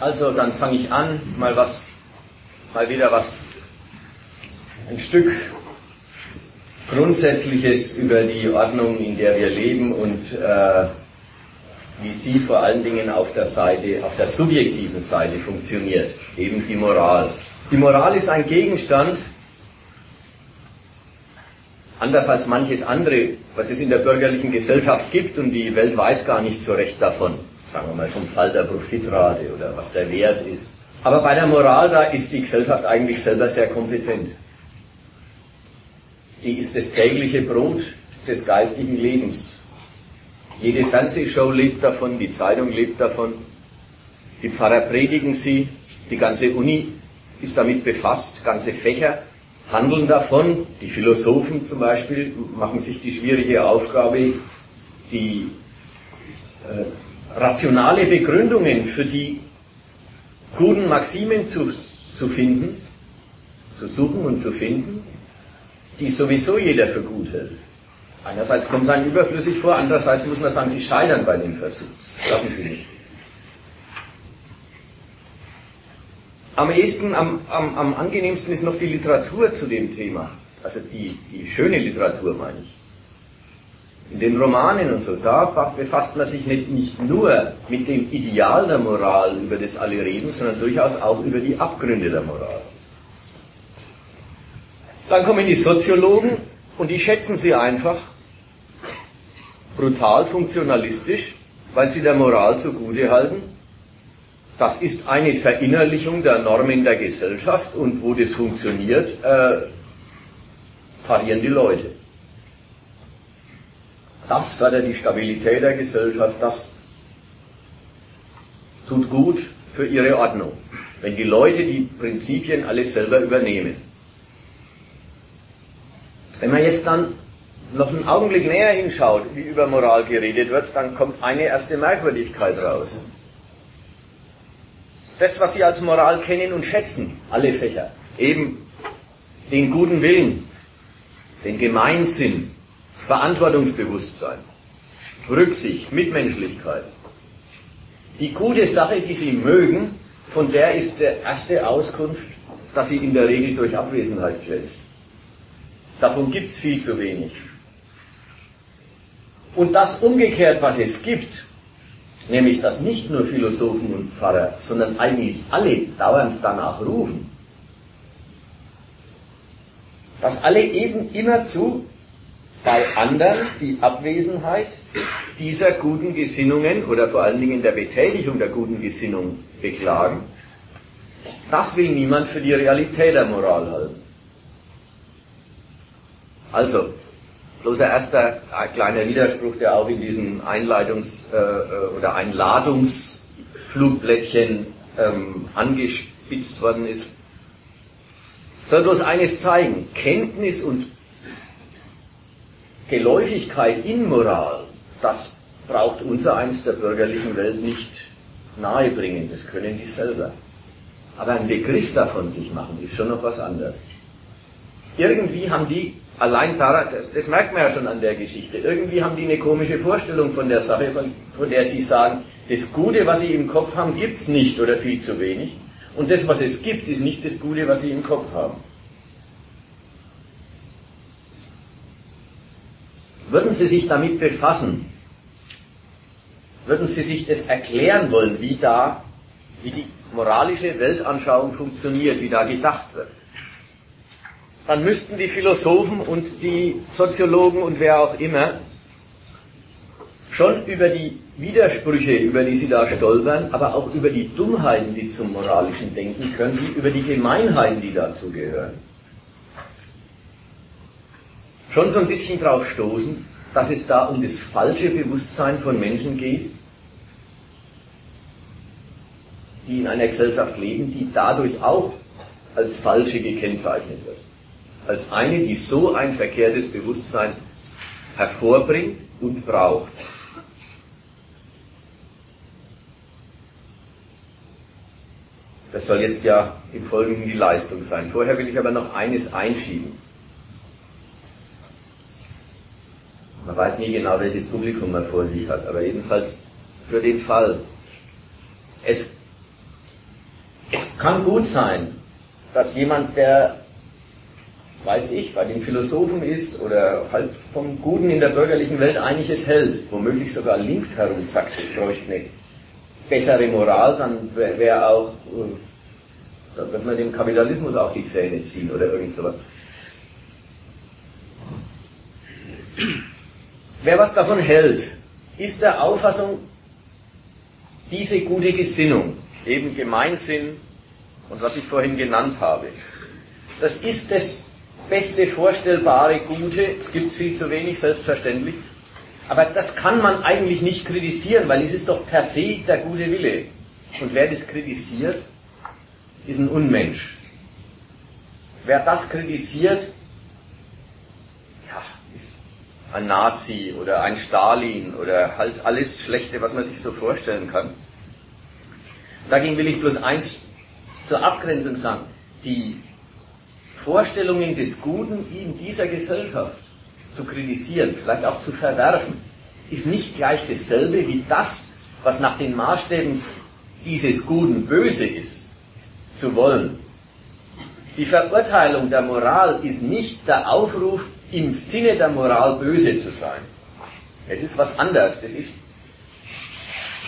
Also, dann fange ich an, mal was, mal wieder was, ein Stück Grundsätzliches über die Ordnung, in der wir leben und äh, wie sie vor allen Dingen auf der Seite, auf der subjektiven Seite funktioniert, eben die Moral. Die Moral ist ein Gegenstand, anders als manches andere, was es in der bürgerlichen Gesellschaft gibt und die Welt weiß gar nicht so recht davon sagen wir mal vom Fall der Profitrate oder was der Wert ist. Aber bei der Moral, da ist die Gesellschaft eigentlich selber sehr kompetent. Die ist das tägliche Brot des geistigen Lebens. Jede Fernsehshow lebt davon, die Zeitung lebt davon, die Pfarrer predigen sie, die ganze Uni ist damit befasst, ganze Fächer handeln davon. Die Philosophen zum Beispiel machen sich die schwierige Aufgabe, die äh, rationale Begründungen für die guten Maximen zu, zu finden, zu suchen und zu finden, die sowieso jeder für gut hält. Einerseits kommt es einem überflüssig vor, andererseits muss man sagen, sie scheitern bei dem Versuch. Das glauben sie nicht. Am ehesten, am, am, am angenehmsten ist noch die Literatur zu dem Thema. Also die, die schöne Literatur, meine ich in den Romanen und so, da befasst man sich nicht, nicht nur mit dem Ideal der Moral, über das alle reden, sondern durchaus auch über die Abgründe der Moral. Dann kommen die Soziologen und die schätzen sie einfach brutal funktionalistisch, weil sie der Moral zugute halten. Das ist eine Verinnerlichung der Normen der Gesellschaft und wo das funktioniert, äh, parieren die Leute. Das fördert die Stabilität der Gesellschaft, das tut gut für ihre Ordnung, wenn die Leute die Prinzipien alles selber übernehmen. Wenn man jetzt dann noch einen Augenblick näher hinschaut, wie über Moral geredet wird, dann kommt eine erste Merkwürdigkeit raus. Das, was Sie als Moral kennen und schätzen, alle Fächer, eben den guten Willen, den Gemeinsinn, Verantwortungsbewusstsein, Rücksicht, Mitmenschlichkeit. Die gute Sache, die Sie mögen, von der ist der erste Auskunft, dass sie in der Regel durch Abwesenheit glänzt. Davon gibt es viel zu wenig. Und das umgekehrt, was es gibt, nämlich dass nicht nur Philosophen und Pfarrer, sondern eigentlich alle dauernd danach rufen, dass alle eben immerzu bei anderen die Abwesenheit dieser guten Gesinnungen oder vor allen Dingen der Betätigung der guten Gesinnung beklagen, das will niemand für die Realität der Moral halten. Also, bloß ein erster ein kleiner Widerspruch, der auch in diesem Einleitungs- äh, oder Einladungsflugblättchen ähm, angespitzt worden ist, soll bloß eines zeigen. Kenntnis und Geläufigkeit in Moral, das braucht unser eins der bürgerlichen Welt nicht nahebringen, das können die selber. Aber ein Begriff davon sich machen, ist schon noch was anderes. Irgendwie haben die, allein daran, das, das, merkt man ja schon an der Geschichte, irgendwie haben die eine komische Vorstellung von der Sache, von, von der sie sagen, das Gute, was sie im Kopf haben, gibt es nicht oder viel zu wenig. Und das, was es gibt, ist nicht das Gute, was sie im Kopf haben. Würden Sie sich damit befassen, würden Sie sich das erklären wollen, wie da, wie die moralische Weltanschauung funktioniert, wie da gedacht wird, dann müssten die Philosophen und die Soziologen und wer auch immer schon über die Widersprüche, über die sie da stolpern, aber auch über die Dummheiten, die zum moralischen Denken können, wie über die Gemeinheiten, die dazu gehören, schon so ein bisschen drauf stoßen, dass es da um das falsche Bewusstsein von Menschen geht, die in einer Gesellschaft leben, die dadurch auch als falsche gekennzeichnet wird. Als eine, die so ein verkehrtes Bewusstsein hervorbringt und braucht. Das soll jetzt ja im Folgenden die Leistung sein. Vorher will ich aber noch eines einschieben. Man weiß nie genau, welches Publikum man vor sich hat, aber jedenfalls für den Fall. Es es kann gut sein, dass jemand, der, weiß ich, bei den Philosophen ist oder halt vom Guten in der bürgerlichen Welt einiges hält, womöglich sogar links herum sagt, es bräuchte eine bessere Moral, dann wäre wär auch, äh, dann wird man dem Kapitalismus auch die Zähne ziehen oder irgend sowas. Wer was davon hält, ist der Auffassung, diese gute Gesinnung, eben Gemeinsinn und was ich vorhin genannt habe, das ist das beste vorstellbare Gute, es gibt es viel zu wenig, selbstverständlich, aber das kann man eigentlich nicht kritisieren, weil es ist doch per se der gute Wille. Und wer das kritisiert, ist ein Unmensch. Wer das kritisiert, ein Nazi oder ein Stalin oder halt alles Schlechte, was man sich so vorstellen kann. Dagegen will ich bloß eins zur Abgrenzung sagen. Die Vorstellungen des Guten in dieser Gesellschaft zu kritisieren, vielleicht auch zu verwerfen, ist nicht gleich dasselbe wie das, was nach den Maßstäben dieses Guten böse ist, zu wollen. Die Verurteilung der Moral ist nicht der Aufruf im Sinne der Moral böse zu sein. Es ist was anderes. Das ist,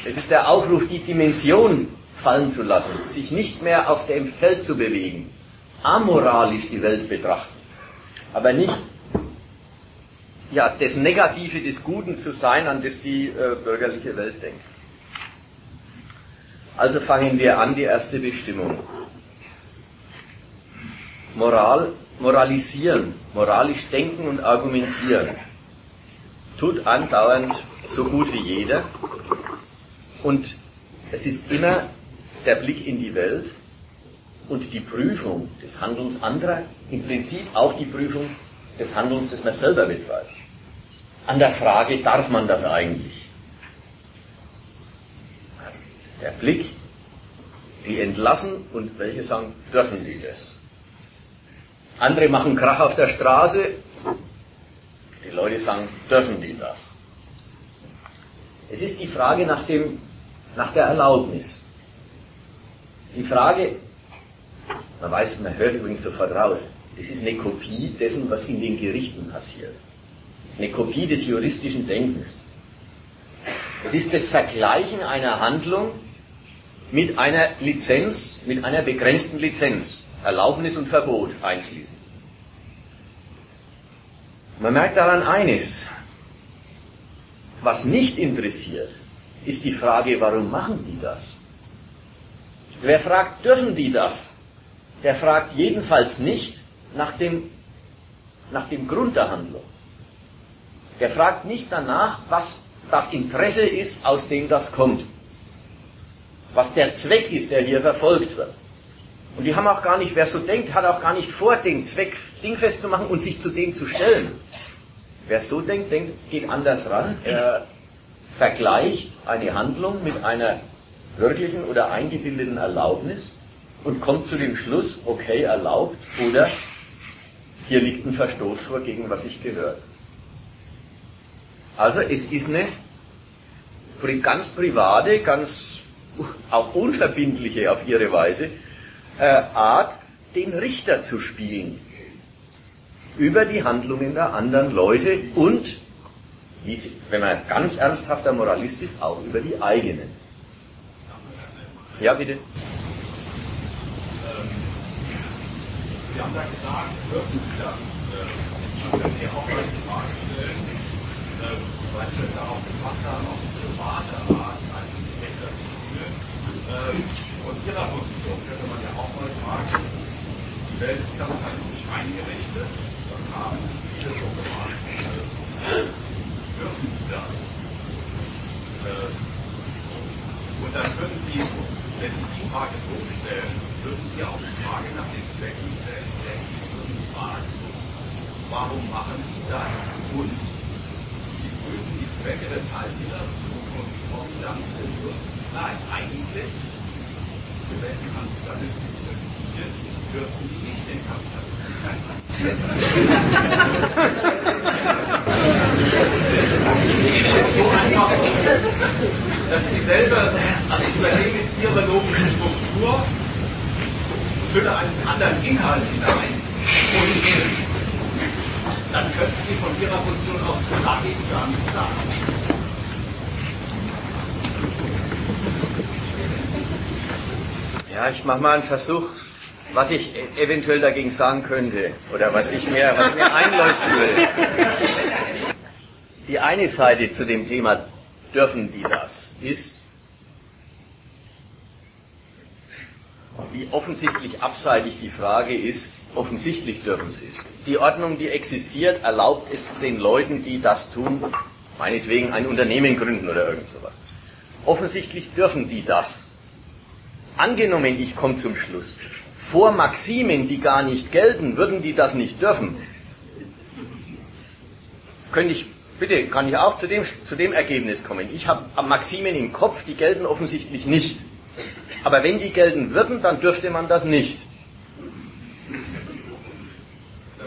es ist der Aufruf, die Dimension fallen zu lassen, sich nicht mehr auf dem Feld zu bewegen, amoralisch die Welt betrachten, aber nicht ja, das Negative des Guten zu sein, an das die äh, bürgerliche Welt denkt. Also fangen wir an, die erste Bestimmung. Moral moralisieren, moralisch denken und argumentieren. Tut andauernd so gut wie jeder. Und es ist immer der Blick in die Welt und die Prüfung des Handelns anderer, im Prinzip auch die Prüfung des Handelns, das man selber betreibt. An der Frage, darf man das eigentlich? Der Blick, die entlassen und welche sagen, dürfen die das? Andere machen Krach auf der Straße. Die Leute sagen, dürfen die das? Es ist die Frage nach, dem, nach der Erlaubnis. Die Frage, man weiß, man hört übrigens sofort raus, das ist eine Kopie dessen, was in den Gerichten passiert. Eine Kopie des juristischen Denkens. Es ist das Vergleichen einer Handlung mit einer Lizenz, mit einer begrenzten Lizenz. Erlaubnis und Verbot einschließen. Man merkt daran eines, was nicht interessiert, ist die Frage, warum machen die das? Wer fragt, dürfen die das? Der fragt jedenfalls nicht nach dem, nach dem Grund der Handlung. Der fragt nicht danach, was das Interesse ist, aus dem das kommt. Was der Zweck ist, der hier verfolgt wird. Und die haben auch gar nicht, wer so denkt, hat auch gar nicht vor, den Zweck dingfest zu machen und sich zu dem zu stellen. Wer so denkt, denkt, geht anders ran. Er vergleicht eine Handlung mit einer wirklichen oder eingebildeten Erlaubnis und kommt zu dem Schluss, okay, erlaubt oder hier liegt ein Verstoß vor, gegen was ich gehört. Also es ist eine ganz private, ganz auch unverbindliche auf ihre Weise äh, Art, den Richter zu spielen über die Handlungen der anderen Leute und, wenn man ganz ernsthafter Moralist ist, auch über die eigenen. Ja, bitte. Sie haben da gesagt, dürfen Sie das? Ja auch mal die Frage stellen, weil Sie das ja auch gemacht haben, auf private Art, eine Rechte zu spielen. Von Ihrer Position könnte man ja auch mal fragen, die Welt ist kapitalistisch eingerichtet, das haben viele so gemacht. Dürfen Sie das? Und dann können Sie, wenn Sie die Frage so stellen, dürfen Sie auch die Frage nach den Zwecken stellen. Denn Sie würden fragen, warum machen die das? Und Sie prüfen die Zwecke des Halters und kommen dann zum Schluss, nein, eigentlich, für wessen kapitalistischen Ziele dürfen die nicht den Kapitalismus dass sie selber, also ich überlege ihre logische Struktur, fülle einen anderen Inhalt hinein und dann könnten Sie von Ihrer Position aus gar nichts sagen. Ja, ich mache mal einen Versuch, was ich e- eventuell dagegen sagen könnte oder was, ich mir, was mir einleuchten würde. Die eine Seite zu dem Thema, dürfen die das, ist, wie offensichtlich abseitig die Frage ist, offensichtlich dürfen sie es. Die Ordnung, die existiert, erlaubt es den Leuten, die das tun, meinetwegen ein Unternehmen gründen oder irgend sowas. Offensichtlich dürfen die das. Angenommen, ich komme zum Schluss. Vor Maximen, die gar nicht gelten, würden die das nicht dürfen. Könnte ich, bitte, kann ich auch zu dem, zu dem Ergebnis kommen. Ich habe Maximen im Kopf, die gelten offensichtlich nicht. Aber wenn die gelten würden, dann dürfte man das nicht.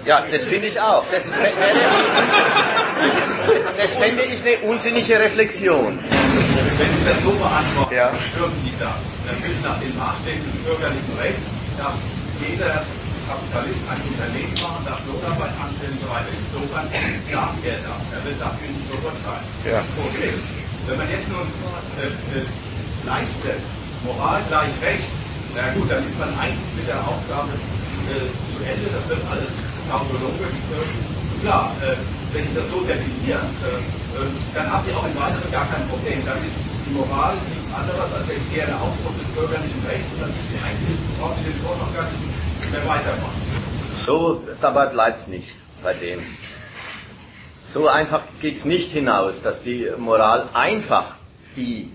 Ja, das finde ich auch. Das, das fände ich eine unsinnige Reflexion. Wenn Sie das so beantworten, ja. dürfen Sie das. Natürlich nach den Maßstäben des bürgerlichen Rechts darf jeder Kapitalist ein Unternehmen machen, darf Lohnarbeit anstellen und so weiter. Insofern darf er das. Er wird dafür nicht verurteilt. Ja. Okay. Wenn man jetzt nun äh, äh, gleichsetzt, Moral gleich Recht, na gut, dann ist man eigentlich mit der Aufgabe äh, zu Ende. Das wird alles tautologisch äh, klar. Äh, wenn ich das so definiere, äh, äh, dann habt ihr auch im Weiteren gar kein Problem. Dann ist die Moral nichts anderes als der Ausdruck des bürgerlichen Rechts und dann sind die eigentlich, brauchen Sie den Vortrag gar nicht mehr weitermachen. So, dabei bleibt es nicht bei dem. So einfach geht es nicht hinaus, dass die Moral einfach die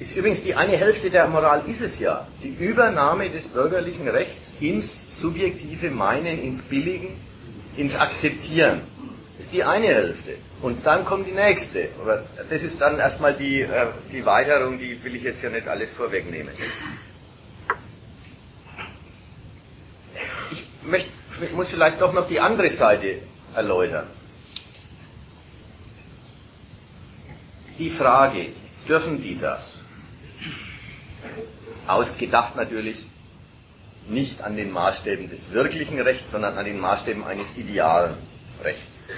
ist übrigens die eine Hälfte der Moral ist es ja. Die Übernahme des bürgerlichen Rechts ins subjektive Meinen, ins Billigen, ins Akzeptieren. Ist die eine Hälfte. Und dann kommt die nächste. Aber das ist dann erstmal die, äh, die Weiterung, die will ich jetzt ja nicht alles vorwegnehmen. Ich, möchte, ich muss vielleicht doch noch die andere Seite erläutern. Die Frage, dürfen die das? Ausgedacht natürlich nicht an den Maßstäben des wirklichen Rechts, sondern an den Maßstäben eines idealen Rechts.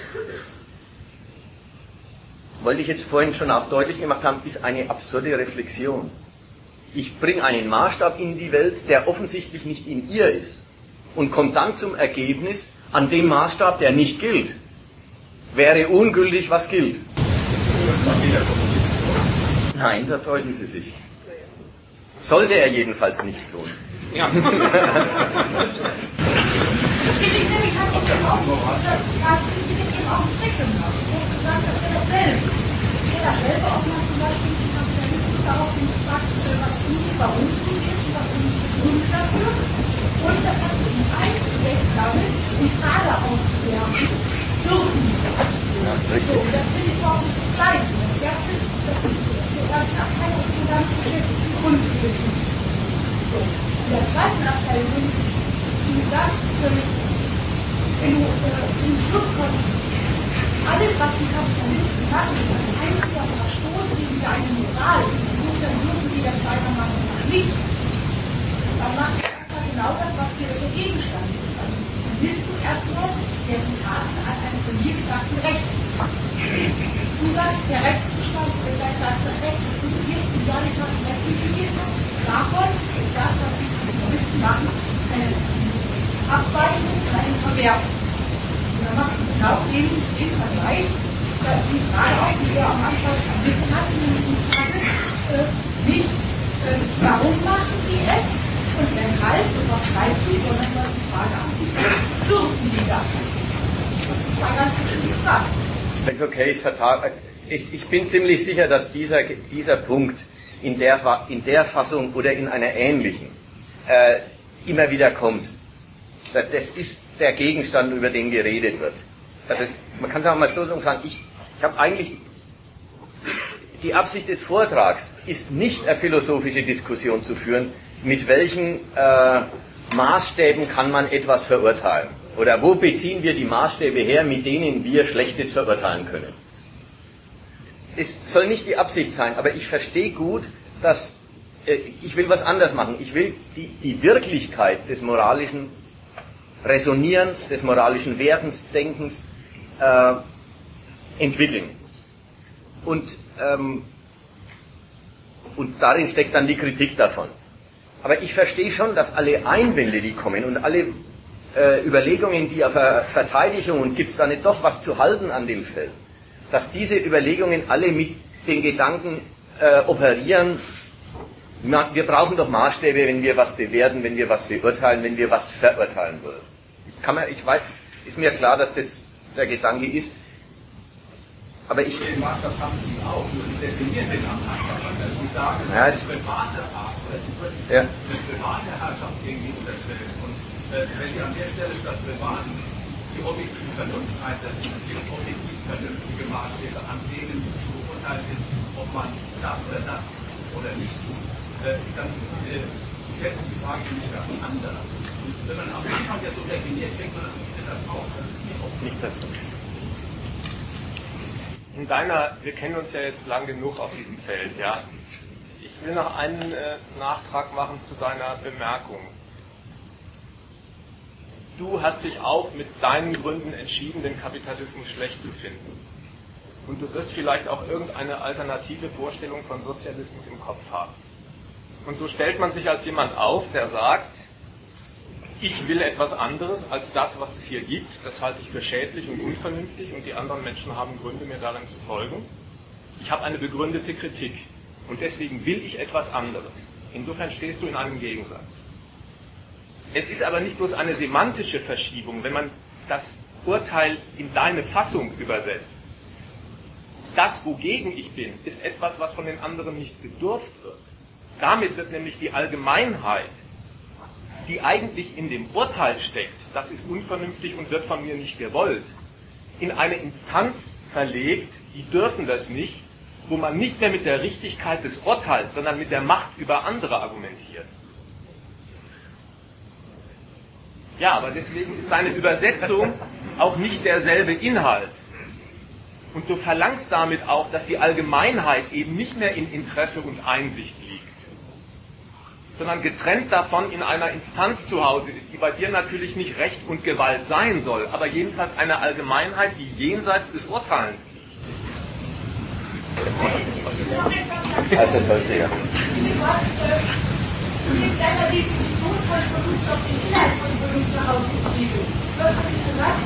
Wollte ich jetzt vorhin schon auch deutlich gemacht haben, ist eine absurde Reflexion. Ich bringe einen Maßstab in die Welt, der offensichtlich nicht in ihr ist, und komme dann zum Ergebnis, an dem Maßstab, der nicht gilt, wäre ungültig, was gilt. Nein, da täuschen Sie sich. Sollte er jedenfalls nicht tun. Ja. Das auch, man zum Beispiel den Kapitalismus daraufhin gefragt, was tun die, warum tun die es und was sind die Gründe dafür. Und das, was du in eins gesetzt damit, die Frage aufzuwerfen, dürfen die das? Das finde ich überhaupt nicht das Gleiche. Das erste ist, dass die, die ersten Abteilung ist damit beschäftigt, Grund für Betrieb. So. In der zweiten Abteilung, du sagst, wenn du äh, zum Schluss kommst, alles, was die Kapitalisten machen, ist ein einziger Verstoß gegen deine Moral. Insofern dürfen die das weitermachen oder nicht. Dann machst du erstmal genau das, was hier der Gegenstand ist. Du misst du erstmal deren Taten an einem von dir gedachten Rechtszustand. Du sagst, der Rechtszustand, da ist das Recht, das du hier in Realität zum Beispiel definiert hast. Davon ist das, was die Kapitalisten machen, eine Abweichung oder eine Verwerfung. Und dann machst du genau den, den Vergleich, die Frage auch, die er am Anfang vermittelt hat, die Frage, äh, nicht, äh, warum machen sie es und weshalb und was treibt sie, sondern nur die Frage an, dürfen die das wissen? Das sind zwei ganz verschiedene Fragen. Ist okay, ich, vertrage, ich, ich bin ziemlich sicher, dass dieser, dieser Punkt in der, in der Fassung oder in einer ähnlichen äh, immer wieder kommt. Das ist der Gegenstand, über den geredet wird. Also man kann es auch mal so sagen, ich, ich habe eigentlich die Absicht des Vortrags ist nicht eine philosophische Diskussion zu führen, mit welchen äh, Maßstäben kann man etwas verurteilen. Oder wo beziehen wir die Maßstäbe her, mit denen wir Schlechtes verurteilen können. Es soll nicht die Absicht sein, aber ich verstehe gut, dass äh, ich will was anders machen. Ich will die, die Wirklichkeit des moralischen Resonierens, des moralischen Werdens, Denkens äh, entwickeln. Und, ähm, und darin steckt dann die Kritik davon. Aber ich verstehe schon, dass alle Einwände, die kommen und alle äh, Überlegungen, die auf Verteidigung und gibt es da nicht doch was zu halten an dem Feld, dass diese Überlegungen alle mit den Gedanken äh, operieren, wir brauchen doch Maßstäbe, wenn wir was bewerten, wenn wir was beurteilen, wenn wir was verurteilen wollen. Ich, kann mir, ich weiß, ist mir klar, dass das der Gedanke ist. Aber ich. Den Maßstab haben Sie auch, nur Sie definieren den am Maßstab anders. Sie sagen, es ja, ist eine private Art, oder Sie würden ja. eine private Herrschaft irgendwie unterstellen. Und äh, wenn Sie an der Stelle statt privaten die objektive Vernunft einsetzen, es gibt objektiv vernünftige Maßstäbe, an denen zu beurteilen ist, ob man das oder das oder nicht tut, dann stellt sich die Frage nämlich ganz anders. Und wenn man am Anfang ja so definiert, fängt man das aus. Das ist mir auch nicht der In deiner, wir kennen uns ja jetzt lang genug auf diesem Feld, ja. Ich will noch einen äh, Nachtrag machen zu deiner Bemerkung. Du hast dich auch mit deinen Gründen entschieden, den Kapitalismus schlecht zu finden. Und du wirst vielleicht auch irgendeine alternative Vorstellung von Sozialismus im Kopf haben. Und so stellt man sich als jemand auf, der sagt, ich will etwas anderes als das, was es hier gibt. Das halte ich für schädlich und unvernünftig und die anderen Menschen haben Gründe, mir darin zu folgen. Ich habe eine begründete Kritik und deswegen will ich etwas anderes. Insofern stehst du in einem Gegensatz. Es ist aber nicht bloß eine semantische Verschiebung, wenn man das Urteil in deine Fassung übersetzt. Das, wogegen ich bin, ist etwas, was von den anderen nicht bedurft wird. Damit wird nämlich die Allgemeinheit, die eigentlich in dem Urteil steckt, das ist unvernünftig und wird von mir nicht gewollt, in eine Instanz verlegt, die dürfen das nicht, wo man nicht mehr mit der Richtigkeit des Urteils, sondern mit der Macht über andere argumentiert. Ja, aber deswegen ist deine Übersetzung auch nicht derselbe Inhalt. Und du verlangst damit auch, dass die Allgemeinheit eben nicht mehr in Interesse und Einsicht sondern getrennt davon in einer Instanz zu Hause ist, die bei dir natürlich nicht Recht und Gewalt sein soll, aber jedenfalls eine Allgemeinheit, die jenseits des Urteilens liegt. Also sollte ja. Du hast mit deiner Definition von Vernunft auf den Inhalt von Vernunft herausgetrieben. Du hast nämlich gesagt,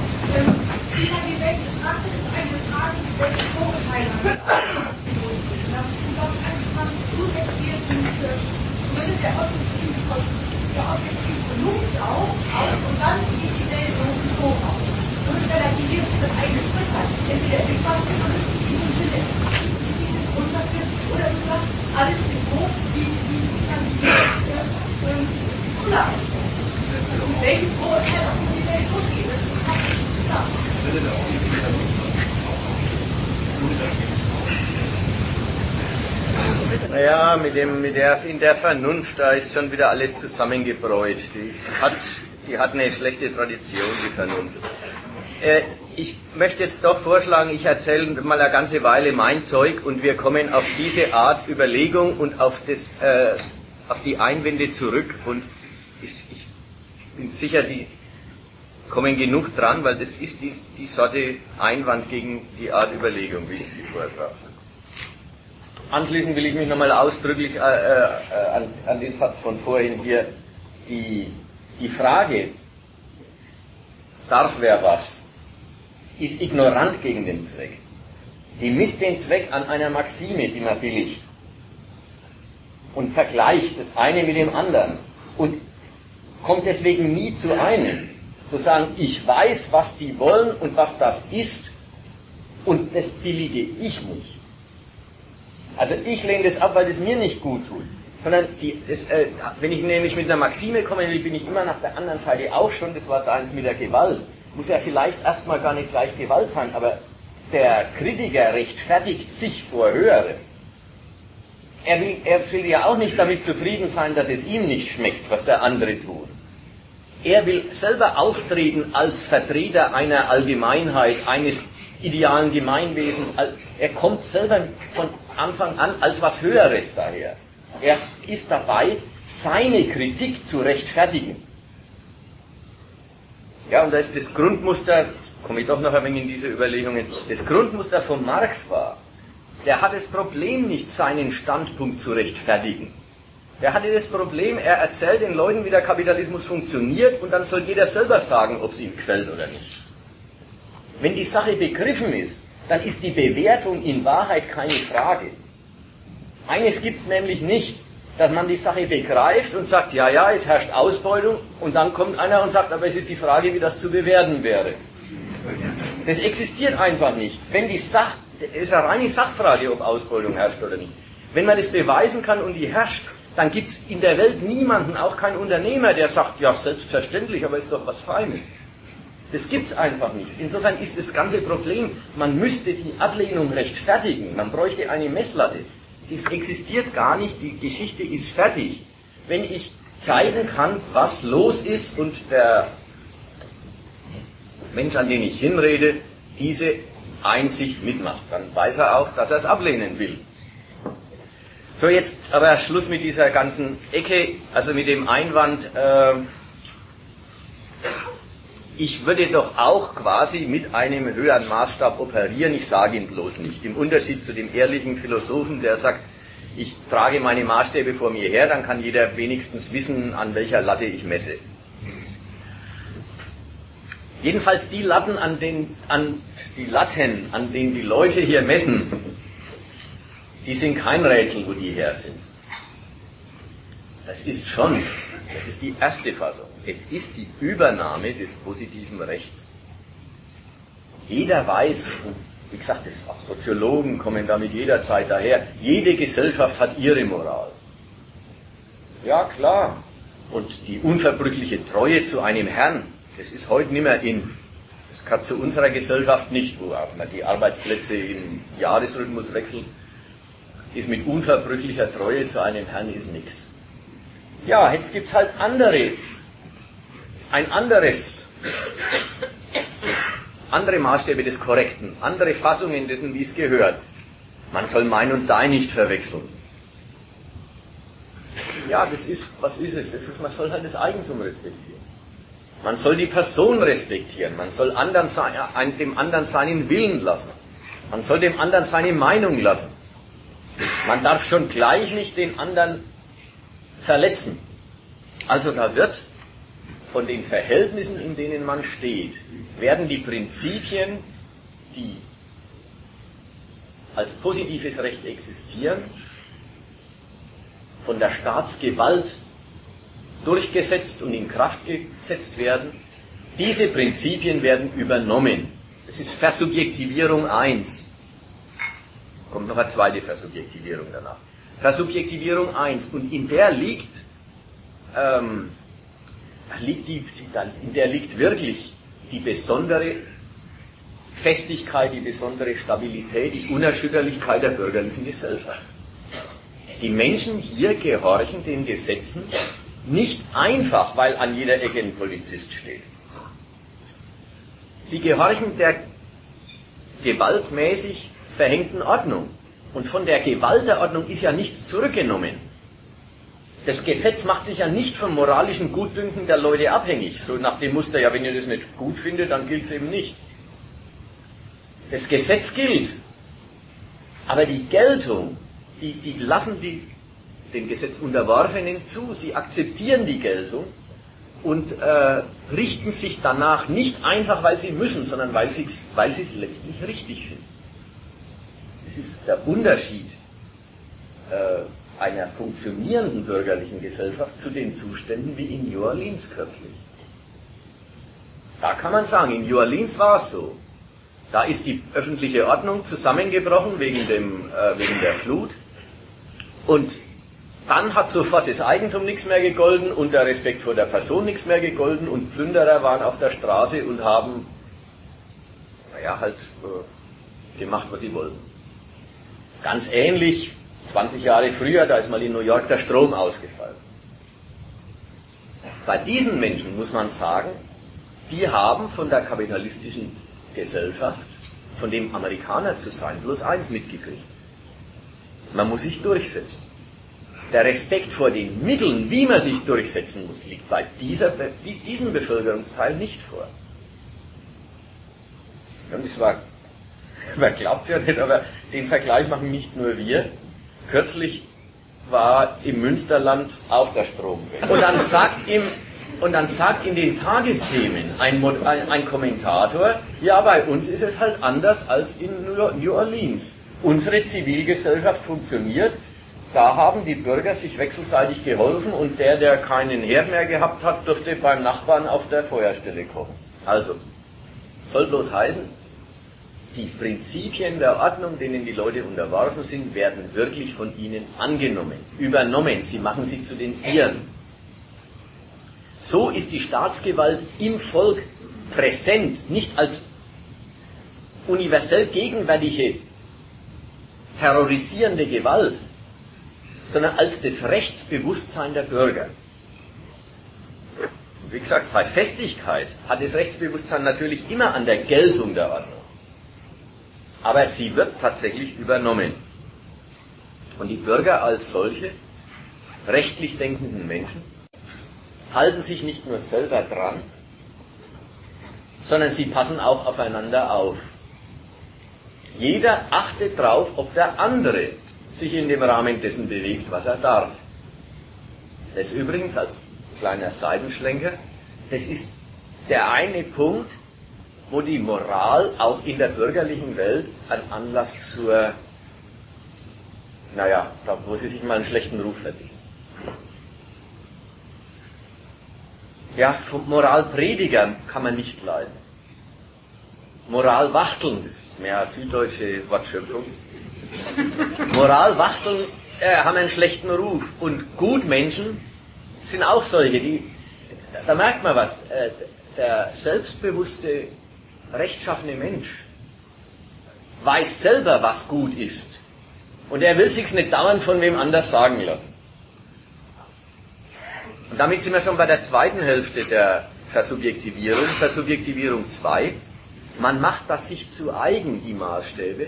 wie man die Welt betrachtet, ist eine Frage, welche Vorurteile man hat. Da hast du, glaube ich, angefangen, du setzt dir Gründe der objektiven, der objektiven Vernunft auf, aus und dann sieht die Welt so und so aus. Somit relativierst du dein eigenes Urteil. Entweder ist was vernünftig in dem Sinne, es gibt einen Grund dafür, oder du sagst, alles ist so, wie, wie kann sich das Cola aussetzen. Also mit welchem Vorurteil auch die Welt losgeht, das passt nicht zusammen. Naja, mit dem, mit der, in der Vernunft, da ist schon wieder alles zusammengebräut. Die hat, die hat eine schlechte Tradition, die Vernunft. Äh, ich möchte jetzt doch vorschlagen, ich erzähle mal eine ganze Weile mein Zeug und wir kommen auf diese Art Überlegung und auf, das, äh, auf die Einwände zurück und ich, ich bin sicher, die kommen genug dran, weil das ist die, die Sorte Einwand gegen die Art Überlegung, wie ich sie vortrage. Anschließend will ich mich nochmal ausdrücklich äh, äh, an, an, den Satz von vorhin hier, die, die Frage, darf wer was, ist ignorant gegen den Zweck. Die misst den Zweck an einer Maxime, die man billigt und vergleicht das eine mit dem anderen und kommt deswegen nie zu einem. Zu sagen, ich weiß, was die wollen und was das ist und das billige ich nicht. Also ich lehne das ab, weil das mir nicht gut tut. Sondern die, das, äh, wenn ich nämlich mit einer Maxime komme, bin ich immer nach der anderen Seite auch schon, das war da mit der Gewalt. Muss ja vielleicht erstmal gar nicht gleich Gewalt sein, aber der Kritiker rechtfertigt sich vor Höherem. Er will, er will ja auch nicht damit zufrieden sein, dass es ihm nicht schmeckt, was der andere tut. Er will selber auftreten als Vertreter einer Allgemeinheit, eines idealen Gemeinwesens. Er kommt selber von Anfang an als was Höheres daher. Er ist dabei, seine Kritik zu rechtfertigen. Ja, und da ist das Grundmuster, komme ich doch noch ein wenig in diese Überlegungen, das Grundmuster von Marx war, der hat das Problem nicht, seinen Standpunkt zu rechtfertigen. Er hatte das Problem, er erzählt den Leuten, wie der Kapitalismus funktioniert und dann soll jeder selber sagen, ob es ihm gefällt oder nicht. Wenn die Sache begriffen ist, dann ist die Bewertung in Wahrheit keine Frage. Eines gibt es nämlich nicht, dass man die Sache begreift und sagt, ja, ja, es herrscht Ausbeutung und dann kommt einer und sagt, aber es ist die Frage, wie das zu bewerten wäre. Das existiert einfach nicht. Wenn die Sach, es ist eine reine Sachfrage, ob Ausbeutung herrscht oder nicht. Wenn man das beweisen kann und die herrscht, dann gibt es in der Welt niemanden, auch kein Unternehmer, der sagt, ja, selbstverständlich, aber ist doch was Feines. Das gibt es einfach nicht. Insofern ist das ganze Problem, man müsste die Ablehnung rechtfertigen. Man bräuchte eine Messlatte. Das existiert gar nicht, die Geschichte ist fertig. Wenn ich zeigen kann, was los ist und der Mensch, an den ich hinrede, diese Einsicht mitmacht, dann weiß er auch, dass er es ablehnen will. So, jetzt aber Schluss mit dieser ganzen Ecke, also mit dem Einwand, äh, ich würde doch auch quasi mit einem höheren Maßstab operieren, ich sage ihn bloß nicht. Im Unterschied zu dem ehrlichen Philosophen, der sagt, ich trage meine Maßstäbe vor mir her, dann kann jeder wenigstens wissen, an welcher Latte ich messe. Jedenfalls die Latten, an den, an die Latten, an denen die Leute hier messen, die sind kein Rätsel, wo die her sind. Das ist schon, das ist die erste Fassung. Es ist die Übernahme des positiven Rechts. Jeder weiß, und wie gesagt, das auch Soziologen kommen damit jederzeit daher, jede Gesellschaft hat ihre Moral. Ja, klar. Und die unverbrüchliche Treue zu einem Herrn, das ist heute nicht mehr in. Das kann zu unserer Gesellschaft nicht, wo man die Arbeitsplätze im Jahresrhythmus wechselt ist mit unverbrüchlicher Treue zu einem Herrn ist nichts. Ja, jetzt gibt es halt andere, ein anderes, andere Maßstäbe des Korrekten, andere Fassungen dessen, wie es gehört. Man soll mein und dein nicht verwechseln. Ja, das ist, was ist es? Das ist, man soll halt das Eigentum respektieren. Man soll die Person respektieren. Man soll anderen, dem anderen seinen Willen lassen. Man soll dem anderen seine Meinung lassen. Man darf schon gleich nicht den anderen verletzen. Also da wird von den Verhältnissen, in denen man steht, werden die Prinzipien, die als positives Recht existieren, von der Staatsgewalt durchgesetzt und in Kraft gesetzt werden. Diese Prinzipien werden übernommen. Das ist Versubjektivierung 1. Kommt noch eine zweite Versubjektivierung danach. Versubjektivierung 1. Und in der liegt, ähm, liegt die, in der liegt wirklich die besondere Festigkeit, die besondere Stabilität, die Unerschütterlichkeit der bürgerlichen Gesellschaft. Die Menschen hier gehorchen den Gesetzen nicht einfach, weil an jeder Ecke ein Polizist steht. Sie gehorchen der gewaltmäßig verhängten Ordnung. Und von der Gewalt der Ordnung ist ja nichts zurückgenommen. Das Gesetz macht sich ja nicht vom moralischen Gutdünken der Leute abhängig. So nach dem Muster, ja, wenn ihr das nicht gut findet, dann gilt es eben nicht. Das Gesetz gilt. Aber die Geltung, die, die lassen die dem Gesetz Unterworfenen zu. Sie akzeptieren die Geltung und äh, richten sich danach nicht einfach, weil sie müssen, sondern weil sie weil es letztlich richtig finden. Das ist der Unterschied äh, einer funktionierenden bürgerlichen Gesellschaft zu den Zuständen wie in New Orleans kürzlich. Da kann man sagen, in New Orleans war es so. Da ist die öffentliche Ordnung zusammengebrochen wegen, dem, äh, wegen der Flut. Und dann hat sofort das Eigentum nichts mehr gegolden und der Respekt vor der Person nichts mehr gegolden und Plünderer waren auf der Straße und haben, naja, halt äh, gemacht, was sie wollten. Ganz ähnlich, 20 Jahre früher, da ist mal in New York der Strom ausgefallen. Bei diesen Menschen muss man sagen, die haben von der kapitalistischen Gesellschaft, von dem Amerikaner zu sein, bloß eins mitgekriegt. Man muss sich durchsetzen. der Respekt vor den Mitteln, wie man sich durchsetzen muss, liegt bei dieser, diesem Bevölkerungsteil nicht vor. Und es war, man glaubt es ja nicht, aber den Vergleich machen nicht nur wir. Kürzlich war im Münsterland auch der Strom. Und dann sagt ihm, und dann sagt in den Tagesthemen ein, ein, ein, Kommentator, ja, bei uns ist es halt anders als in New Orleans. Unsere Zivilgesellschaft funktioniert, da haben die Bürger sich wechselseitig geholfen und der, der keinen Herd mehr gehabt hat, durfte beim Nachbarn auf der Feuerstelle kochen. Also, soll bloß heißen, die Prinzipien der Ordnung, denen die Leute unterworfen sind, werden wirklich von ihnen angenommen, übernommen. Sie machen sie zu den ihren. So ist die Staatsgewalt im Volk präsent, nicht als universell gegenwärtige, terrorisierende Gewalt, sondern als das Rechtsbewusstsein der Bürger. Wie gesagt, seit Festigkeit hat das Rechtsbewusstsein natürlich immer an der Geltung der Ordnung aber sie wird tatsächlich übernommen. Und die Bürger als solche, rechtlich denkenden Menschen, halten sich nicht nur selber dran, sondern sie passen auch aufeinander auf. Jeder achtet darauf, ob der andere sich in dem Rahmen dessen bewegt, was er darf. Das übrigens als kleiner Seitenschlenker, das ist der eine Punkt, wo die Moral auch in der bürgerlichen Welt ein Anlass zur, naja, da, wo sie sich mal einen schlechten Ruf verdient. Ja, vom Moralprediger kann man nicht leiden. Moralwachteln, das ist mehr eine süddeutsche Wortschöpfung. Moralwachteln äh, haben einen schlechten Ruf. Und Gutmenschen sind auch solche, die, da merkt man was, äh, der selbstbewusste rechtschaffene Mensch weiß selber, was gut ist. Und er will sich's nicht dauernd von wem anders sagen lassen. Und damit sind wir schon bei der zweiten Hälfte der Versubjektivierung, Versubjektivierung 2. Man macht das sich zu eigen, die Maßstäbe.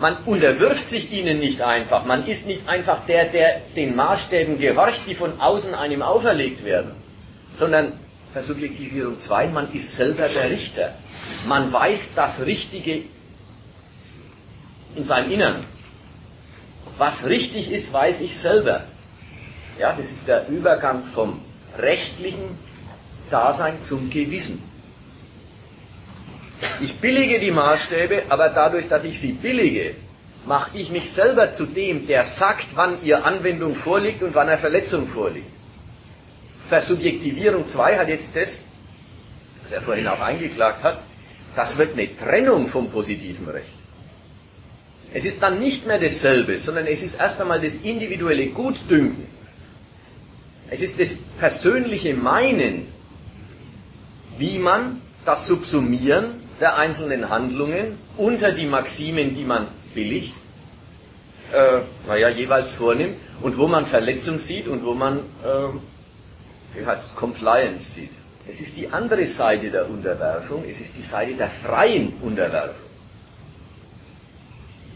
Man unterwirft sich ihnen nicht einfach. Man ist nicht einfach der, der den Maßstäben gehorcht, die von außen einem auferlegt werden, sondern Versubjektivierung 2, man ist selber der Richter. Man weiß das Richtige in seinem Innern. Was richtig ist, weiß ich selber. Ja, das ist der Übergang vom rechtlichen Dasein zum Gewissen. Ich billige die Maßstäbe, aber dadurch, dass ich sie billige, mache ich mich selber zu dem, der sagt, wann ihr Anwendung vorliegt und wann eine Verletzung vorliegt. Versubjektivierung 2 hat jetzt das, was er vorhin auch eingeklagt hat, das wird eine Trennung vom positiven Recht. Es ist dann nicht mehr dasselbe, sondern es ist erst einmal das individuelle Gutdünken. Es ist das persönliche Meinen, wie man das Subsumieren der einzelnen Handlungen unter die Maximen, die man billigt, äh, naja, jeweils vornimmt und wo man Verletzung sieht und wo man äh, wie heißt es, Compliance sieht. Es ist die andere Seite der Unterwerfung, es ist die Seite der freien Unterwerfung.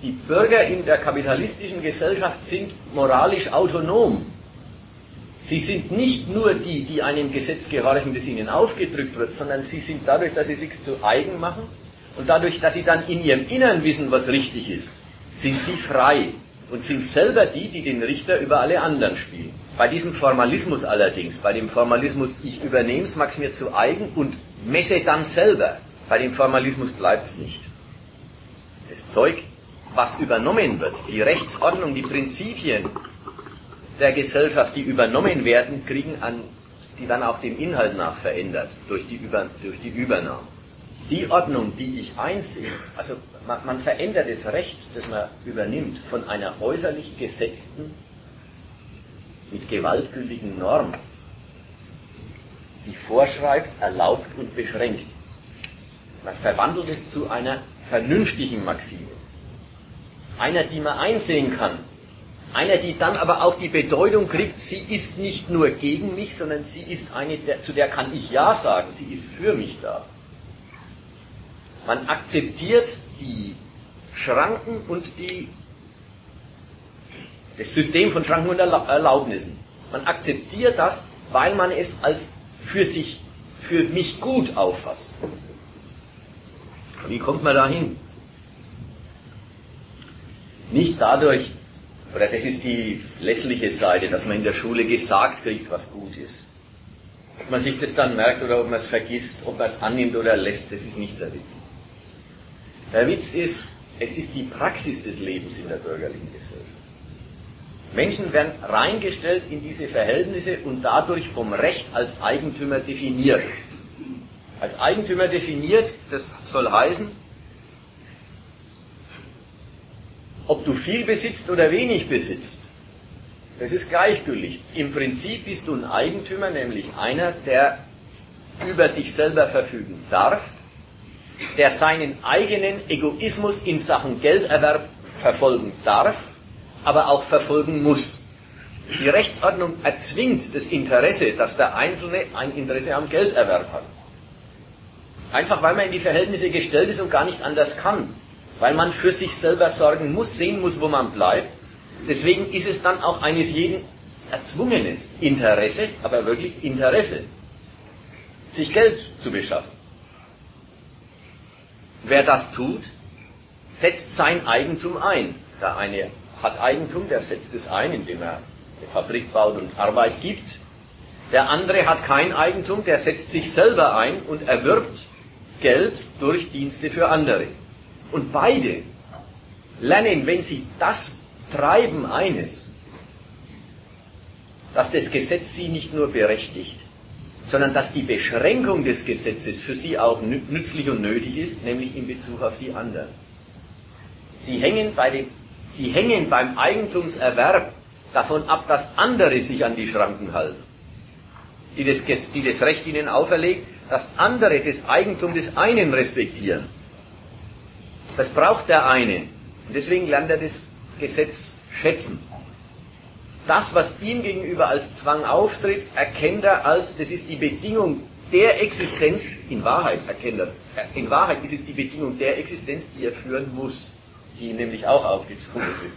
Die Bürger in der kapitalistischen Gesellschaft sind moralisch autonom. Sie sind nicht nur die, die einem Gesetz gehorchen, das ihnen aufgedrückt wird, sondern sie sind dadurch, dass sie sich zu eigen machen und dadurch, dass sie dann in ihrem Innern wissen, was richtig ist, sind sie frei und sind selber die, die den Richter über alle anderen spielen. Bei diesem Formalismus allerdings, bei dem Formalismus, ich übernehme es, mag es mir zu eigen und messe dann selber, bei dem Formalismus bleibt es nicht. Das Zeug, was übernommen wird, die Rechtsordnung, die Prinzipien der Gesellschaft, die übernommen werden, kriegen an, die dann auch dem Inhalt nach verändert durch die, Über, durch die Übernahme. Die Ordnung, die ich einsehe, also man, man verändert das Recht, das man übernimmt, von einer äußerlich gesetzten mit gewaltgültigen Normen, die vorschreibt, erlaubt und beschränkt. Man verwandelt es zu einer vernünftigen Maxime. Einer, die man einsehen kann. Einer, die dann aber auch die Bedeutung kriegt, sie ist nicht nur gegen mich, sondern sie ist eine, zu der kann ich Ja sagen, sie ist für mich da. Man akzeptiert die Schranken und die Das System von Schranken und Erlaubnissen. Man akzeptiert das, weil man es als für sich, für mich gut auffasst. Wie kommt man da hin? Nicht dadurch, oder das ist die lässliche Seite, dass man in der Schule gesagt kriegt, was gut ist. Ob man sich das dann merkt oder ob man es vergisst, ob man es annimmt oder lässt, das ist nicht der Witz. Der Witz ist, es ist die Praxis des Lebens in der bürgerlichen Gesellschaft. Menschen werden reingestellt in diese Verhältnisse und dadurch vom Recht als Eigentümer definiert. Als Eigentümer definiert, das soll heißen, ob du viel besitzt oder wenig besitzt, das ist gleichgültig. Im Prinzip bist du ein Eigentümer, nämlich einer, der über sich selber verfügen darf, der seinen eigenen Egoismus in Sachen Gelderwerb verfolgen darf aber auch verfolgen muss. Die Rechtsordnung erzwingt das Interesse, dass der Einzelne ein Interesse am Gelderwerb hat. Einfach weil man in die Verhältnisse gestellt ist und gar nicht anders kann. Weil man für sich selber sorgen muss, sehen muss, wo man bleibt. Deswegen ist es dann auch eines jeden erzwungenes Interesse, aber wirklich Interesse, sich Geld zu beschaffen. Wer das tut, setzt sein Eigentum ein. Der eine hat Eigentum, der setzt es ein, indem er eine Fabrik baut und Arbeit gibt. Der andere hat kein Eigentum, der setzt sich selber ein und erwirbt Geld durch Dienste für andere. Und beide lernen, wenn sie das treiben, eines, dass das Gesetz sie nicht nur berechtigt, sondern dass die Beschränkung des Gesetzes für sie auch nützlich und nötig ist, nämlich in Bezug auf die anderen. Sie hängen bei dem Sie hängen beim Eigentumserwerb davon ab, dass andere sich an die Schranken halten, die das, die das Recht ihnen auferlegt, dass andere das Eigentum des einen respektieren. Das braucht der eine. Und deswegen lernt er das Gesetz schätzen. Das, was ihm gegenüber als Zwang auftritt, erkennt er als, das ist die Bedingung der Existenz, in Wahrheit erkennt das, in Wahrheit ist es die Bedingung der Existenz, die er führen muss die ihm nämlich auch aufgezwungen ist.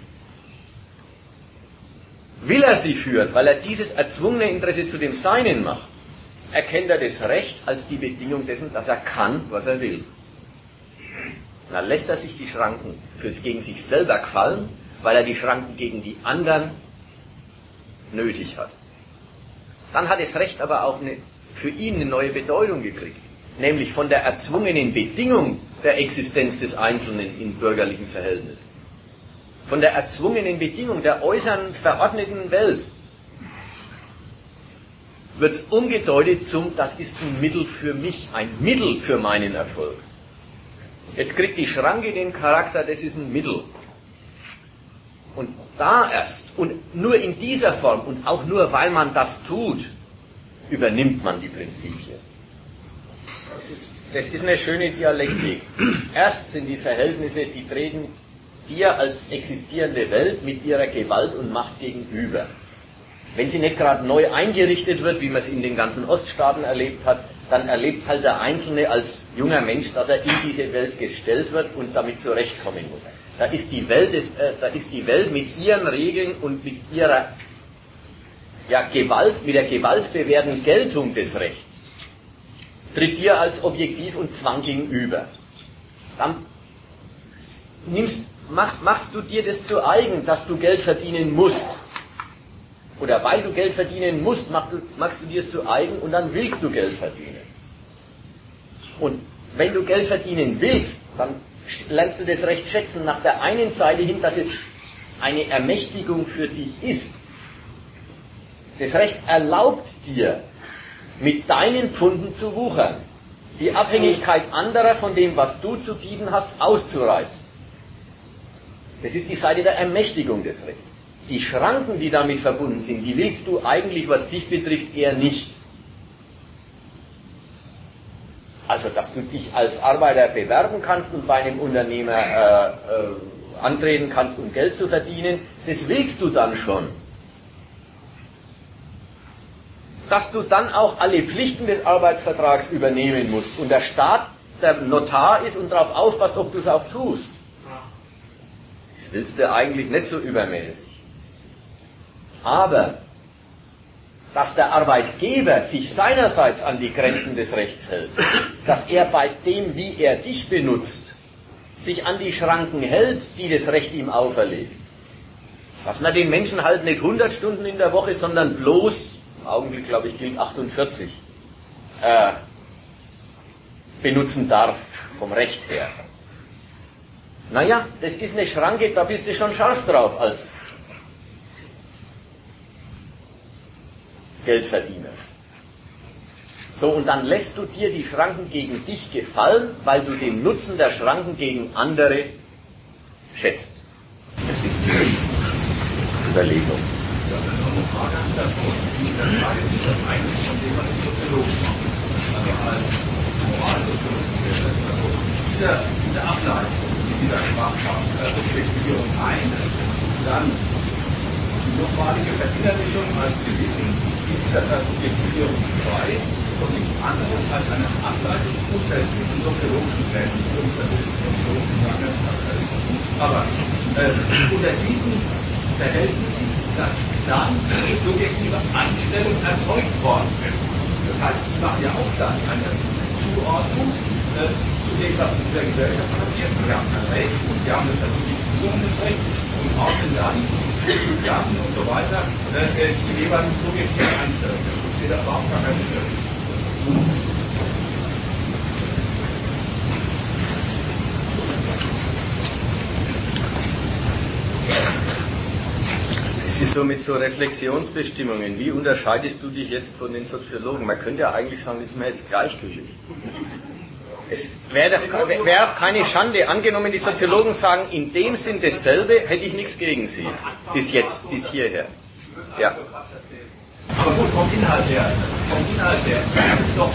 Will er sie führen, weil er dieses erzwungene Interesse zu dem Seinen macht, erkennt er das Recht als die Bedingung dessen, dass er kann, was er will. Und dann lässt er sich die Schranken für, gegen sich selber gefallen, weil er die Schranken gegen die anderen nötig hat. Dann hat das Recht aber auch eine, für ihn eine neue Bedeutung gekriegt nämlich von der erzwungenen Bedingung der Existenz des Einzelnen in bürgerlichen Verhältnissen, von der erzwungenen Bedingung der äußeren verordneten Welt, wird es umgedeutet zum, das ist ein Mittel für mich, ein Mittel für meinen Erfolg. Jetzt kriegt die Schranke den Charakter, das ist ein Mittel. Und da erst, und nur in dieser Form, und auch nur weil man das tut, übernimmt man die Prinzipien. Das ist, das ist eine schöne Dialektik. Erst sind die Verhältnisse, die treten dir als existierende Welt mit ihrer Gewalt und Macht gegenüber. Wenn sie nicht gerade neu eingerichtet wird, wie man es in den ganzen Oststaaten erlebt hat, dann erlebt es halt der Einzelne als junger Mensch, dass er in diese Welt gestellt wird und damit zurechtkommen muss. Da ist die Welt, äh, da ist die Welt mit ihren Regeln und mit ihrer ja, Gewalt, mit der gewaltbewährten Geltung des Rechts tritt dir als Objektiv und Zwang gegenüber. Dann nimmst, mach, machst du dir das zu eigen, dass du Geld verdienen musst. Oder weil du Geld verdienen musst, machst du, machst du dir es zu eigen und dann willst du Geld verdienen. Und wenn du Geld verdienen willst, dann lernst du das Recht schätzen nach der einen Seite hin, dass es eine Ermächtigung für dich ist. Das Recht erlaubt dir, mit deinen Pfunden zu wuchern, die Abhängigkeit anderer von dem, was du zu bieten hast, auszureizen. Das ist die Seite der Ermächtigung des Rechts. Die Schranken, die damit verbunden sind, die willst du eigentlich, was dich betrifft, eher nicht. Also, dass du dich als Arbeiter bewerben kannst und bei einem Unternehmer äh, äh, antreten kannst, um Geld zu verdienen, das willst du dann schon dass du dann auch alle Pflichten des Arbeitsvertrags übernehmen musst und der Staat der Notar ist und darauf aufpasst, ob du es auch tust. Das willst du eigentlich nicht so übermäßig. Aber dass der Arbeitgeber sich seinerseits an die Grenzen des Rechts hält, dass er bei dem, wie er dich benutzt, sich an die Schranken hält, die das Recht ihm auferlegt. Dass man den Menschen halt nicht 100 Stunden in der Woche, sondern bloß, im Augenblick glaube ich gilt 48, äh, benutzen darf, vom Recht her. Naja, das ist eine Schranke, da bist du schon scharf drauf als Geldverdiener. So, und dann lässt du dir die Schranken gegen dich gefallen, weil du den Nutzen der Schranken gegen andere schätzt. Das ist die Überlegung. Ja, eine Frage ist das eigentlich von dem, was die Soziologen machen. Also als Moralsoziologen. Diese, diese Ableitung dieser Sprachrespektierung 1, dann die nochmalige Verinnerlichung als Gewissen dieser Subjektivierung 2 ist doch nichts anderes als eine Ableitung unter diesen soziologischen Verhältnissen, aber äh, unter diesen Verhältnissen, dass dann eine subjektive Einstellung erzeugt worden ist. Das heißt, ich mache ja auch dann eine Zuordnung äh, zu dem, was in dieser Gesellschaft passiert. Wir haben ein Recht und wir haben das des Rechts und ordnen dann Klassen und so weiter äh, die jeweiligen subjektiven Einstellungen. Ich sehe da überhaupt gar Unterschied. Ist so mit so Reflexionsbestimmungen. Wie unterscheidest du dich jetzt von den Soziologen? Man könnte ja eigentlich sagen, das ist mir jetzt gleichgültig. Es wäre wär auch keine Schande, angenommen die Soziologen sagen, in dem Sinn dasselbe, hätte ich nichts gegen sie. Bis jetzt, bis hierher. Ja. Aber gut, vom Inhalt her, vom Inhalt her, das ist doch,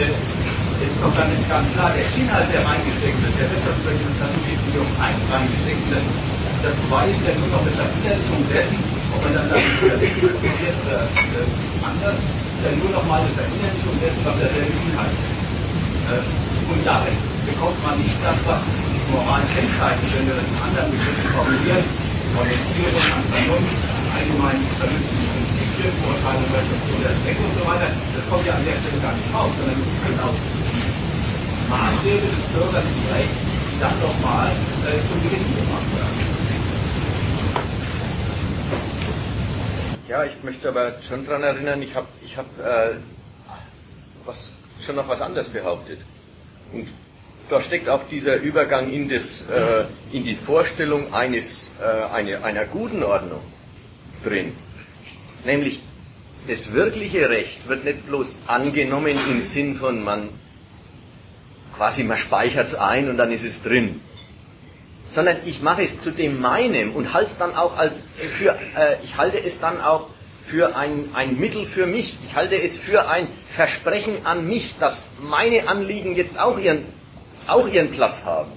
äh, ist doch dann nicht ganz klar, der Inhalt, der reingesteckt wird, der wirtschaftspolitische Strategiebildung 1 reingesteckt wird, das 2 ist ja nur noch eine Verinnerlichung dessen, ob man dann damit formuliert oder äh, anders, ist ja nur noch mal eine Verinnerlichung dessen, was derselbe Inhalt ist. Äh, und damit bekommt man nicht das, was Moral kennzeichnet, wenn wir das in anderen Begriffen formulieren, Orientierung an Vernunft, allgemein vernünftige Prinzipien, Beurteilung, Rezeption der Zwecke und so weiter, das kommt ja an der Stelle gar nicht raus, sondern es können auch Maßstäbe des bürgerlichen Rechts dann doch mal äh, zum Gewissen gemacht werden. Ja, ich möchte aber schon daran erinnern, ich habe ich hab, äh, schon noch was anderes behauptet. Und da steckt auch dieser Übergang in, das, äh, in die Vorstellung eines, äh, eine, einer guten Ordnung drin. Nämlich, das wirkliche Recht wird nicht bloß angenommen im Sinn von man quasi man speichert es ein und dann ist es drin. Sondern ich mache es zu dem meinem und halte es dann auch als für, äh, ich halte es dann auch für ein, ein Mittel für mich. Ich halte es für ein Versprechen an mich, dass meine Anliegen jetzt auch ihren, auch ihren Platz haben.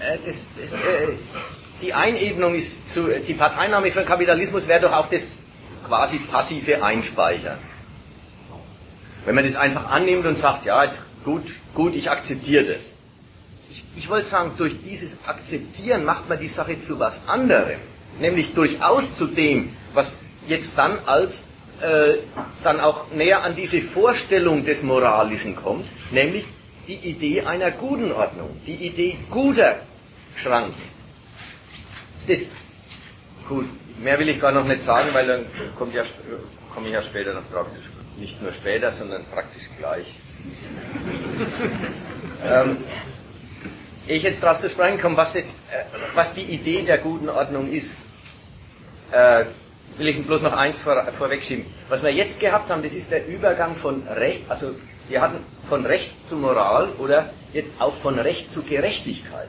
Äh, das, das, äh, die Einebnung ist zu, die Parteinahme für den Kapitalismus wäre doch auch das quasi passive Einspeichern. Wenn man das einfach annimmt und sagt, ja, jetzt gut, gut, ich akzeptiere das. Ich, ich wollte sagen, durch dieses Akzeptieren macht man die Sache zu was anderem. Nämlich durchaus zu dem, was jetzt dann als äh, dann auch näher an diese Vorstellung des Moralischen kommt, nämlich die Idee einer guten Ordnung, die Idee guter Schranken. Das, gut, mehr will ich gar noch nicht sagen, weil dann kommt ja, komme ich ja später noch drauf zu sprechen. Nicht nur später, sondern praktisch gleich. Ähm, ich jetzt darauf zu sprechen komme, was, jetzt, äh, was die Idee der guten Ordnung ist, äh, will ich bloß noch eins vor, vorwegschieben. Was wir jetzt gehabt haben, das ist der Übergang von Recht, also wir hatten von Recht zu Moral oder jetzt auch von Recht zu Gerechtigkeit.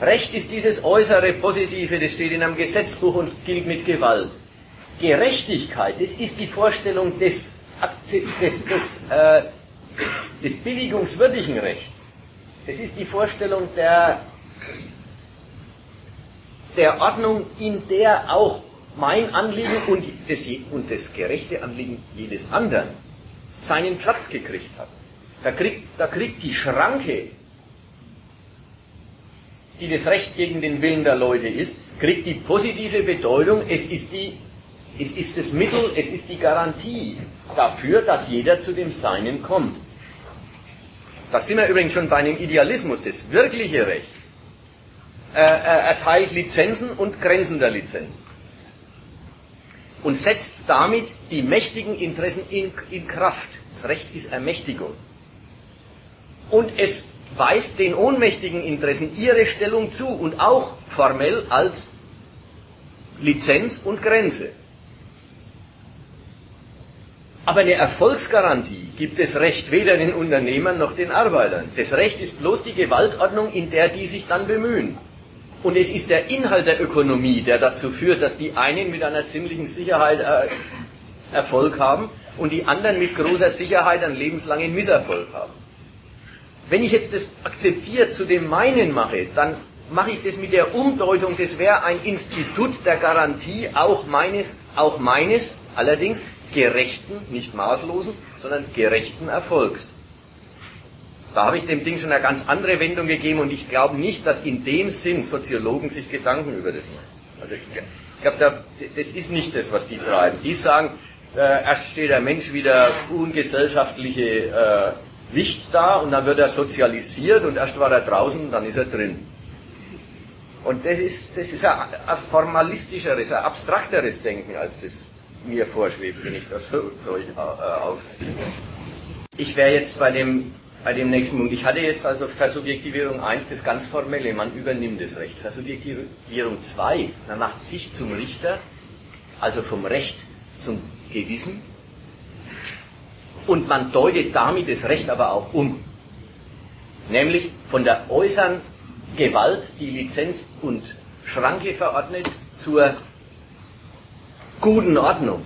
Recht ist dieses äußere Positive, das steht in einem Gesetzbuch und gilt mit Gewalt. Gerechtigkeit, das ist die Vorstellung des, des, des, äh, des billigungswürdigen Rechts. Das ist die Vorstellung der, der Ordnung, in der auch mein Anliegen und das, und das gerechte Anliegen jedes anderen seinen Platz gekriegt hat. Da kriegt, da kriegt die Schranke die das Recht gegen den Willen der Leute ist, kriegt die positive Bedeutung, es ist, die, es ist das Mittel, es ist die Garantie dafür, dass jeder zu dem Seinen kommt. Da sind wir übrigens schon bei einem Idealismus, das wirkliche Recht äh, äh erteilt Lizenzen und Grenzen der Lizenzen und setzt damit die mächtigen Interessen in, in Kraft. Das Recht ist Ermächtigung. Und es weist den ohnmächtigen Interessen ihre Stellung zu und auch formell als Lizenz und Grenze. Aber eine Erfolgsgarantie gibt das Recht weder den Unternehmern noch den Arbeitern. Das Recht ist bloß die Gewaltordnung, in der die sich dann bemühen. Und es ist der Inhalt der Ökonomie, der dazu führt, dass die einen mit einer ziemlichen Sicherheit äh, Erfolg haben und die anderen mit großer Sicherheit einen lebenslangen Misserfolg haben. Wenn ich jetzt das akzeptiert zu dem meinen mache, dann mache ich das mit der Umdeutung, das wäre ein Institut der Garantie auch meines, auch meines, allerdings gerechten, nicht maßlosen, sondern gerechten Erfolgs. Da habe ich dem Ding schon eine ganz andere Wendung gegeben und ich glaube nicht, dass in dem Sinn Soziologen sich Gedanken über das machen. Also ich, glaube, da, das ist nicht das, was die treiben. Die sagen, äh, erst steht der Mensch wieder ungesellschaftliche äh, Wicht da und dann wird er sozialisiert und erst war er draußen und dann ist er drin. Und das ist, das ist ein formalistischeres, ein abstrakteres Denken, als das mir vorschwebt, wenn ich das Zeug äh, aufziehe. Ich wäre jetzt bei dem, bei dem nächsten Punkt. Ich hatte jetzt also Versubjektivierung 1 das ganz Formelle, man übernimmt das Recht. Versubjektivierung 2, man macht sich zum Richter, also vom Recht zum Gewissen und man deutet damit das Recht aber auch um. Nämlich von der äußeren Gewalt, die Lizenz und Schranke verordnet, zur guten Ordnung,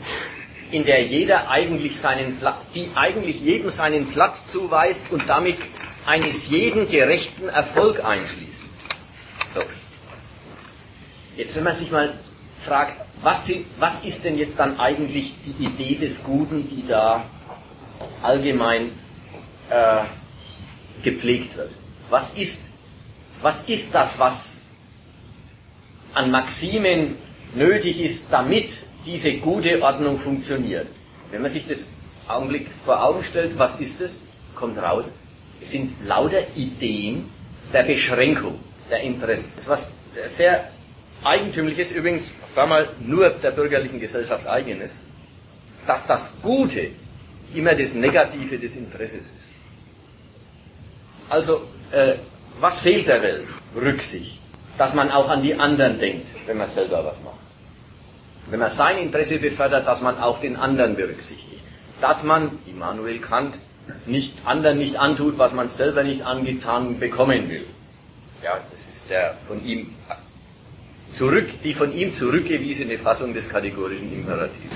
in der jeder eigentlich seinen, die eigentlich jedem seinen Platz zuweist und damit eines jeden gerechten Erfolg einschließt. So. Jetzt, wenn man sich mal fragt, was, sind, was ist denn jetzt dann eigentlich die Idee des Guten, die da allgemein äh, gepflegt wird. Was ist, was ist das, was an Maximen nötig ist, damit diese gute Ordnung funktioniert? Wenn man sich das Augenblick vor Augen stellt, was ist es? Kommt raus, es sind lauter Ideen der Beschränkung der Interessen. Das ist was sehr eigentümliches, übrigens war mal nur der bürgerlichen Gesellschaft eigenes, dass das Gute immer das Negative des Interesses ist. Also, äh, was fehlt der Welt? Rücksicht. Dass man auch an die anderen denkt, wenn man selber was macht. Wenn man sein Interesse befördert, dass man auch den anderen berücksichtigt. Dass man, Immanuel Kant, nicht, anderen nicht antut, was man selber nicht angetan bekommen will. Ja, das ist der von ihm zurück, die von ihm zurückgewiesene Fassung des kategorischen Imperativs.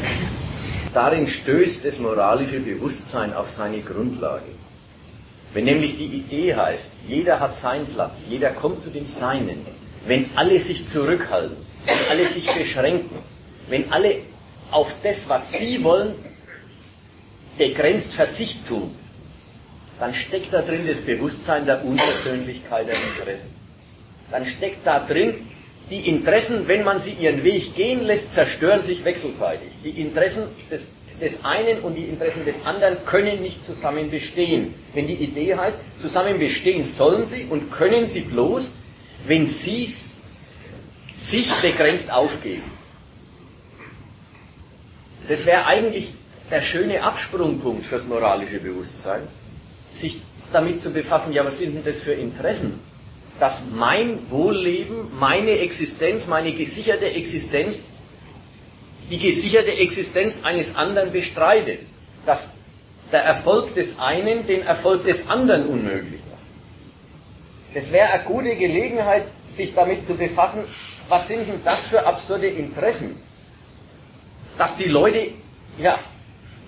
Darin stößt das moralische Bewusstsein auf seine Grundlage. Wenn nämlich die Idee heißt, jeder hat seinen Platz, jeder kommt zu dem Seinen, wenn alle sich zurückhalten, wenn alle sich beschränken, wenn alle auf das, was sie wollen, begrenzt Verzicht tun, dann steckt da drin das Bewusstsein der Unpersönlichkeit der Interessen. Dann steckt da drin die Interessen, wenn man sie ihren Weg gehen lässt, zerstören sich wechselseitig. Die Interessen des, des einen und die Interessen des anderen können nicht zusammen bestehen. Wenn die Idee heißt, zusammen bestehen sollen sie und können sie bloß, wenn sie sich begrenzt aufgeben. Das wäre eigentlich der schöne Absprungpunkt fürs moralische Bewusstsein, sich damit zu befassen, ja, was sind denn das für Interessen? dass mein Wohlleben, meine Existenz, meine gesicherte Existenz, die gesicherte Existenz eines anderen bestreitet. Dass der Erfolg des einen den Erfolg des anderen unmöglich macht. Es wäre eine gute Gelegenheit, sich damit zu befassen, was sind denn das für absurde Interessen? Dass die Leute ja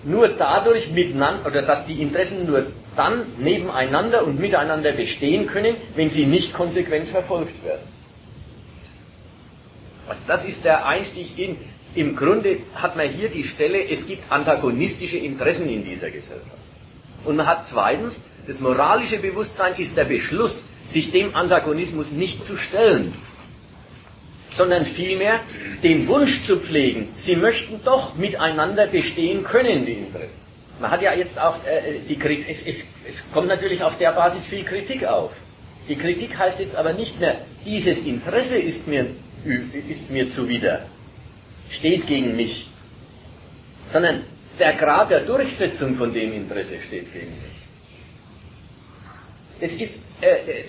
nur dadurch miteinander, oder dass die Interessen nur dann nebeneinander und miteinander bestehen können, wenn sie nicht konsequent verfolgt werden. Also das ist der Einstieg in, im Grunde hat man hier die Stelle, es gibt antagonistische Interessen in dieser Gesellschaft. Und man hat zweitens, das moralische Bewusstsein ist der Beschluss, sich dem Antagonismus nicht zu stellen, sondern vielmehr den Wunsch zu pflegen, sie möchten doch miteinander bestehen können, die Interessen. Man hat ja jetzt auch, äh, die, es, es, es kommt natürlich auf der Basis viel Kritik auf. Die Kritik heißt jetzt aber nicht mehr, dieses Interesse ist mir, ist mir zuwider, steht gegen mich, sondern der Grad der Durchsetzung von dem Interesse steht gegen mich. Es ist, äh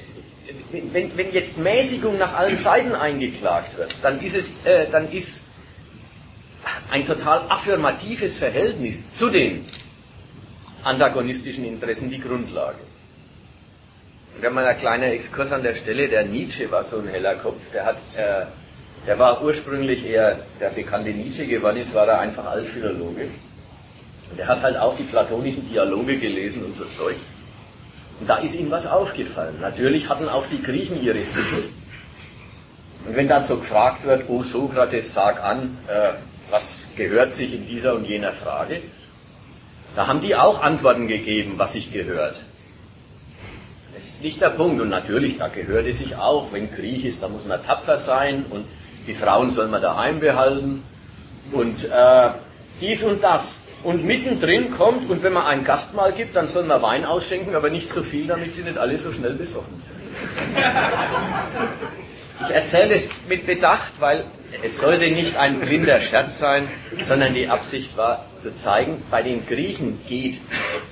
wenn, wenn, jetzt Mäßigung nach allen Seiten eingeklagt wird, dann ist, es, äh, dann ist ein total affirmatives Verhältnis zu den antagonistischen Interessen die Grundlage. Und dann mal ein kleiner Exkurs an der Stelle, der Nietzsche war so ein heller Kopf, der hat, äh, der war ursprünglich eher, der bekannte Nietzsche geworden ist, war er einfach Altphilologe. Und der hat halt auch die platonischen Dialoge gelesen und so Zeug. Und da ist ihm was aufgefallen. Natürlich hatten auch die Griechen ihre Sitte. Und wenn dann so gefragt wird, oh Sokrates, sag an, äh, was gehört sich in dieser und jener Frage, da haben die auch Antworten gegeben, was sich gehört. Das ist nicht der Punkt. Und natürlich, da gehört es sich auch, wenn Krieg ist, da muss man tapfer sein und die Frauen soll man daheim behalten und äh, dies und das. Und mittendrin kommt, und wenn man ein Gastmahl gibt, dann soll man Wein ausschenken, aber nicht so viel, damit sie nicht alle so schnell besoffen sind. Ich erzähle es mit Bedacht, weil es sollte nicht ein blinder Scherz sein, sondern die Absicht war zu zeigen, bei den Griechen geht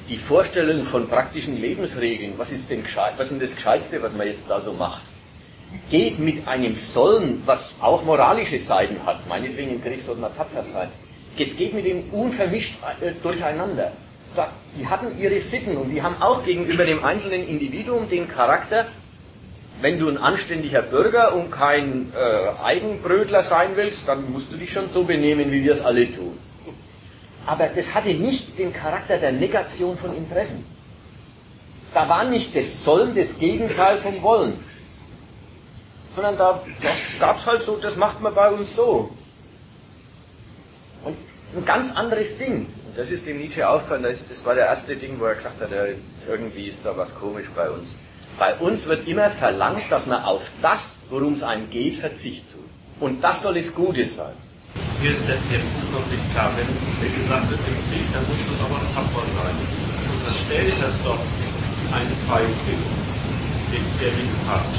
die Vorstellung von praktischen Lebensregeln, was ist denn gescheit, was ist das Gescheitste, was man jetzt da so macht, geht mit einem Sollen, was auch moralische Seiten hat, meinetwegen im Krieg sollte man tapfer sein, es geht mit dem unvermischt äh, durcheinander. Die hatten ihre Sitten und die haben auch gegenüber dem einzelnen Individuum den Charakter, wenn du ein anständiger Bürger und kein äh, Eigenbrötler sein willst, dann musst du dich schon so benehmen, wie wir es alle tun. Aber das hatte nicht den Charakter der Negation von Interessen. Da war nicht das Sollen das Gegenteil vom Wollen. Sondern da, da gab es halt so, das macht man bei uns so. Das ist ein ganz anderes Ding. Und das ist dem Nietzsche aufgefallen, das, das war der erste Ding, wo er gesagt hat, irgendwie ist da was komisch bei uns. Bei uns wird immer verlangt, dass man auf das, worum es einem geht, Verzicht tut. Und das soll das Gute sein. Hier ist der, der Punkt noch nicht klar. Wenn, wenn gesagt wird, im Krieg, dann muss es aber tapfer sein. Und das stellt das doch einen Feind den, der nicht passt.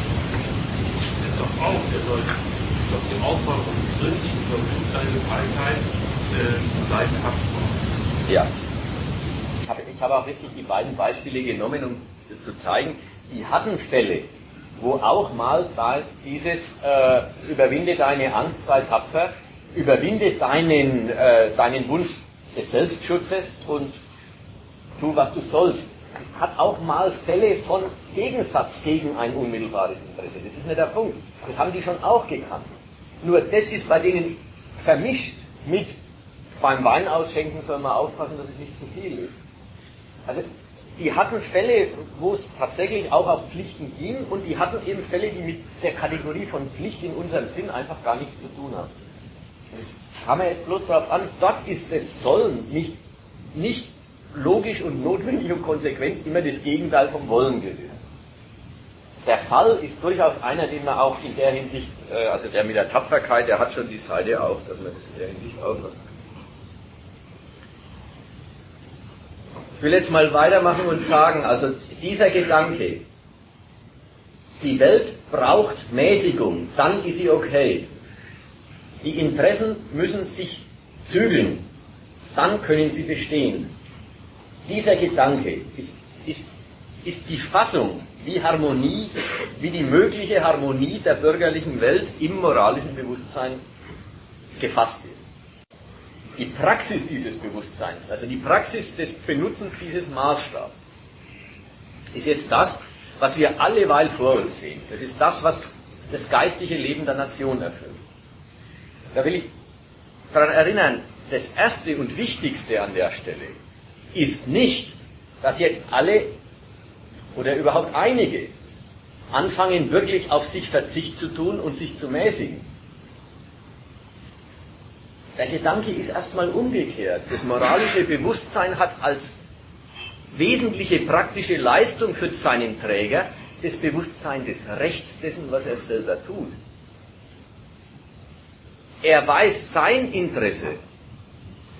Ist doch auch, der soll, ist doch die Aufforderung drin, ich überwinde deine Feigheit, äh, tapfer. Ja. Ich habe, ich habe auch wirklich die beiden Beispiele genommen, um zu zeigen, die hatten Fälle, wo auch mal dieses äh, überwinde deine Angst, sei tapfer, überwinde deinen, äh, deinen Wunsch des Selbstschutzes und tu, was du sollst. Es hat auch mal Fälle von Gegensatz gegen ein unmittelbares Interesse. Das ist nicht der Punkt. Das haben die schon auch gekannt. Nur das ist bei denen vermischt mit beim Wein ausschenken soll man aufpassen, dass es nicht zu viel ist. Also die hatten Fälle, wo es tatsächlich auch auf Pflichten ging und die hatten eben Fälle, die mit der Kategorie von Pflicht in unserem Sinn einfach gar nichts zu tun haben. Das kam ja jetzt bloß darauf an, dort ist das Sollen nicht, nicht logisch und notwendig und konsequent immer das Gegenteil vom Wollen gewesen. Der Fall ist durchaus einer, den man auch in der Hinsicht, äh, also der mit der Tapferkeit, der hat schon die Seite auch, dass man das in der Hinsicht auflassen Ich will jetzt mal weitermachen und sagen, also dieser Gedanke, die Welt braucht Mäßigung, dann ist sie okay. Die Interessen müssen sich zügeln, dann können sie bestehen. Dieser Gedanke ist, ist, ist die Fassung, wie Harmonie, wie die mögliche Harmonie der bürgerlichen Welt im moralischen Bewusstsein gefasst ist die Praxis dieses Bewusstseins, also die Praxis des Benutzens dieses Maßstabs, ist jetzt das, was wir alleweil vor uns sehen. Das ist das, was das geistige Leben der Nation erfüllt. Da will ich daran erinnern, das Erste und Wichtigste an der Stelle ist nicht, dass jetzt alle oder überhaupt einige anfangen, wirklich auf sich Verzicht zu tun und sich zu mäßigen. Der Gedanke ist erstmal umgekehrt. Das moralische Bewusstsein hat als wesentliche praktische Leistung für seinen Träger das Bewusstsein des Rechts dessen, was er selber tut. Er weiß sein Interesse.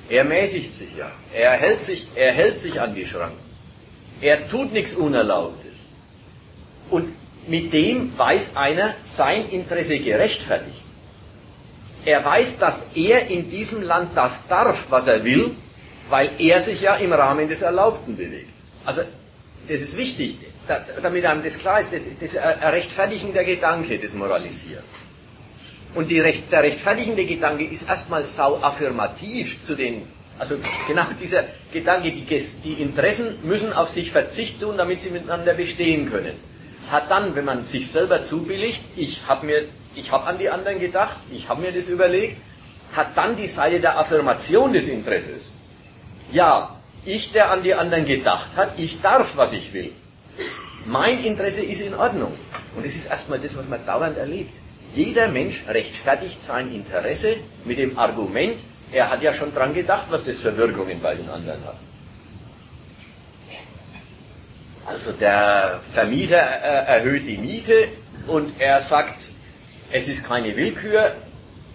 Er mäßigt sich ja. Er hält sich, er hält sich an die Schranken. Er tut nichts Unerlaubtes. Und mit dem weiß einer sein Interesse gerechtfertigt. Er weiß, dass er in diesem Land das darf, was er will, weil er sich ja im Rahmen des Erlaubten bewegt. Also, das ist wichtig, damit einem das klar ist, das, das ein rechtfertigender Gedanke, das Moralisieren. Und Recht, der rechtfertigende Gedanke ist erstmal sau affirmativ zu den, also genau dieser Gedanke, die, die Interessen müssen auf sich Verzicht tun, damit sie miteinander bestehen können. Hat dann, wenn man sich selber zubilligt, ich habe mir, ich habe an die anderen gedacht, ich habe mir das überlegt, hat dann die Seite der Affirmation des Interesses. Ja, ich, der an die anderen gedacht hat, ich darf, was ich will. Mein Interesse ist in Ordnung. Und das ist erstmal das, was man dauernd erlebt. Jeder Mensch rechtfertigt sein Interesse mit dem Argument, er hat ja schon dran gedacht, was das für Wirkungen bei den anderen hat. Also der Vermieter äh, erhöht die Miete und er sagt, es ist keine Willkür,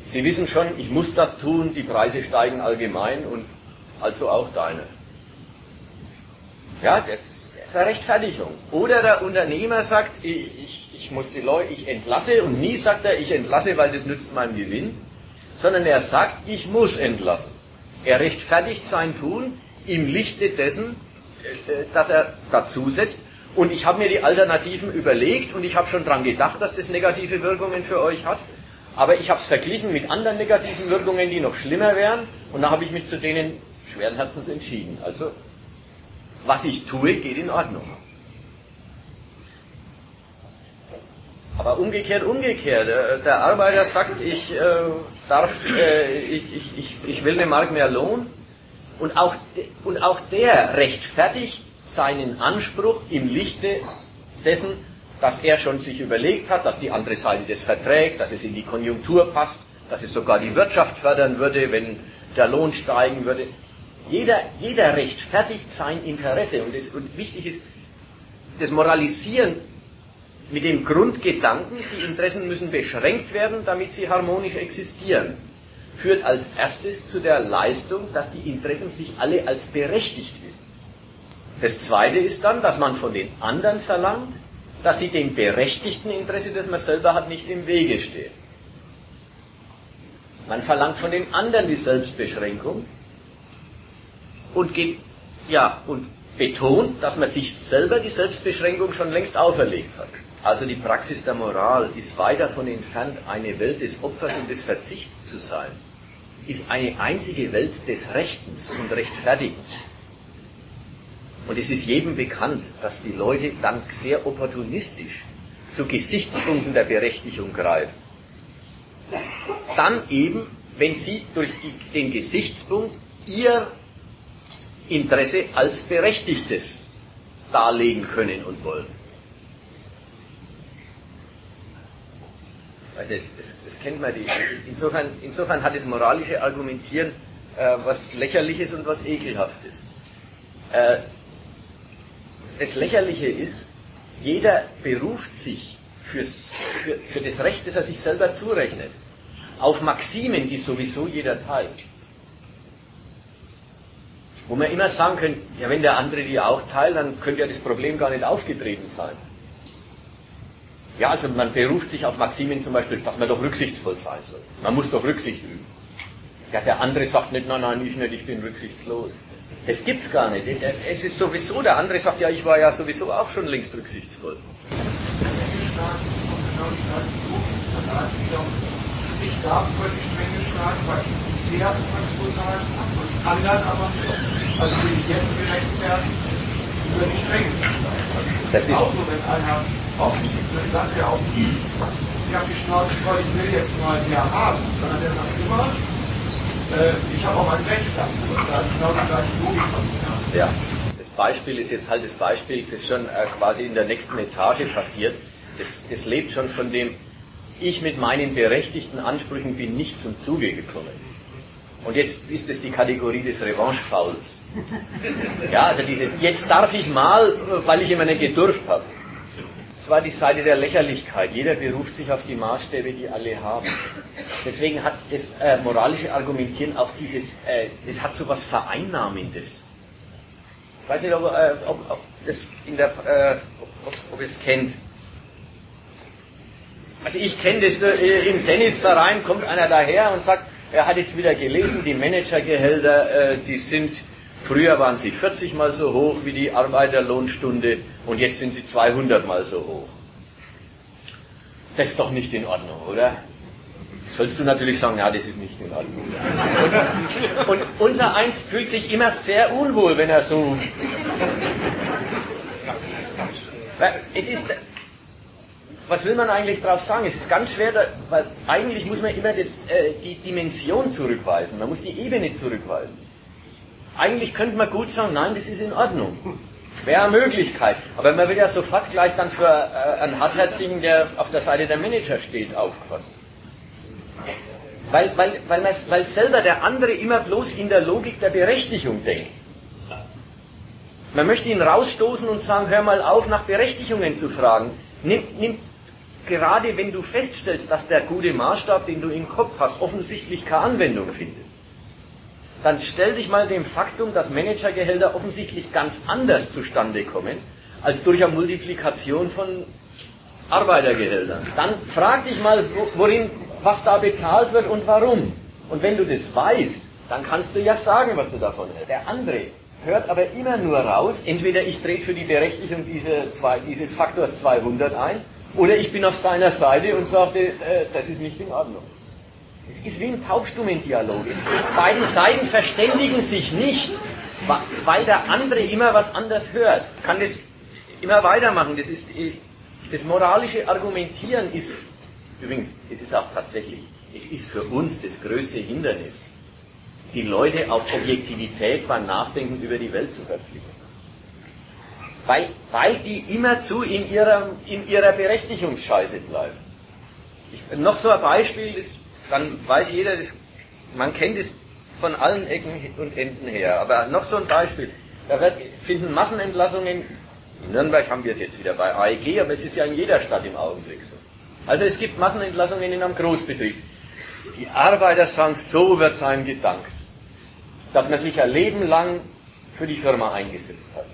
Sie wissen schon, ich muss das tun, die Preise steigen allgemein und also auch deine. Ja, das ist eine Rechtfertigung. Oder der Unternehmer sagt, ich, ich, ich muss die Leute, ich entlasse und nie sagt er, ich entlasse, weil das nützt meinem Gewinn, sondern er sagt, ich muss entlassen. Er rechtfertigt sein Tun im Lichte dessen, äh, dass er dazusetzt. Und ich habe mir die Alternativen überlegt und ich habe schon daran gedacht, dass das negative Wirkungen für euch hat. Aber ich habe es verglichen mit anderen negativen Wirkungen, die noch schlimmer wären. Und da habe ich mich zu denen schweren Herzens entschieden. Also, was ich tue, geht in Ordnung. Aber umgekehrt, umgekehrt. Äh, der Arbeiter sagt, ich äh, darf, äh, ich, ich, ich will eine Mark mehr Lohn. Und auch, und auch der rechtfertigt seinen Anspruch im Lichte dessen, dass er schon sich überlegt hat, dass die andere Seite das verträgt, dass es in die Konjunktur passt, dass es sogar die Wirtschaft fördern würde, wenn der Lohn steigen würde. Jeder, jeder rechtfertigt sein Interesse. Und, das, und wichtig ist, das Moralisieren mit dem Grundgedanken, die Interessen müssen beschränkt werden, damit sie harmonisch existieren, führt als erstes zu der Leistung, dass die Interessen sich alle als berechtigt wissen. Das zweite ist dann, dass man von den anderen verlangt, dass sie dem berechtigten Interesse, das man selber hat, nicht im Wege stehen. Man verlangt von den anderen die Selbstbeschränkung und, geht, ja, und betont, dass man sich selber die Selbstbeschränkung schon längst auferlegt hat. Also die Praxis der Moral ist weit davon entfernt, eine Welt des Opfers und des Verzichts zu sein, ist eine einzige Welt des Rechtens und Rechtfertigens. Und es ist jedem bekannt, dass die Leute dann sehr opportunistisch zu Gesichtspunkten der Berechtigung greifen. Dann eben, wenn sie durch die, den Gesichtspunkt ihr Interesse als Berechtigtes darlegen können und wollen. Also das, das, das kennt man. Die, insofern, insofern hat das moralische Argumentieren äh, was Lächerliches und was Ekelhaftes. Äh, das Lächerliche ist, jeder beruft sich fürs, für, für das Recht, das er sich selber zurechnet, auf Maximen, die sowieso jeder teilt. Wo man immer sagen könnte, ja, wenn der andere die auch teilt, dann könnte ja das Problem gar nicht aufgetreten sein. Ja, also man beruft sich auf Maximen zum Beispiel, dass man doch rücksichtsvoll sein soll. Man muss doch Rücksicht üben. Ja, der andere sagt nicht, nein, nein, ich nicht, ich bin rücksichtslos. Das gibt's gar nicht. Es ist sowieso, der andere sagt, ja, ich war ja sowieso auch schon längst rücksichtsvoll. Ich darf über die Stränge schlagen, weil ich bisher vorgehalten habe und dann aber nicht. Also bin ich jetzt gerechtfertigt, über die Stränge zu schlagen. Das ist auch so, wenn einer offensichtlich sagt, ja auch ich habe die Schnauze voll, ich will jetzt mal mehr haben, sondern der sagt immer, äh, ich habe auch ein Recht dazu. Und da ist genau die gleiche Logik von Ja, das Beispiel ist jetzt halt das Beispiel, das schon äh, quasi in der nächsten Etage passiert. Das, das lebt schon von dem, ich mit meinen berechtigten Ansprüchen bin nicht zum Zuge gekommen. Und jetzt ist es die Kategorie des Revanche-Fouls. Ja, also dieses, jetzt darf ich mal, weil ich immer nicht gedurft habe. Es war die Seite der Lächerlichkeit. Jeder beruft sich auf die Maßstäbe, die alle haben. Deswegen hat das äh, moralische Argumentieren auch dieses, äh, das hat so was Vereinnahmendes. Ich weiß nicht, ob, äh, ob, ob das in der, äh, ob, ob ihr es kennt. Also ich kenne das, äh, im Tennisverein kommt einer daher und sagt, er hat jetzt wieder gelesen, die Managergehälter, äh, die sind, früher waren sie 40 mal so hoch wie die Arbeiterlohnstunde und jetzt sind sie 200 mal so hoch. Das ist doch nicht in Ordnung, oder? Sollst du natürlich sagen, ja, das ist nicht in Ordnung. Und, und unser Eins fühlt sich immer sehr unwohl, wenn er so. Es ist, was will man eigentlich darauf sagen? Es ist ganz schwer, weil eigentlich muss man immer das, äh, die Dimension zurückweisen. Man muss die Ebene zurückweisen. Eigentlich könnte man gut sagen, nein, das ist in Ordnung. Wäre eine Möglichkeit. Aber man wird ja sofort gleich dann für äh, einen Hartherzigen, der auf der Seite der Manager steht, aufgefasst. Weil, weil, weil, weil selber der andere immer bloß in der Logik der Berechtigung denkt. Man möchte ihn rausstoßen und sagen, hör mal auf, nach Berechtigungen zu fragen. Nimm, nimm, gerade wenn du feststellst, dass der gute Maßstab, den du im Kopf hast, offensichtlich keine Anwendung findet, dann stell dich mal dem Faktum, dass Managergehälter offensichtlich ganz anders zustande kommen, als durch eine Multiplikation von Arbeitergehältern. Dann frag dich mal, worin, was da bezahlt wird und warum. Und wenn du das weißt, dann kannst du ja sagen, was du davon hältst. Der andere hört aber immer nur raus, entweder ich drehe für die Berechtigung diese zwei, dieses Faktors 200 ein, oder ich bin auf seiner Seite und sage, äh, das ist nicht in Ordnung. Es ist wie ein Taubstummendialog. Beide Seiten verständigen sich nicht, weil der andere immer was anders hört. Kann das immer weitermachen. Das ist das moralische Argumentieren ist übrigens, es ist auch tatsächlich, es ist für uns das größte Hindernis, die Leute auf Objektivität beim Nachdenken über die Welt zu verpflichten. Weil, weil die immerzu in ihrer, in ihrer Berechtigungsscheiße bleiben. Ich, noch so ein Beispiel, das dann weiß jeder, das, man kennt es von allen Ecken und Enden her. Aber noch so ein Beispiel. Da wird, finden Massenentlassungen, in Nürnberg haben wir es jetzt wieder bei AEG, aber es ist ja in jeder Stadt im Augenblick so. Also es gibt Massenentlassungen in einem Großbetrieb. Die Arbeiter sagen, so wird es einem gedankt, dass man sich ein Leben lang für die Firma eingesetzt hat.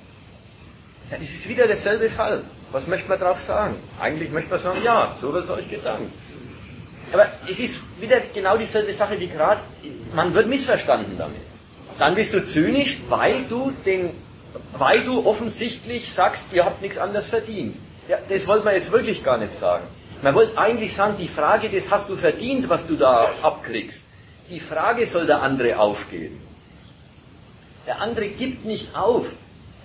Das ist wieder derselbe Fall. Was möchte man darauf sagen? Eigentlich möchte man sagen, ja, so wird es euch gedankt. Aber es ist wieder genau dieselbe Sache wie gerade, man wird missverstanden damit. Dann bist du zynisch, weil du, den, weil du offensichtlich sagst, ihr habt nichts anderes verdient. Ja, das wollte man jetzt wirklich gar nicht sagen. Man wollte eigentlich sagen, die Frage, das hast du verdient, was du da abkriegst. Die Frage soll der andere aufgeben. Der andere gibt nicht auf,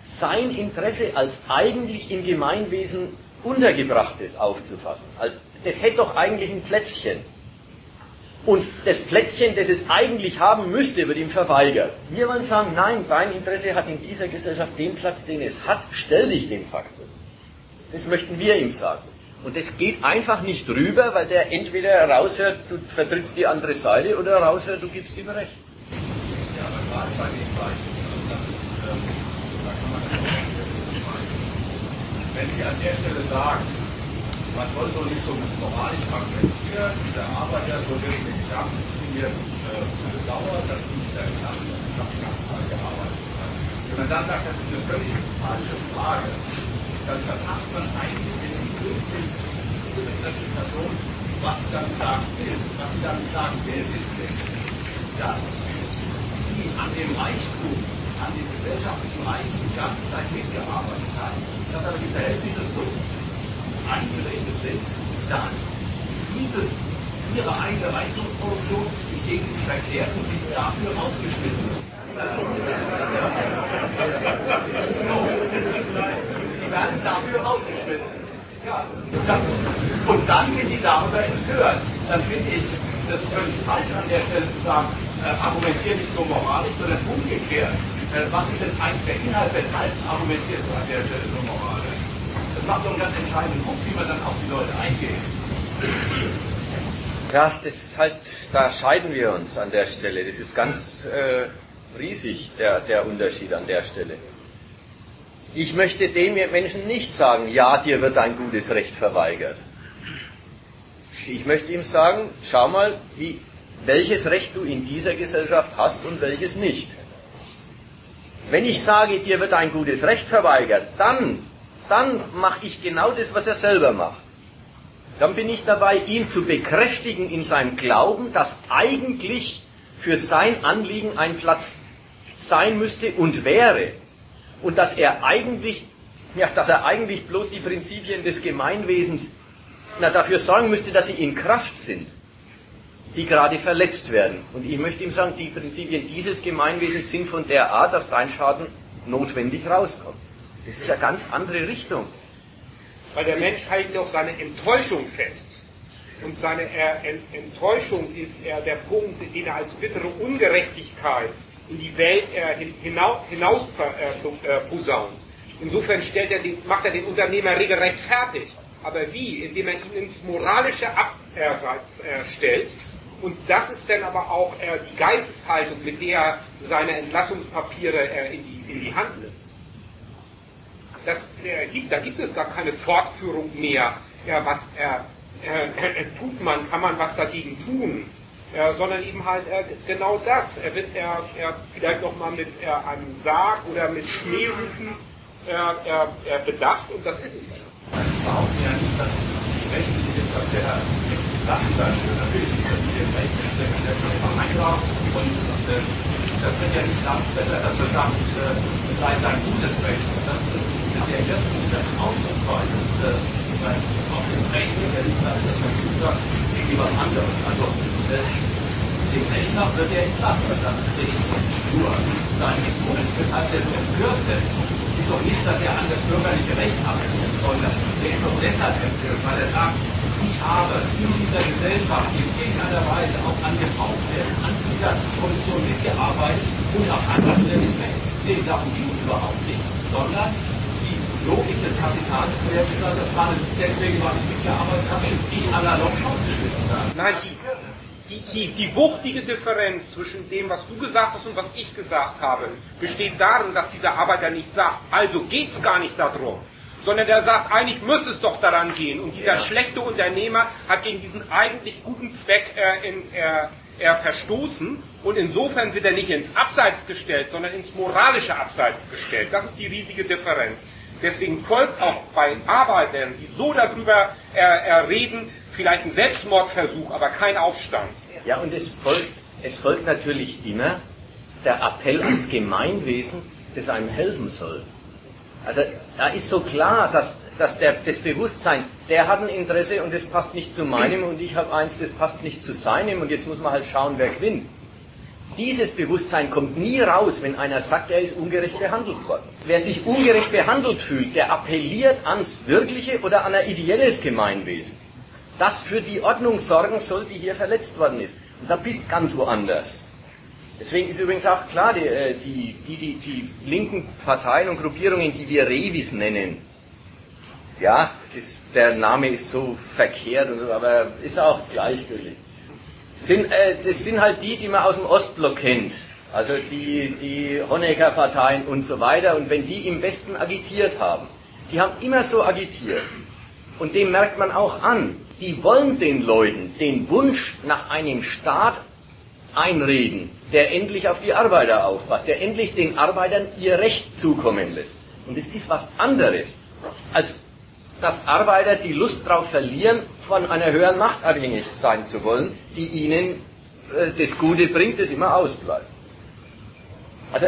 sein Interesse als eigentlich im Gemeinwesen Untergebrachtes aufzufassen. Als, das hätte doch eigentlich ein Plätzchen. Und das Plätzchen, das es eigentlich haben müsste, wird ihm verweigert. Wir wollen sagen, nein, dein Interesse hat in dieser Gesellschaft den Platz, den es hat, stell dich dem Faktor. Das möchten wir ihm sagen. Und das geht einfach nicht rüber, weil der entweder raushört, du vertrittst die andere Seite, oder raushört, du gibst ihm recht. Ja, aber gerade bei ist, ähm, da kann man wenn Sie an der Stelle sagen, man soll so nicht so moralisch argumentieren, der Arbeiter so wirklich Gedanken, ich bin jetzt äh, sauer, dass ich mit der Klasse, ich habe die ganze Zeit gearbeitet. Wenn man dann sagt, das ist eine völlig falsche Frage, dann verpasst man eigentlich den Impuls der Person, was sie dann sagen will. Was sie dann sagen will, ist, dass sie an dem Reichtum an den gesellschaftlichen Reichen die ganze Zeit mitgearbeitet hat, dass aber die Verhältnisse so eingerichtet sind, dass dieses, ihre eigene Reichtumsproduktion sich gegen sie verkehrt und sie dafür rausgeschmissen ist. Sie werden dafür rausgeschmissen. Und dann sind die darüber empört. Dann finde ich das ist völlig falsch an der Stelle zu sagen, äh, argumentiere nicht so moralisch, sondern umgekehrt. Äh, was ist denn eigentlich der Inhalt, weshalb argumentierst du an der Stelle so moralisch? Macht doch einen ganz entscheidenden Punkt, wie man dann auf die Leute eingeht. Ja, das ist halt, da scheiden wir uns an der Stelle. Das ist ganz äh, riesig, der, der Unterschied an der Stelle. Ich möchte dem Menschen nicht sagen, ja, dir wird ein gutes Recht verweigert. Ich möchte ihm sagen, schau mal, wie, welches Recht du in dieser Gesellschaft hast und welches nicht. Wenn ich sage, dir wird ein gutes Recht verweigert, dann, dann mache ich genau das, was er selber macht. Dann bin ich dabei, ihn zu bekräftigen in seinem Glauben, dass eigentlich für sein Anliegen ein Platz sein müsste und wäre. Und dass er eigentlich, ja, dass er eigentlich bloß die Prinzipien des Gemeinwesens na, dafür sorgen müsste, dass sie in Kraft sind, die gerade verletzt werden. Und ich möchte ihm sagen, die Prinzipien dieses Gemeinwesens sind von der Art, dass dein Schaden notwendig rauskommt. Das ist eine ganz andere Richtung. Weil der Mensch hält doch seine Enttäuschung fest. Und seine Enttäuschung ist er der Punkt, den er als bittere Ungerechtigkeit in die Welt hinaus, hinaus äh, posaunt. Insofern er den, macht er den Unternehmer regelrecht fertig. Aber wie? Indem er ihn ins moralische Abseits äh, stellt. Und das ist dann aber auch äh, die Geisteshaltung, mit der er seine Entlassungspapiere äh, in die Hand nimmt. Das, äh, gibt, da gibt es gar keine Fortführung mehr. Ja, was er tut man, kann man was dagegen tun. Äh, sondern eben halt äh, genau das. Er wird er, er vielleicht nochmal mit äh, einem Sarg oder mit Schneerufen bedacht und das ist es. behaupten ja nicht, dass es rechtlich ist, dass der will. Natürlich ist das mit dem Recht, der kann schon immer eingraben und äh, das wird ja nicht damit besser, das wird damit äh, sei sein gutes Recht. Das ist ja jetzt ein Ausdrucksweise. Äh, auf dem Recht der Richter ist das natürlich sagt, irgendwie was anderes. Also äh, dem Rechner wird er entlassen, das ist richtig. Nur sein Impuls, weshalb er so empört ist, ist doch nicht, dass er an das bürgerliche Recht arbeitet, sondern der ist doch deshalb empört, weil er sagt, ich habe in dieser Gesellschaft in irgendeiner Weise auch an Gebrauchswerten, an dieser Position mitgearbeitet und auf anderer Stelle festgelegt. Darum ging es überhaupt nicht, sondern Logik des Kapitals gesagt, das war deswegen, weil ich mitgearbeitet habe, ich analog ausgeschmissen habe. Nein, die, die, die, die wuchtige Differenz zwischen dem, was du gesagt hast und was ich gesagt habe, besteht darin, dass dieser Arbeiter nicht sagt, also geht es gar nicht darum, sondern der sagt, eigentlich muss es doch daran gehen. Und dieser ja. schlechte Unternehmer hat gegen diesen eigentlich guten Zweck äh, in, äh, er verstoßen und insofern wird er nicht ins Abseits gestellt, sondern ins moralische Abseits gestellt. Das ist die riesige Differenz. Deswegen folgt auch bei Arbeitern, die so darüber äh, reden, vielleicht ein Selbstmordversuch, aber kein Aufstand. Ja, und es folgt, es folgt natürlich immer der Appell ans Gemeinwesen, das einem helfen soll. Also da ist so klar, dass, dass der, das Bewusstsein, der hat ein Interesse und das passt nicht zu meinem und ich habe eins, das passt nicht zu seinem und jetzt muss man halt schauen, wer gewinnt. Dieses Bewusstsein kommt nie raus, wenn einer sagt, er ist ungerecht behandelt worden. Wer sich ungerecht behandelt fühlt, der appelliert ans wirkliche oder an ein ideelles Gemeinwesen, das für die Ordnung sorgen soll, die hier verletzt worden ist. Und da bist ganz woanders. Deswegen ist übrigens auch klar, die, äh, die, die, die, linken Parteien und Gruppierungen, die wir Revis nennen, ja, das, der Name ist so verkehrt, und so, aber ist auch gleichgültig. Sind, äh, das sind halt die, die man aus dem Ostblock kennt. Also die, die Honecker-Parteien und so weiter. Und wenn die im Westen agitiert haben, die haben immer so agitiert. Und dem merkt man auch an, die wollen den Leuten den Wunsch nach einem Staat einreden, der endlich auf die Arbeiter aufpasst, der endlich den Arbeitern ihr Recht zukommen lässt. Und es ist was anderes, als dass Arbeiter die Lust darauf verlieren, von einer höheren Macht abhängig sein zu wollen, die ihnen äh, das Gute bringt, das immer ausbleibt. Also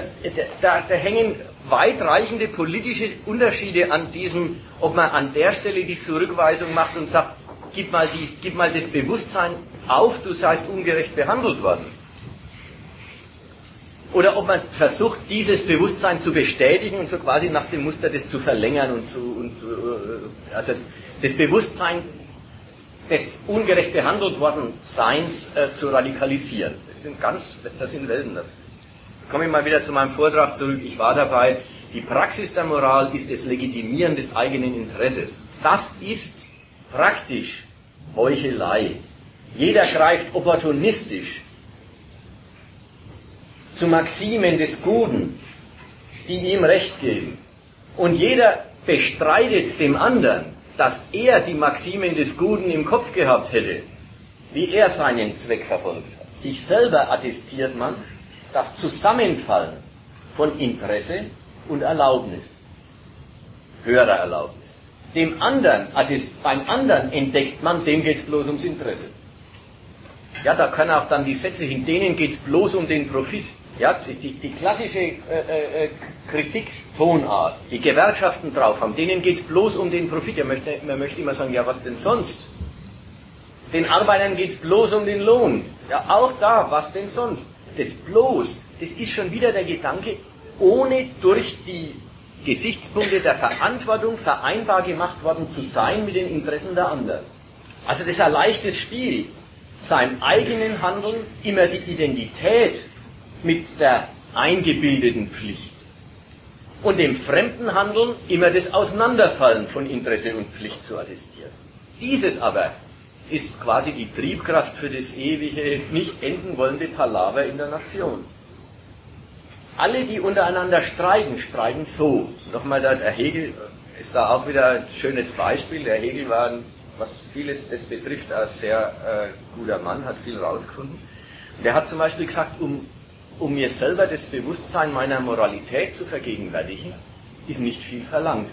da, da hängen weitreichende politische Unterschiede an diesem, ob man an der Stelle die Zurückweisung macht und sagt, gib mal, die, gib mal das Bewusstsein auf, du seist ungerecht behandelt worden. Oder ob man versucht, dieses Bewusstsein zu bestätigen und so quasi nach dem Muster das zu verlängern und zu, und, äh, also das Bewusstsein des ungerecht behandelt worden Seins äh, zu radikalisieren. Das sind ganz, das sind Welten dazu. Jetzt komme ich mal wieder zu meinem Vortrag zurück. Ich war dabei. Die Praxis der Moral ist das Legitimieren des eigenen Interesses. Das ist praktisch Heuchelei. Jeder greift opportunistisch zu Maximen des Guten, die ihm Recht geben. und jeder bestreitet dem anderen, dass er die Maximen des Guten im Kopf gehabt hätte, wie er seinen Zweck verfolgt hat. Sich selber attestiert man das Zusammenfallen von Interesse und Erlaubnis, höherer Erlaubnis. Dem anderen, beim anderen entdeckt man, dem geht es bloß ums Interesse. Ja, da können auch dann die Sätze hin, denen geht es bloß um den Profit. Ja, die, die klassische äh, äh, Kritiktonart, die Gewerkschaften drauf haben, denen geht es bloß um den Profit. Man möchte, man möchte immer sagen, ja, was denn sonst? Den Arbeitern geht es bloß um den Lohn. Ja, auch da, was denn sonst? Das bloß, das ist schon wieder der Gedanke, ohne durch die Gesichtspunkte der Verantwortung vereinbar gemacht worden zu sein mit den Interessen der anderen. Also das ist ein leichtes Spiel, seinem eigenen Handeln immer die Identität mit der eingebildeten Pflicht und dem fremden Handeln immer das Auseinanderfallen von Interesse und Pflicht zu attestieren. Dieses aber ist quasi die Triebkraft für das ewige, nicht enden wollende Palaver in der Nation. Alle, die untereinander streiten, streiten so. Nochmal, der Hegel ist da auch wieder ein schönes Beispiel. Der Hegel war, was vieles das betrifft, ein sehr äh, guter Mann, hat viel rausgefunden. Der hat zum Beispiel gesagt, um, um mir selber das Bewusstsein meiner Moralität zu vergegenwärtigen, ist nicht viel verlangt.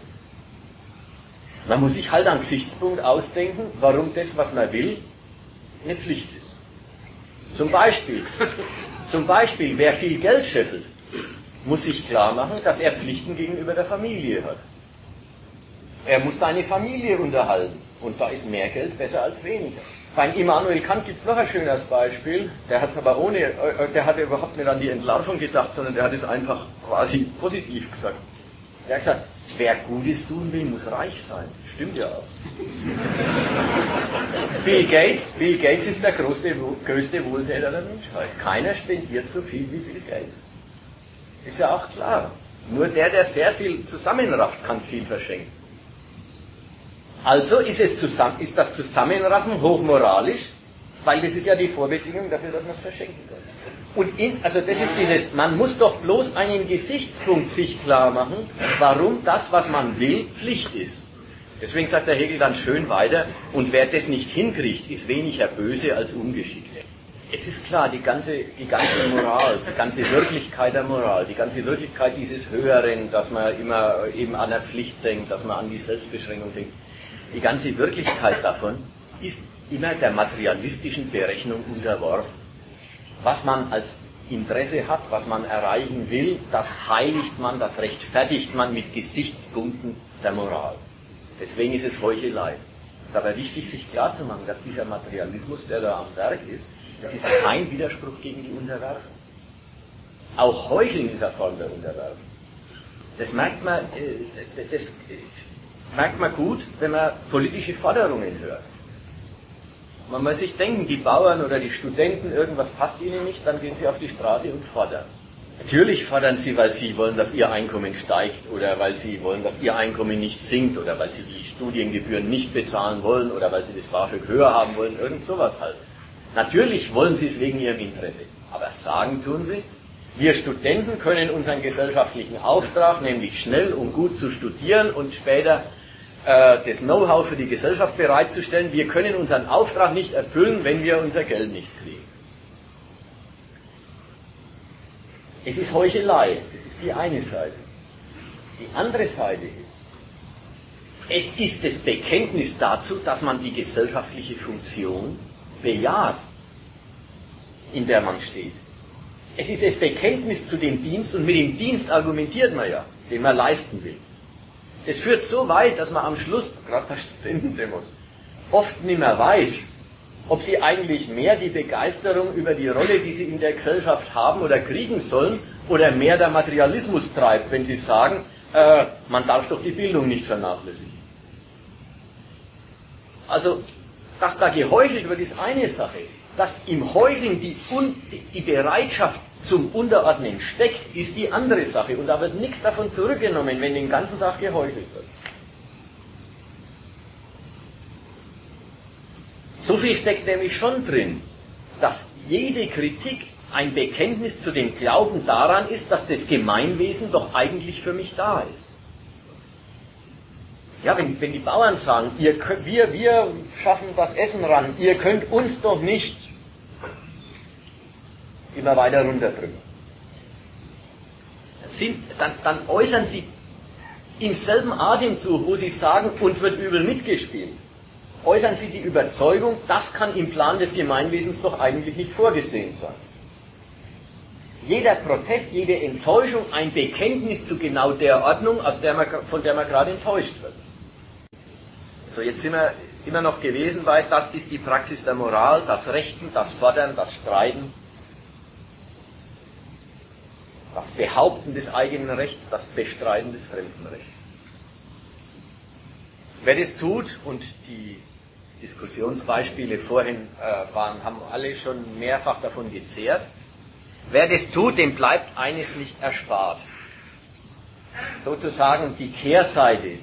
Man muss sich halt einen Gesichtspunkt ausdenken, warum das, was man will, eine Pflicht ist. Zum Beispiel, zum Beispiel, wer viel Geld scheffelt, muss sich klar machen, dass er Pflichten gegenüber der Familie hat. Er muss seine Familie unterhalten. Und da ist mehr Geld besser als weniger. Beim Immanuel Kant gibt es noch ein schönes Beispiel. Der hat es aber ohne, äh, der hat überhaupt nicht an die Entlarvung gedacht, sondern der hat es einfach quasi positiv gesagt. Er hat gesagt, wer Gutes tun will, muss reich sein. Stimmt ja auch. Bill Gates, Bill Gates ist der größte, größte Wohltäter der Menschheit. Keiner spendiert so viel wie Bill Gates. Ist ja auch klar. Nur der, der sehr viel zusammenrafft, kann viel verschenken. Also ist, es zusammen, ist das Zusammenraffen hochmoralisch, weil das ist ja die Vorbedingung dafür, dass man es verschenken kann. Und in, also das ist dieses, man muss doch bloß einen Gesichtspunkt sich klar machen, warum das, was man will, Pflicht ist. Deswegen sagt der Hegel dann schön weiter, und wer das nicht hinkriegt, ist weniger böse als ungeschickt. Jetzt ist klar, die ganze, die ganze Moral, die ganze Wirklichkeit der Moral, die ganze Wirklichkeit dieses Höheren, dass man immer eben an der Pflicht denkt, dass man an die Selbstbeschränkung denkt, die ganze Wirklichkeit davon ist immer der materialistischen Berechnung unterworfen. Was man als Interesse hat, was man erreichen will, das heiligt man, das rechtfertigt man mit Gesichtspunkten der Moral. Deswegen ist es Heuchelei. Es ist aber wichtig, sich klarzumachen, dass dieser Materialismus, der da am Werk ist, das ist kein Widerspruch gegen die Unterwerfung. Auch Heucheln ist eine Form der Unterwerfung. Das merkt man, äh, das, das merkt man gut, wenn man politische Forderungen hört. Man muss sich denken, die Bauern oder die Studenten, irgendwas passt ihnen nicht, dann gehen sie auf die Straße und fordern. Natürlich fordern sie, weil sie wollen, dass ihr Einkommen steigt oder weil sie wollen, dass ihr Einkommen nicht sinkt oder weil sie die Studiengebühren nicht bezahlen wollen oder weil sie das BAföG höher haben wollen, irgend sowas halt. Natürlich wollen sie es wegen ihrem Interesse, aber sagen tun sie, wir Studenten können unseren gesellschaftlichen Auftrag, nämlich schnell und gut zu studieren und später das Know-how für die Gesellschaft bereitzustellen, wir können unseren Auftrag nicht erfüllen, wenn wir unser Geld nicht kriegen. Es ist Heuchelei, das ist die eine Seite. Die andere Seite ist, es ist das Bekenntnis dazu, dass man die gesellschaftliche Funktion bejaht, in der man steht. Es ist das Bekenntnis zu dem Dienst und mit dem Dienst argumentiert man ja, den man leisten will. Das führt so weit, dass man am Schluss, gerade bei Studentendemos, oft nicht mehr weiß, ob sie eigentlich mehr die Begeisterung über die Rolle, die sie in der Gesellschaft haben oder kriegen sollen, oder mehr der Materialismus treibt, wenn sie sagen, äh, man darf doch die Bildung nicht vernachlässigen. Also dass da geheuchelt wird, ist eine Sache. Dass im Heucheln die, die Bereitschaft zum Unterordnen steckt, ist die andere Sache. Und da wird nichts davon zurückgenommen, wenn den ganzen Tag geheuchelt wird. So viel steckt nämlich schon drin, dass jede Kritik ein Bekenntnis zu dem Glauben daran ist, dass das Gemeinwesen doch eigentlich für mich da ist. Ja, wenn, wenn die Bauern sagen, ihr, wir, wir schaffen das Essen ran, ihr könnt uns doch nicht immer weiter runterdrücken. Sind, dann, dann äußern sie im selben Atemzug, wo sie sagen, uns wird übel mitgespielt, äußern sie die Überzeugung, das kann im Plan des Gemeinwesens doch eigentlich nicht vorgesehen sein. Jeder Protest, jede Enttäuschung ein Bekenntnis zu genau der Ordnung, aus der man, von der man gerade enttäuscht wird. So, jetzt sind wir immer noch gewesen bei, das ist die Praxis der Moral, das Rechten, das Fordern, das Streiten, das Behaupten des eigenen Rechts, das Bestreiten des fremden Rechts. Wer das tut, und die Diskussionsbeispiele vorhin äh, waren, haben alle schon mehrfach davon gezehrt, wer das tut, dem bleibt eines nicht erspart. Sozusagen die Kehrseite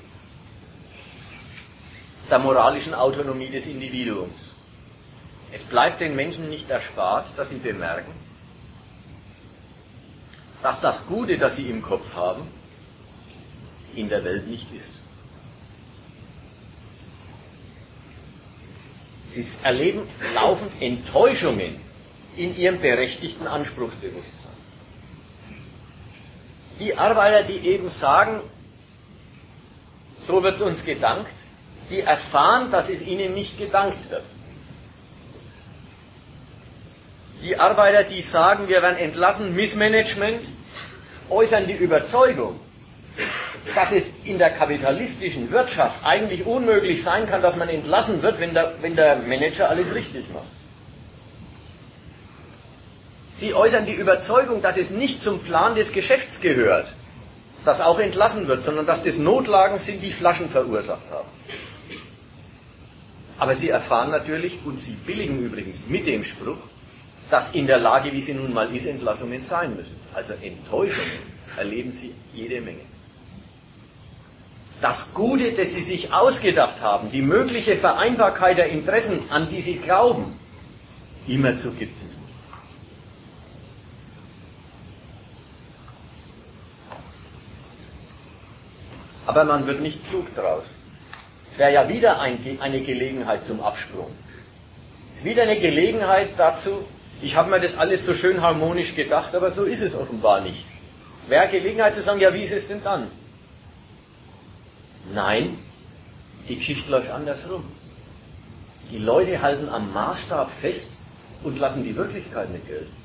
der moralischen Autonomie des Individuums. Es bleibt den Menschen nicht erspart, dass sie bemerken, dass das Gute, das sie im Kopf haben, in der Welt nicht ist. Sie erleben laufend Enttäuschungen in ihrem berechtigten Anspruchsbewusstsein. Die Arbeiter, die eben sagen, so wird es uns gedankt, die erfahren, dass es ihnen nicht gedankt wird. Die Arbeiter, die sagen, wir werden entlassen, Missmanagement, äußern die Überzeugung, dass es in der kapitalistischen Wirtschaft eigentlich unmöglich sein kann, dass man entlassen wird, wenn der, wenn der Manager alles richtig macht. Sie äußern die Überzeugung, dass es nicht zum Plan des Geschäfts gehört, dass auch entlassen wird, sondern dass das Notlagen sind, die Flaschen verursacht haben. Aber sie erfahren natürlich, und sie billigen übrigens mit dem Spruch, dass in der Lage, wie sie nun mal ist, Entlassungen sein müssen. Also Enttäuschungen erleben sie jede Menge. Das Gute, das sie sich ausgedacht haben, die mögliche Vereinbarkeit der Interessen, an die sie glauben, immerzu gibt es nicht. Aber man wird nicht klug draus. Es wäre ja wieder ein, eine Gelegenheit zum Absprung. Wieder eine Gelegenheit dazu, ich habe mir das alles so schön harmonisch gedacht, aber so ist es offenbar nicht. Wäre Gelegenheit zu sagen, ja, wie ist es denn dann? Nein, die Geschichte läuft andersrum. Die Leute halten am Maßstab fest und lassen die Wirklichkeit nicht gelten.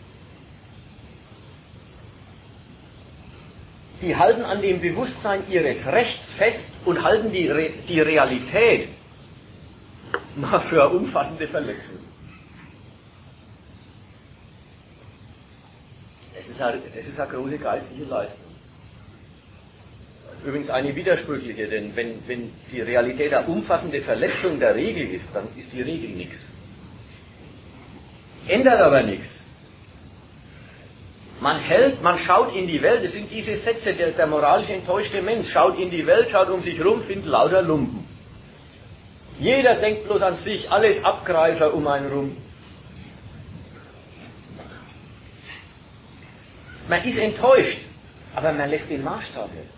Die halten an dem Bewusstsein ihres Rechts fest und halten die, Re die Realität mal für umfassende Verletzung. Das ist, eine, das ist eine große geistige Leistung. Übrigens eine widersprüchliche, denn wenn, wenn die Realität eine umfassende Verletzung der Regel ist, dann ist die Regel nichts. Ändert aber nichts. Man hält, man schaut in die Welt, das sind diese Sätze, der, der moralisch enttäuschte Mensch schaut in die Welt, schaut um sich rum, findet lauter Lumpen. Jeder denkt bloß an sich, alles Abgreifer um einen rum. Man ist enttäuscht, aber man lässt den Maßstab nicht.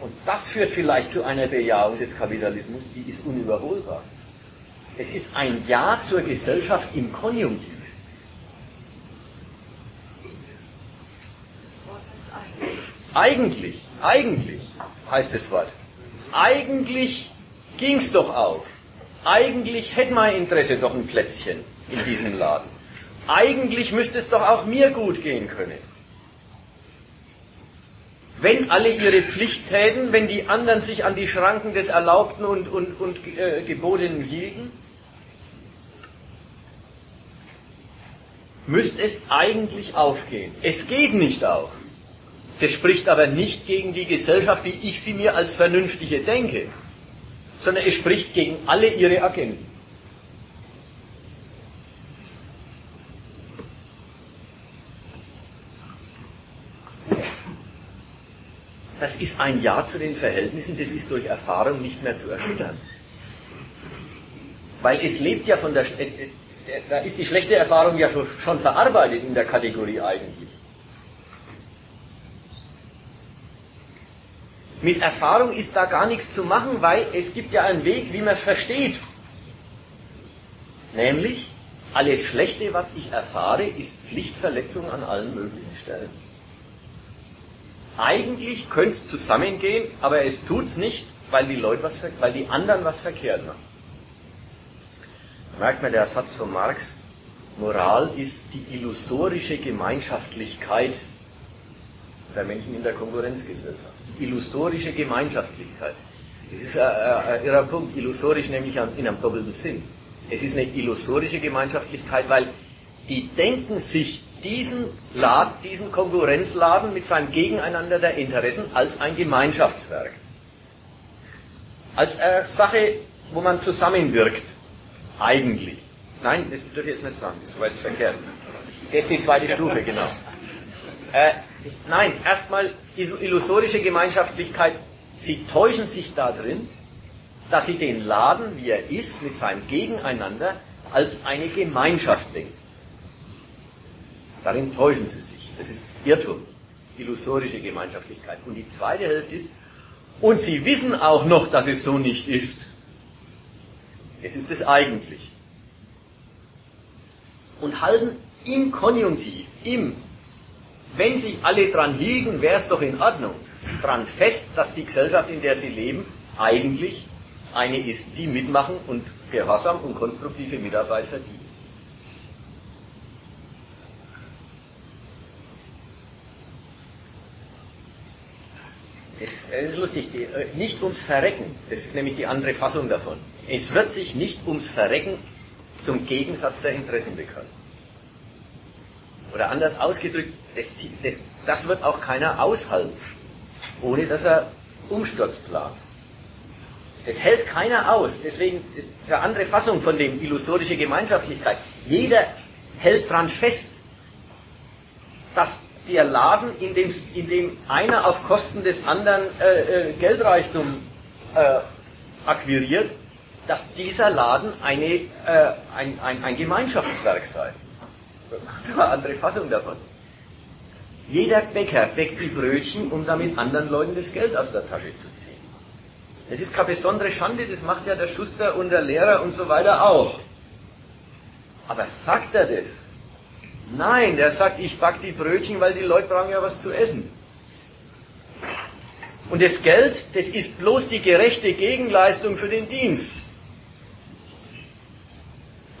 Und das führt vielleicht zu einer Bejahung des Kapitalismus, die ist unüberholbar. Es ist ein Ja zur Gesellschaft im Konjunktiv. Eigentlich, eigentlich heißt das Wort. Eigentlich ging es doch auf. Eigentlich hätte mein Interesse doch ein Plätzchen in diesem Laden eigentlich müsste es doch auch mir gut gehen können. Wenn alle ihre Pflicht täten, wenn die anderen sich an die Schranken des Erlaubten und, und, und äh, Gebotenen hielten, müsste es eigentlich aufgehen. Es geht nicht auf. Das spricht aber nicht gegen die Gesellschaft, wie ich sie mir als vernünftige denke, sondern es spricht gegen alle ihre Agenten. das ist ein Ja zu den Verhältnissen, das ist durch Erfahrung nicht mehr zu erschüttern. Weil es lebt ja von der, da ist die schlechte Erfahrung ja schon verarbeitet in der Kategorie eigentlich. Mit Erfahrung ist da gar nichts zu machen, weil es gibt ja einen Weg, wie man es versteht. Nämlich, alles Schlechte, was ich erfahre, ist Pflichtverletzung an allen möglichen Stellen. Eigentlich könnte es zusammengehen, aber es tut es nicht, weil die, Leute was, weil die anderen was verkehrt machen. Da merkt man der Satz von Marx, Moral ist die illusorische Gemeinschaftlichkeit der Menschen in der Konkurrenzgesellschaft. Illusorische Gemeinschaftlichkeit. Das ist ein, irrer Punkt, illusorisch nämlich in einem doppelten Sinn. Es ist eine illusorische Gemeinschaftlichkeit, weil die denken sich diesen Laden, diesen Konkurrenzladen mit seinem Gegeneinander der Interessen als ein Gemeinschaftswerk. Als eine Sache, wo man zusammenwirkt. Eigentlich. Nein, das dürfe ich jetzt nicht sagen, das war jetzt verkehrt. Das ist die zweite Stufe, genau. Äh, nein, erstmal illusorische Gemeinschaftlichkeit. Sie täuschen sich da drin, dass sie den Laden, wie er ist, mit seinem Gegeneinander als eine Gemeinschaft denken. Darin täuschen sie sich. Das ist Irrtum, illusorische Gemeinschaftlichkeit. Und die zweite Hälfte ist, und sie wissen auch noch, dass es so nicht ist. Es ist es eigentlich. Und halten im Konjunktiv, im, wenn sich alle dran hielten, wäre es doch in Ordnung, dran fest, dass die Gesellschaft, in der sie leben, eigentlich eine ist, die mitmachen und Gehorsam und konstruktive Mitarbeit verdient. Es ist lustig, die, äh, nicht ums Verrecken, das ist nämlich die andere Fassung davon. Es wird sich nicht ums Verrecken zum Gegensatz der Interessen bekannt. Oder anders ausgedrückt, das, das, das wird auch keiner aushalten, ohne dass er Umsturz plant. Das hält keiner aus. Deswegen ist eine andere Fassung von dem illusorische Gemeinschaftlichkeit. Jeder hält daran fest, dass der Laden, in dem, in dem einer auf Kosten des anderen äh, äh, Geldreichtum äh, akquiriert, dass dieser Laden eine, äh, ein, ein, ein Gemeinschaftswerk sei. Das war eine andere Fassung davon. Jeder Bäcker bäckt die Brötchen, um damit anderen Leuten das Geld aus der Tasche zu ziehen. Das ist keine besondere Schande, das macht ja der Schuster und der Lehrer und so weiter auch. Aber sagt er das? Nein, der sagt, ich back die Brötchen, weil die Leute brauchen ja was zu essen. Und das Geld, das ist bloß die gerechte Gegenleistung für den Dienst.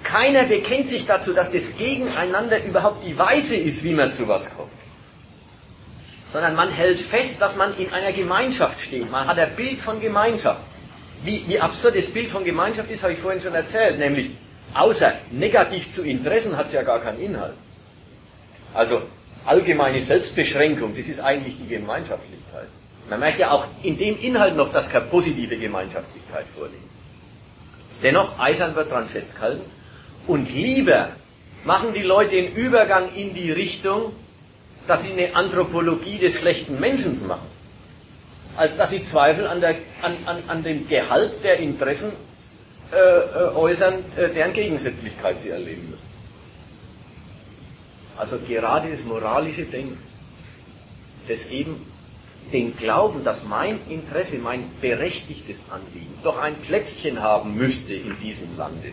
Keiner bekennt sich dazu, dass das Gegeneinander überhaupt die Weise ist, wie man zu was kommt. Sondern man hält fest, dass man in einer Gemeinschaft steht. Man hat ein Bild von Gemeinschaft. Wie, wie absurd das Bild von Gemeinschaft ist, habe ich vorhin schon erzählt. Nämlich, außer negativ zu Interessen hat es ja gar keinen Inhalt. Also allgemeine Selbstbeschränkung, das ist eigentlich die Gemeinschaftlichkeit. Man merkt ja auch in dem Inhalt noch, dass keine positive Gemeinschaftlichkeit vorliegt. Dennoch, eisern wird daran festgehalten. Und lieber machen die Leute den Übergang in die Richtung, dass sie eine Anthropologie des schlechten Menschen machen, als dass sie Zweifel an, der, an, an, an dem Gehalt der Interessen äh, äh äußern, äh, deren Gegensätzlichkeit sie erleben müssen. Also gerade das moralische Denken, das eben den Glauben, dass mein Interesse, mein berechtigtes Anliegen doch ein Plätzchen haben müsste in diesem Lande.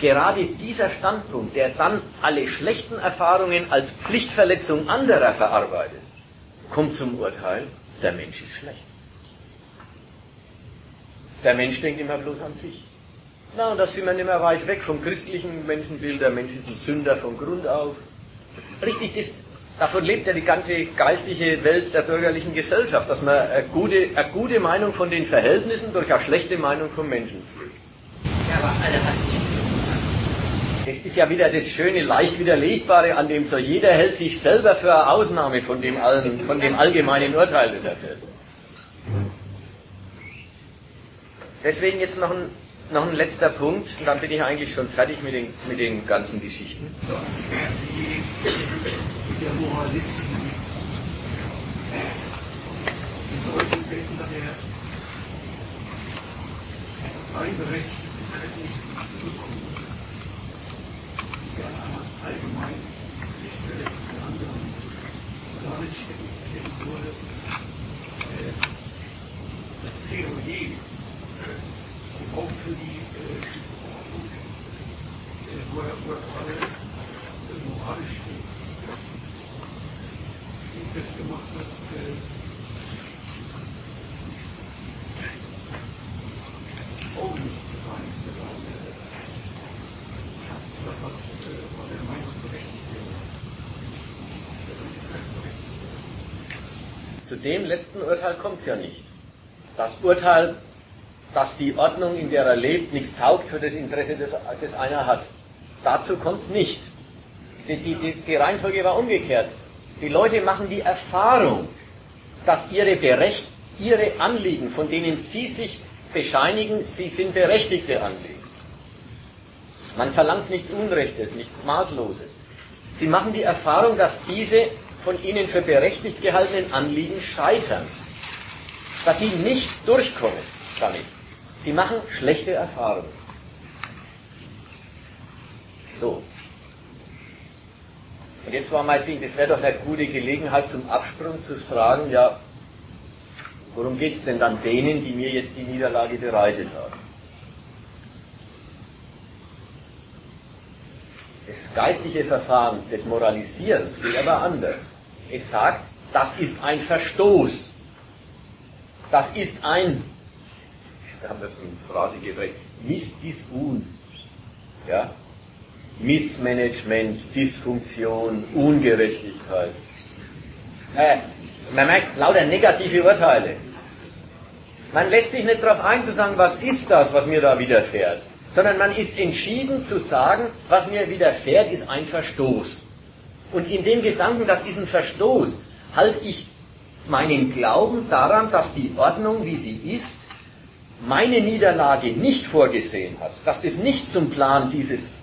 Gerade dieser Standpunkt, der dann alle schlechten Erfahrungen als Pflichtverletzung anderer verarbeitet, kommt zum Urteil, der Mensch ist schlecht. Der Mensch denkt immer bloß an sich. Na, und da sind wir nicht mehr weit weg vom christlichen Menschenbild, der Mensch ist ein Sünder von Grund auf. Richtig, das, davon lebt ja die ganze geistliche Welt der bürgerlichen Gesellschaft, dass man eine gute, eine gute Meinung von den Verhältnissen durch eine schlechte Meinung vom Menschen führt. Ja, aber alle hat das ist ja wieder das schöne, leicht widerlegbare an dem so. Jeder hält sich selber für eine Ausnahme von dem, allen, von dem allgemeinen Urteil, das er fällt. Deswegen jetzt noch ein noch ein letzter Punkt, und dann bin ich eigentlich schon fertig mit den, mit den ganzen Geschichten. Der Bedeutung dessen, dass er sein berechtigtes Interesse nicht zurückkommt. Allgemein nicht verletzt den anderen. Damit steckt der wurde. Äh, Plädoyer äh, auch für die äh, äh wo, wo er gerade moralisch festgemacht hat, äh, Augen nicht zu sein, zu sein äh, das, was, äh, was er meint, was berechtigt wird. Zu dem letzten Urteil kommt es ja nicht. Das Urteil, dass die Ordnung, in der er lebt, nichts taugt für das Interesse, das, das einer hat. Dazu kommt es nicht. Die, die, die Reihenfolge war umgekehrt. Die Leute machen die Erfahrung, dass ihre, Berecht, ihre Anliegen, von denen sie sich bescheinigen, sie sind berechtigte Anliegen. Man verlangt nichts Unrechtes, nichts Maßloses. Sie machen die Erfahrung, dass diese von ihnen für berechtigt gehaltenen Anliegen scheitern. Dass sie nicht durchkommen damit. Sie machen schlechte Erfahrungen. So, und jetzt war mein Ding, das wäre doch eine gute Gelegenheit zum Absprung zu fragen, ja, worum geht es denn dann denen, die mir jetzt die Niederlage bereitet haben? Das geistliche Verfahren des Moralisierens geht aber anders. Es sagt, das ist ein Verstoß. Das ist ein, wir haben das in Phrase geprägt, Missdisun. Ja? Missmanagement, Dysfunktion, Ungerechtigkeit. Äh, man merkt lauter negative Urteile. Man lässt sich nicht darauf ein zu sagen, was ist das, was mir da widerfährt, sondern man ist entschieden zu sagen, was mir widerfährt, ist ein Verstoß. Und in dem Gedanken, das ist ein Verstoß, halte ich meinen Glauben daran, dass die Ordnung, wie sie ist, meine Niederlage nicht vorgesehen hat, dass das nicht zum Plan dieses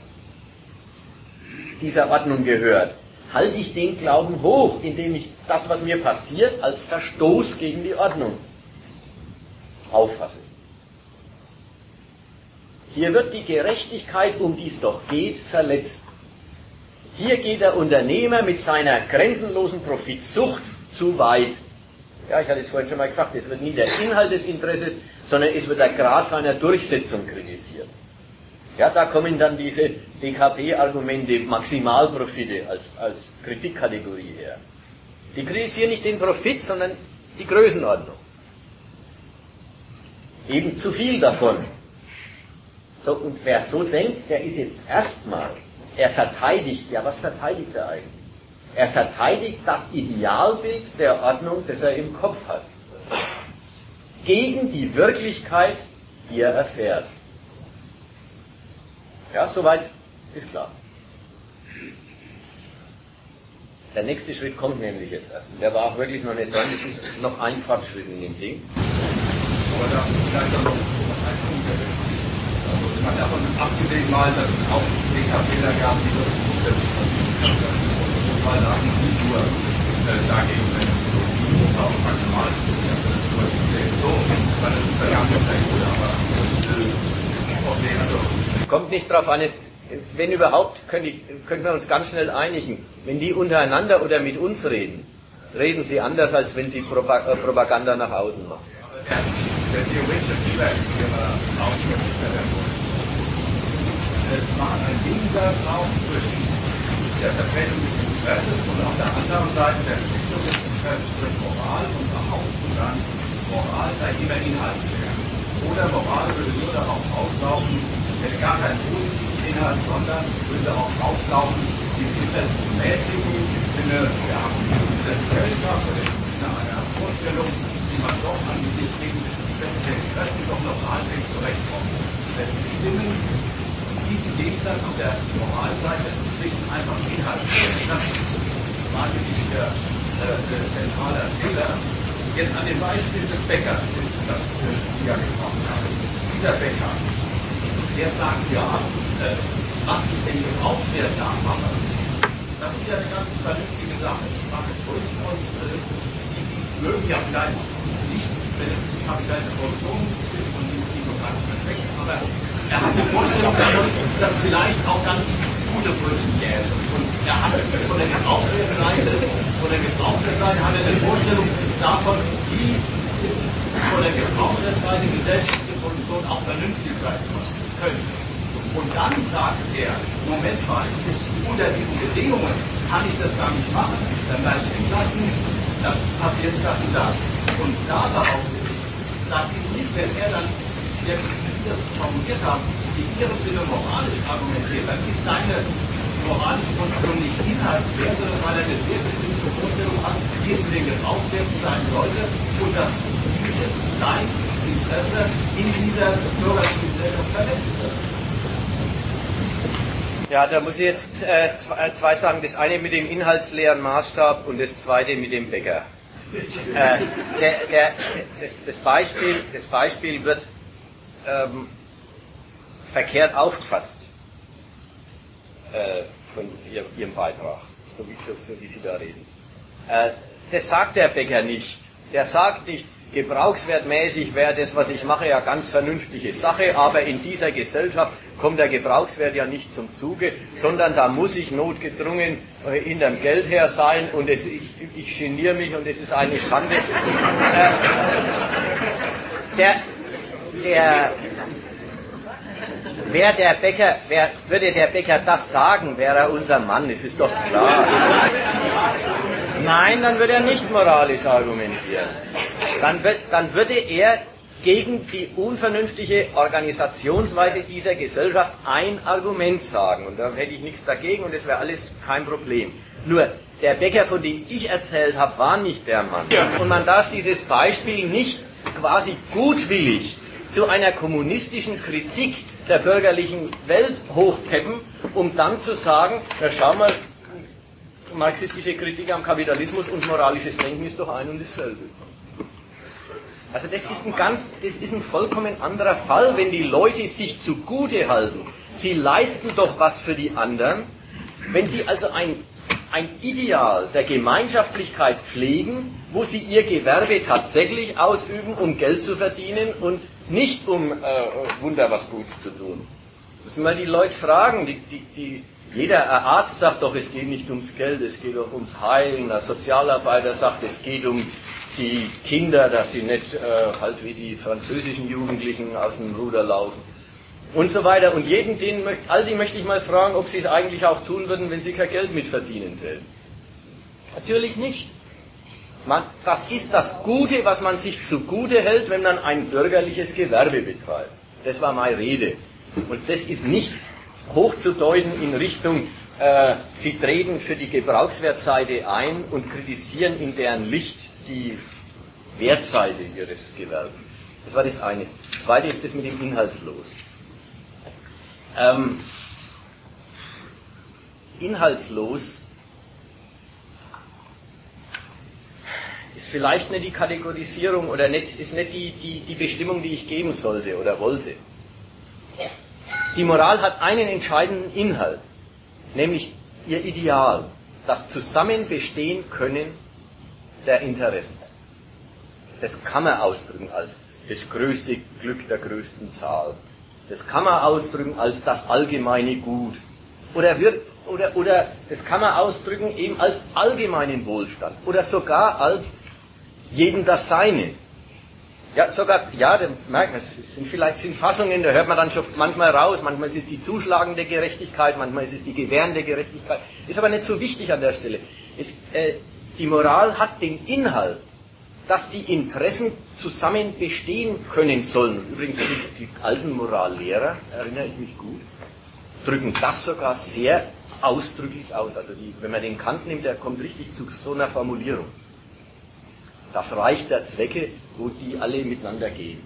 dieser Ordnung gehört, halte ich den Glauben hoch, indem ich das, was mir passiert, als Verstoß gegen die Ordnung auffasse. Hier wird die Gerechtigkeit, um die es doch geht, verletzt. Hier geht der Unternehmer mit seiner grenzenlosen Profitsucht zu weit. Ja, ich hatte es vorhin schon mal gesagt, es wird nie der Inhalt des Interesses, sondern es wird der Grad seiner Durchsetzung kritisiert. Ja, da kommen dann diese DKP-Argumente, Maximalprofite als, als Kritikkategorie her. Die kritisieren nicht den Profit, sondern die Größenordnung. Eben zu viel davon. So, und wer so denkt, der ist jetzt erstmal, er verteidigt, ja, was verteidigt er eigentlich? Er verteidigt das Idealbild der Ordnung, das er im Kopf hat. Gegen die Wirklichkeit, die er erfährt. Ja, soweit ist klar. Der nächste Schritt kommt nämlich jetzt erst. Der war auch wirklich noch nicht dran. Das ist noch ein Fortschritt in dem Ding. Aber da vielleicht auch noch ein Punkt, der wichtig ist. Man davon abgesehen mal, dass es auch DKPler gab, die das weil da nicht nur äh, dagegen, wenn es so auf maximal so, weil das ist ja gar nicht gut, aber äh, also es kommt nicht darauf an, es, wenn überhaupt, könnte ich, könnten wir uns ganz schnell einigen. Wenn die untereinander oder mit uns reden, reden sie anders, als wenn sie äh, Propaganda nach außen machen. Der theoretische Fehler, den wir ausführen, machen einen Gegensatz auf zwischen der Vertretung des Interesses und auf der anderen Seite der Entwicklung des Interesses durch Moral und behaupten dann, Moral sei immer inhaltswert. Oder Moral würde nur darauf auslaufen, hätte gar keinen positiven Inhalt, sondern würde darauf auflaufen, die Interessen zu mäßigen im Sinne der der Gesellschaft oder im Sinne einer Vorstellung, die man doch angesichts der Interessen doch noch halbwegs zurechtkommt. Wenn sie bestimmen, diesen Gegensatz auf der Moralseite schlicht einfach Inhalt. Das wirklich der äh, zentrale Fehler. Jetzt an dem Beispiel des Bäckers, das ich ja gebraucht habe. Dieser Bäcker der sagt, ja, äh, was ich denn Gebrauchswert nachmache, das ist ja eine ganz vernünftige Sache. Ich mache Kunst und äh, die, mögen ja vielleicht nicht, wenn es kapitalische Produktion ist und die, aber er hat eine Vorstellung davon, dass vielleicht auch ganz gute Brötchen gäbe. Und er hat von der Gebrauchswertseite, von der Gebrauchswertseite hat er eine Vorstellung davon, wie von der Gebrauchsseite gesellschaftliche Produktion auch vernünftig sein könnte. Und dann sagt er, Moment mal, unter diesen Bedingungen kann ich das gar nicht machen. Dann werde ich entlassen, dann passiert das und das. Und da behauptet ich, das ist nicht, wenn er dann jetzt, wie Sie das formuliert haben, in Ihrem Sinne moralisch argumentiert, dann ist seine moralische Position nicht inhaltswert, sondern weil er eine sehr bestimmte Vorstellung hat, wie es mit den Gebrauchswerten sein sollte und dass dieses sein Interesse in dieser bürgerlichen Gesellschaft verletzt wird. Ja, da muss ich jetzt äh, zwei, zwei sagen. Das eine mit dem inhaltsleeren Maßstab und das zweite mit dem Bäcker. Äh, der, der, das, das, Beispiel, das Beispiel wird ähm, verkehrt aufgefasst äh, von ihr, Ihrem Beitrag, so wie, so, so wie Sie da reden. Äh, das sagt der Bäcker nicht. Der sagt nicht, gebrauchswertmäßig wäre das, was ich mache, ja ganz vernünftige Sache, aber in dieser Gesellschaft kommt der Gebrauchswert ja nicht zum Zuge, sondern da muss ich notgedrungen äh, hinterm Geld her sein und es, ich, ich geniere mich und es ist eine Schande. Äh, der, der, Wäre der Bäcker, wär, würde der Bäcker das sagen, wäre er unser Mann, das ist doch klar. Nein, dann würde er nicht moralisch argumentieren. Dann, dann würde er gegen die unvernünftige Organisationsweise dieser Gesellschaft ein Argument sagen. Und da hätte ich nichts dagegen und das wäre alles kein Problem. Nur, der Bäcker, von dem ich erzählt habe, war nicht der Mann. Und man darf dieses Beispiel nicht quasi gutwillig zu einer kommunistischen Kritik der bürgerlichen Welt hochpeppen, um dann zu sagen, na schau mal, marxistische Kritik am Kapitalismus und moralisches Denken ist doch ein und dasselbe. Also das ist ein ganz, das ist ein vollkommen anderer Fall, wenn die Leute sich zugute halten. Sie leisten doch was für die anderen. Wenn sie also ein, ein Ideal der Gemeinschaftlichkeit pflegen, wo sie ihr Gewerbe tatsächlich ausüben, um Geld zu verdienen und nicht um äh, Wunder was Gutes zu tun. Müssen wir die Leute fragen, die, die, die, jeder Arzt sagt doch, es geht nicht ums Geld, es geht doch ums Heilen. Der Sozialarbeiter sagt, es geht um die Kinder, dass sie nicht äh, halt wie die französischen Jugendlichen aus dem Ruder laufen. Und so weiter. Und jeden, den, all die möchte ich mal fragen, ob sie es eigentlich auch tun würden, wenn sie kein Geld mitverdienen täten. Natürlich nicht. Man, das ist das Gute, was man sich zugute hält, wenn man ein bürgerliches Gewerbe betreibt. Das war meine Rede. Und das ist nicht hochzudeuten in Richtung, äh, sie treten für die Gebrauchswertseite ein und kritisieren in deren Licht die Wertseite ihres Gewerbes. Das war das eine. Das zweite ist das mit dem Inhaltslos. Ähm, inhaltslos ist vielleicht nicht die Kategorisierung oder nicht, ist nicht die, die, die Bestimmung, die ich geben sollte oder wollte. Die Moral hat einen entscheidenden Inhalt, nämlich ihr Ideal, das Zusammenbestehen können der Interessen. Das kann man ausdrücken als das größte Glück der größten Zahl. Das kann man ausdrücken als das allgemeine Gut. Oder, wird, oder, oder das kann man ausdrücken eben als allgemeinen Wohlstand. Oder sogar als jedem das Seine. Ja, sogar, ja, da merkt man, es sind vielleicht sind Fassungen, da hört man dann schon manchmal raus, manchmal ist es die zuschlagende Gerechtigkeit, manchmal ist es die gewährende Gerechtigkeit. Ist aber nicht so wichtig an der Stelle. Es, äh, die Moral hat den Inhalt, dass die Interessen zusammen bestehen können sollen. Übrigens, die, die alten Morallehrer, erinnere ich mich gut, drücken das sogar sehr ausdrücklich aus. Also die, wenn man den Kant nimmt, der kommt richtig zu so einer Formulierung. Das Reich der Zwecke, wo die alle miteinander gehen.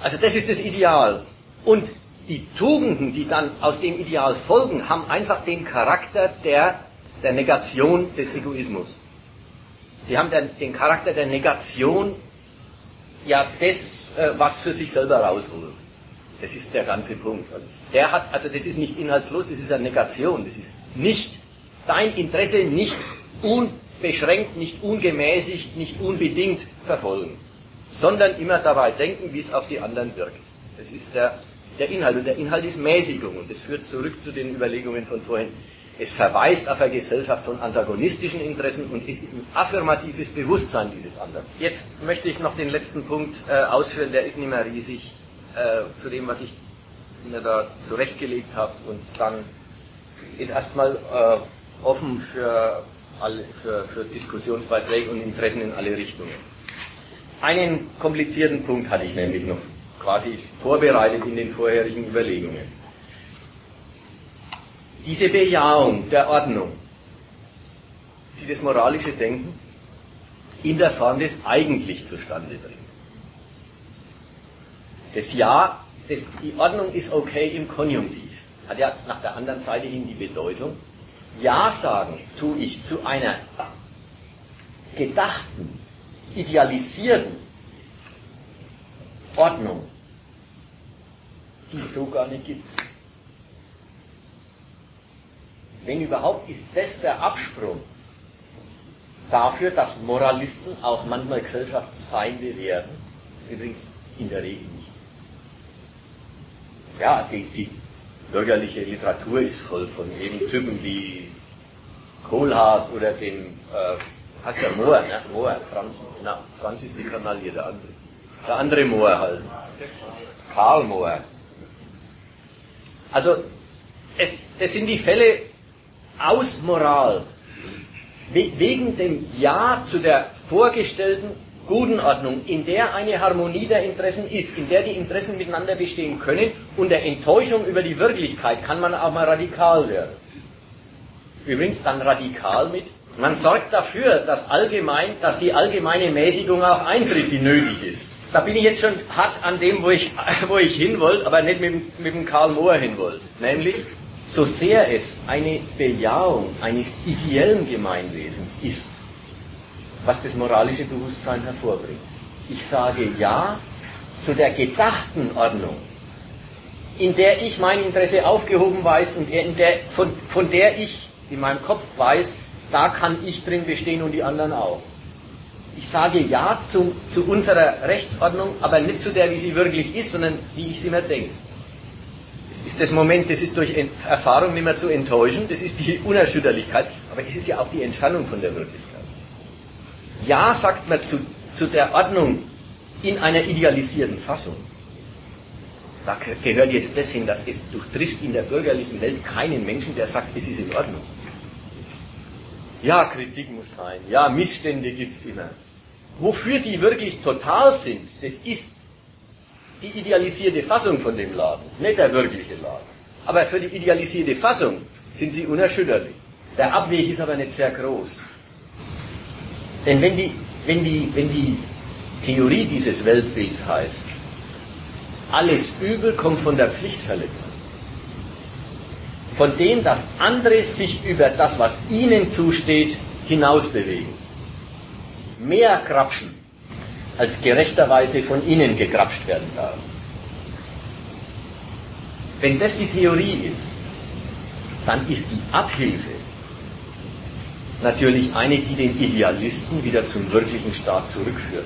Also das ist das Ideal. Und die Tugenden, die dann aus dem Ideal folgen, haben einfach den Charakter der, der Negation des Egoismus. Sie haben den, den Charakter der Negation ja des, äh, was für sich selber rausholen. Das ist der ganze Punkt. Der hat, also das ist nicht inhaltslos, das ist eine Negation. Das ist nicht dein Interesse nicht unbeschränkt, nicht ungemäßigt, nicht unbedingt verfolgen, sondern immer dabei denken, wie es auf die anderen wirkt. Das ist der, der Inhalt. Und der Inhalt ist Mäßigung. Und das führt zurück zu den Überlegungen von vorhin. Es verweist auf eine Gesellschaft von antagonistischen Interessen und es ist ein affirmatives Bewusstsein dieses anderen. Jetzt möchte ich noch den letzten Punkt äh, ausführen, der ist nicht mehr riesig, äh, zu dem, was ich mir da zurechtgelegt habe und dann ist erstmal äh, offen für, alle, für, für Diskussionsbeiträge und Interessen in alle Richtungen. Einen komplizierten Punkt hatte ich nämlich noch quasi vorbereitet in den vorherigen Überlegungen. Diese Bejahung der Ordnung, die das moralische Denken in der Form des eigentlich zustande bringt. Das Ja, das, die Ordnung ist okay im Konjunktiv, hat ja nach der anderen Seite hin die Bedeutung, Ja sagen tue ich zu einer gedachten, idealisierten Ordnung, die es so gar nicht gibt. Wenn überhaupt, ist das der Absprung dafür, dass Moralisten auch manchmal Gesellschaftsfeinde werden. Übrigens in der Regel. Ja, die, die bürgerliche Literatur ist voll von eben Typen wie Kohlhaas oder dem, äh, heißt der Mohr, ne? Mohr, Franz, na, Franz ist die Kanaille, der andere. Der andere Mohr halt. Karl Mohr. Also, es, das sind die Fälle aus Moral, wegen dem Ja zu der vorgestellten guten Ordnung, in der eine Harmonie der Interessen ist, in der die Interessen miteinander bestehen können, und der Enttäuschung über die Wirklichkeit kann man auch mal radikal werden. Übrigens dann radikal mit, man sorgt dafür, dass allgemein, dass die allgemeine Mäßigung auch eintritt, die nötig ist. Da bin ich jetzt schon hart an dem, wo ich, wo ich hin wollte, aber nicht mit, mit dem Karl Mohr hin wollte. Nämlich, so sehr es eine Bejahung eines ideellen Gemeinwesens ist, was das moralische Bewusstsein hervorbringt. Ich sage Ja zu der gedachten Ordnung, in der ich mein Interesse aufgehoben weiß und in der, von, von der ich in meinem Kopf weiß, da kann ich drin bestehen und die anderen auch. Ich sage Ja zu, zu unserer Rechtsordnung, aber nicht zu der, wie sie wirklich ist, sondern wie ich sie mir denke. Das ist das Moment, das ist durch Erfahrung nicht mehr zu enttäuschen, das ist die Unerschütterlichkeit, aber es ist ja auch die Entfernung von der Wirklichkeit. Ja, sagt man zu, zu der Ordnung in einer idealisierten Fassung. Da gehört jetzt das hin, dass es durchtrifft in der bürgerlichen Welt keinen Menschen, der sagt, es ist in Ordnung. Ja, Kritik muss sein. Ja, Missstände gibt es immer. Wofür die wirklich total sind, das ist die idealisierte Fassung von dem Laden, nicht der wirkliche Laden. Aber für die idealisierte Fassung sind sie unerschütterlich. Der Abweg ist aber nicht sehr groß. Denn wenn die, wenn die, wenn die Theorie dieses Weltbilds heißt, alles Übel kommt von der Pflichtverletzung, von dem, dass andere sich über das, was ihnen zusteht, hinausbewegen, mehr krapschen, als gerechterweise von ihnen gegrapscht werden darf. Wenn das die Theorie ist, dann ist die Abhilfe natürlich eine, die den Idealisten wieder zum wirklichen Staat zurückführt.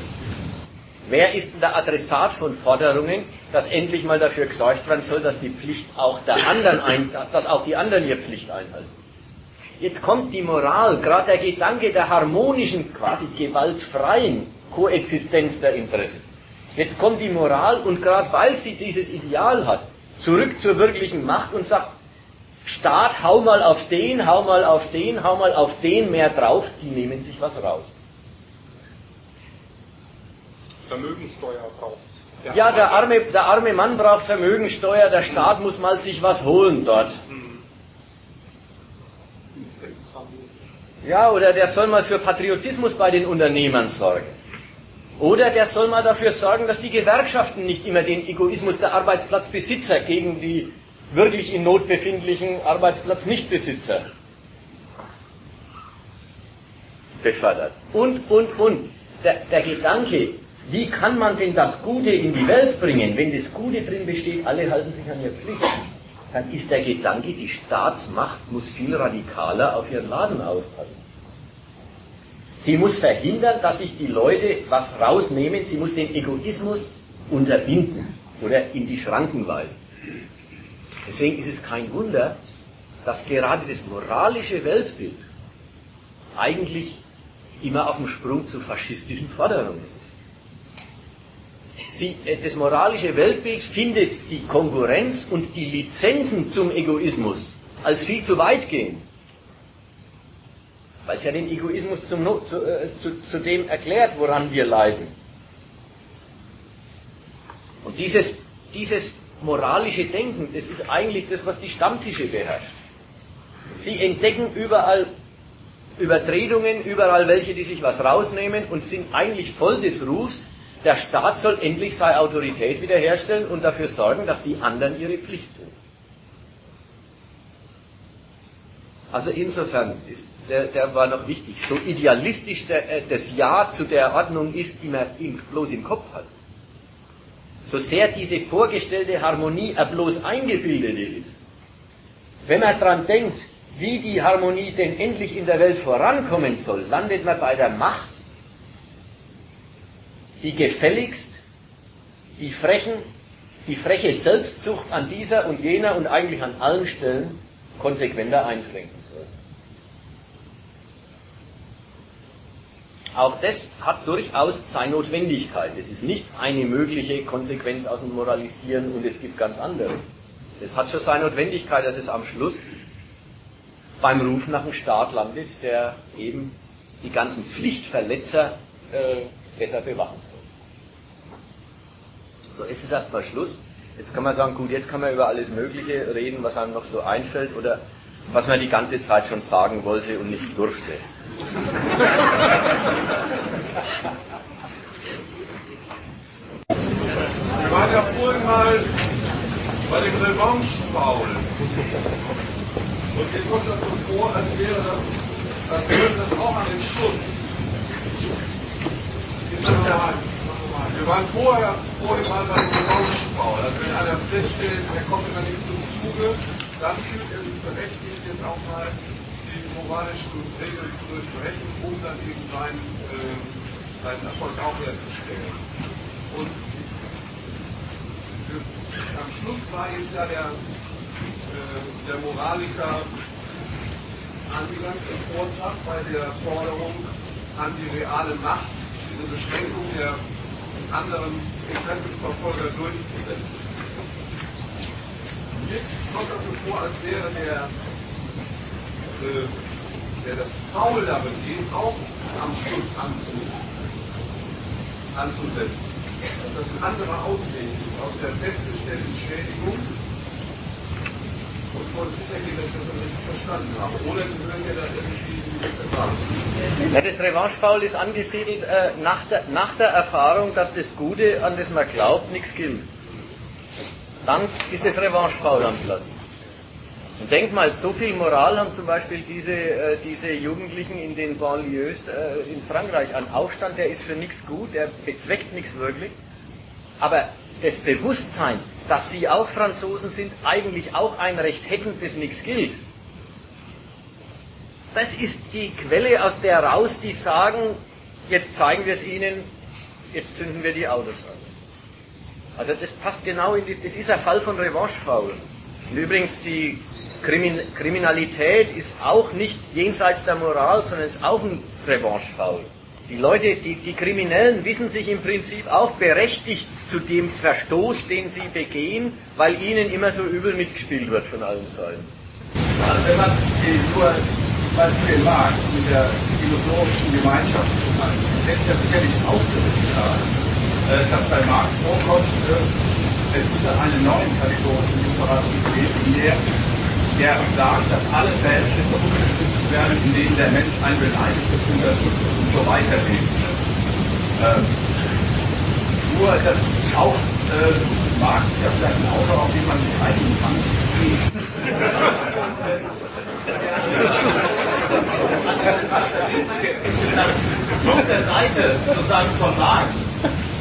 Wer ist denn der Adressat von Forderungen, dass endlich mal dafür gesorgt werden soll, dass die Pflicht auch der anderen ein, dass auch die anderen ihre Pflicht einhalten? Jetzt kommt die Moral, gerade der Gedanke der harmonischen, quasi gewaltfreien Koexistenz der Interessen. Jetzt kommt die Moral und gerade weil sie dieses Ideal hat, zurück zur wirklichen Macht und sagt, Staat, hau mal auf den, hau mal auf den, hau mal auf den mehr drauf, die nehmen sich was raus. Vermögensteuer braucht. Der ja, der arme, der arme Mann braucht Vermögensteuer, der Staat muss mal sich was holen dort. Ja, oder der soll mal für Patriotismus bei den Unternehmern sorgen. Oder der soll mal dafür sorgen, dass die Gewerkschaften nicht immer den Egoismus der Arbeitsplatzbesitzer gegen die wirklich in Not befindlichen Arbeitsplatznichtbesitzer befördert. Und, und, und. Der, der Gedanke, wie kann man denn das Gute in die Welt bringen, wenn das Gute drin besteht, alle halten sich an ihre Pflicht, dann ist der Gedanke, die Staatsmacht muss viel radikaler auf ihren Laden aufpassen. Sie muss verhindern, dass sich die Leute was rausnehmen, sie muss den Egoismus unterbinden oder in die Schranken weisen. Deswegen ist es kein Wunder, dass gerade das moralische Weltbild eigentlich immer auf dem Sprung zu faschistischen Forderungen ist. Sie, äh, das moralische Weltbild findet die Konkurrenz und die Lizenzen zum Egoismus als viel zu weit gehen. Weil es ja den Egoismus zum, zu, äh, zu, zu dem erklärt, woran wir leiden. Und dieses, dieses moralische Denken, das ist eigentlich das, was die Stammtische beherrscht. Sie entdecken überall Übertretungen, überall welche, die sich was rausnehmen und sind eigentlich voll des Rufs, der Staat soll endlich seine Autorität wiederherstellen und dafür sorgen, dass die anderen ihre Pflicht tun. Also insofern ist der, der war noch wichtig, so idealistisch der, äh, das Ja zu der Ordnung ist, die man bloß im Kopf hat. So sehr diese vorgestellte Harmonie ein bloß eingebildete ist. Wenn man daran denkt, wie die Harmonie denn endlich in der Welt vorankommen soll, landet man bei der Macht, die gefälligst die frechen, die freche Selbstsucht an dieser und jener und eigentlich an allen Stellen konsequenter einschränken soll. Auch das hat durchaus seine Notwendigkeit. Es ist nicht eine mögliche Konsequenz aus dem Moralisieren und es gibt ganz andere. Es hat schon seine Notwendigkeit, dass es am Schluss beim Ruf nach einem Staat landet, der eben die ganzen Pflichtverletzer äh, besser bewachen soll. So, jetzt ist erstmal Schluss. Jetzt kann man sagen, gut, jetzt kann man über alles Mögliche reden, was einem noch so einfällt oder was man die ganze Zeit schon sagen wollte und nicht durfte. Wir waren ja vorhin mal bei dem Revanche-Faul. Und mir kommt das so vor, als wäre das, als würde das auch an den Schluss. Ist das der Mann? Wir waren vorher, vorher mal beim Revanche-Faul. Also wenn einer feststellt, er kommt immer nicht zum Zuge, dann fühlt er sich berechtigt, jetzt auch mal moralischen Regeln zu durchbrechen, um dann eben seinen, äh, seinen Erfolg auch herzustellen. Und ich, am Schluss war jetzt ja der äh, der Moraliker angelangt im Vortrag bei der Forderung an die reale Macht, diese Beschränkung der anderen Interessensverfolger durchzusetzen. Mir kommt das so vor, als wäre der, äh, der das Faul da begeht, auch am Schluss anzu, anzusetzen. Dass das ein anderer Ausweg ist aus der festgestellten Schädigung und wollte sicher gehen, dass ich das richtig verstanden habe. Oder Sie hören mir da irgendwie ja, das Revanche-Foul ist angesiedelt äh, nach, der, nach der Erfahrung, dass das Gute, an das man glaubt, nichts gilt. Dann ist das Revanche-Foul am Platz. Und denk mal, so viel Moral haben zum Beispiel diese, äh, diese Jugendlichen in den Banlieues äh, in Frankreich. Ein Aufstand, der ist für nichts gut, der bezweckt nichts wirklich. Aber das Bewusstsein, dass sie auch Franzosen sind, eigentlich auch ein Recht hätten, das nichts gilt. Das ist die Quelle, aus der raus die sagen, jetzt zeigen wir es ihnen, jetzt zünden wir die Autos an. Also das passt genau in die, das ist ein Fall von Revanche-Faul. Und übrigens, die Krimin Kriminalität ist auch nicht jenseits der Moral, sondern ist auch ein Revanche-Faul. Die Leute, die, die Kriminellen wissen sich im Prinzip auch berechtigt zu dem Verstoß, den sie begehen, weil ihnen immer so übel mitgespielt wird von allen Seiten. Also wenn man nur mal den Markt mit der philosophischen Gemeinschaft denkt ja sicherlich auch das äh, dass bei Marx vorkommt, äh, es muss eine neue Kategorie von Imperativ geben, der, der sagt, dass alle Verhältnisse umgestimmt werden, in denen der Mensch ein beleidigtes Unterdrücktes so weiter ähm, nur, dass auch äh, Marx ist ja vielleicht ein Autor, auf den man sich einigen kann. auf der Seite sozusagen von Marx,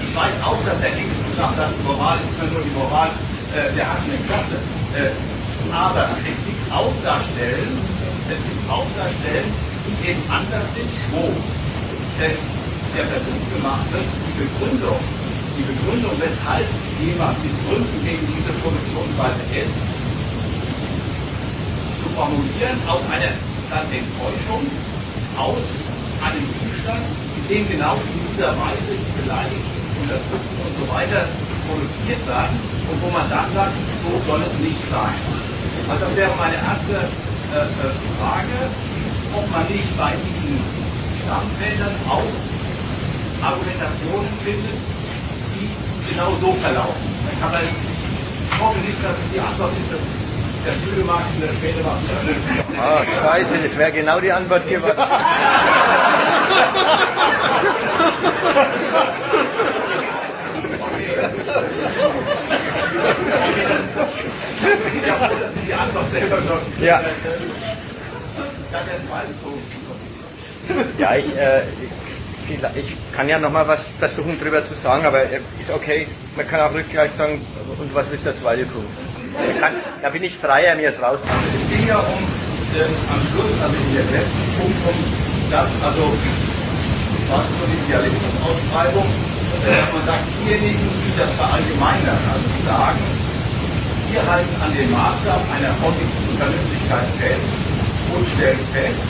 ich weiß auch, dass er hat, Moral ist nur die Moral äh, der herrschenden Klasse. Äh, aber es gibt auch Darstellen, es gibt auch Darstellen, die eben anders sind, wo der Versuch gemacht wird, die Begründung, die Begründung, weshalb jemand mit Gründen gegen diese Produktionsweise ist, zu formulieren aus einer dann Enttäuschung, aus einem Zustand, in dem genau in dieser Weise die Beleidigten, Unterdrückten und so weiter produziert werden und wo man dann sagt, so soll es nicht sein. Also das wäre meine erste äh, äh, Frage, ob man nicht bei diesen Stammfeldern auch Argumentationen findet, die genau so verlaufen. Dann kann man, ich hoffe nicht, dass es die Antwort ist, dass der frühe Marx und der späte Marx Ah, scheiße, das wäre genau die Antwort gewesen. Ich habe die Antwort selber schon. Ja. Punkt. Ja, ich, äh, ich kann ja nochmal was versuchen drüber zu sagen, aber äh, ist okay. Man kann auch rückgleich sagen, und was ist der zweite Punkt? Kann, da bin ich freier, mir es rauszunehmen. Es ging ja um äh, am Schluss, also in dem letzten Punkt, um das, also was so die Idealismusaustreibung, äh, dass man sagt, diejenigen, die das verallgemeinern, also die sagen, wir halten an dem Maßstab einer objektiven Vernünftigkeit fest und stellen fest,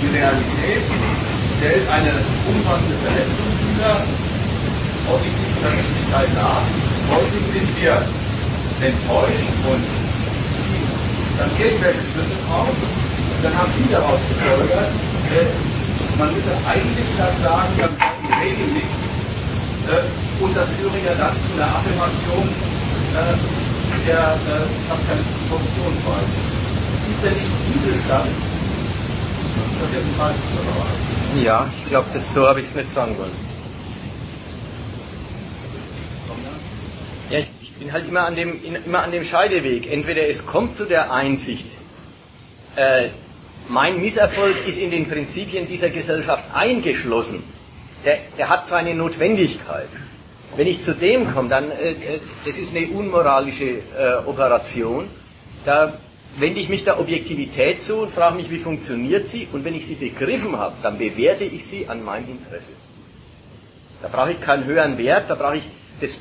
die Realität stellt eine umfassende Verletzung dieser objektiven Vernünftigkeit dar. Folglich sind wir enttäuscht und ziehen dann irgendwelche Schlüsse raus. Und dann haben Sie daraus gefolgert, man müsse eigentlich dann sagen, dann sagt die Regel nichts äh, und das führe ja dann zu einer Affirmation äh, der äh, kapitalistischen Produktionsweise. Ist denn nicht dieses dann, das ist jetzt ein falsches oder Ja, ich glaube, so habe ich es nicht sagen wollen. Ja, ich, ich bin halt immer an, dem, immer an dem Scheideweg. Entweder es kommt zu der Einsicht, äh, mein Misserfolg ist in den Prinzipien dieser Gesellschaft eingeschlossen. Der, der hat seine Notwendigkeit. Wenn ich zu dem komme, dann, äh, äh, das ist eine unmoralische äh, Operation. Da wende ich mich der Objektivität zu und frage mich, wie funktioniert sie? Und wenn ich sie begriffen habe, dann bewerte ich sie an mein Interesse. Da brauche ich keinen höheren Wert, da brauche ich das.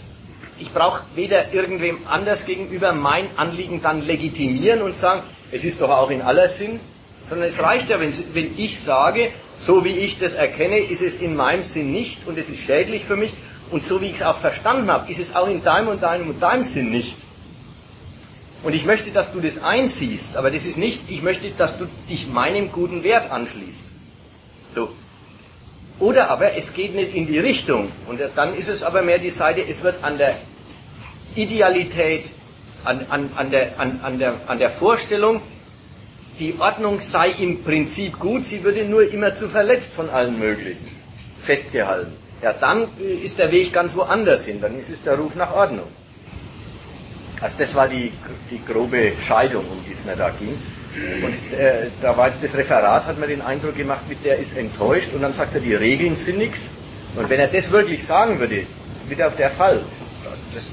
Ich brauche weder irgendwem anders gegenüber mein Anliegen dann legitimieren und sagen, es ist doch auch in aller Sinn, sondern es reicht ja, wenn, wenn ich sage, so wie ich das erkenne, ist es in meinem Sinn nicht und es ist schädlich für mich und so wie ich es auch verstanden habe, ist es auch in deinem und deinem und deinem Sinn nicht. Und ich möchte, dass du das einsiehst, aber das ist nicht, ich möchte, dass du dich meinem guten Wert anschließt. So. Oder aber es geht nicht in die Richtung. Und dann ist es aber mehr die Seite, es wird an der Idealität, an, an, an, der, an, an, der, an der Vorstellung, die Ordnung sei im Prinzip gut, sie würde nur immer zu verletzt von allen möglichen festgehalten. Ja, dann ist der Weg ganz woanders hin, dann ist es der Ruf nach Ordnung. Also das war die, die grobe Scheidung, um die es mir da ging. Und äh, da war jetzt das Referat, hat mir den Eindruck gemacht, mit der ist enttäuscht und dann sagt er, die Regeln sind nichts. Und wenn er das wirklich sagen würde, wieder der Fall, das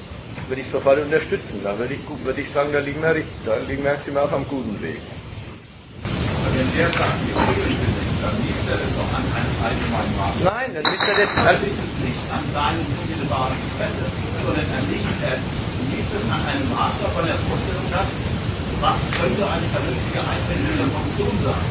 würde ich sofort unterstützen. Da würde ich, würde ich sagen, da liegen wir, richtig, da liegen wir, sind wir auf einem guten Weg. Wenn der sagt, die Regeln sind nichts, dann liest er das doch an einem allgemeinen Markt. Dann liest er das. Dann ist es nicht an seinem unmittelbaren Interesse, sondern er liest, er liest es an einem Maßstab, weil er Vorstellung hat, was könnte eine vernünftige Einwendung der Funktion sein.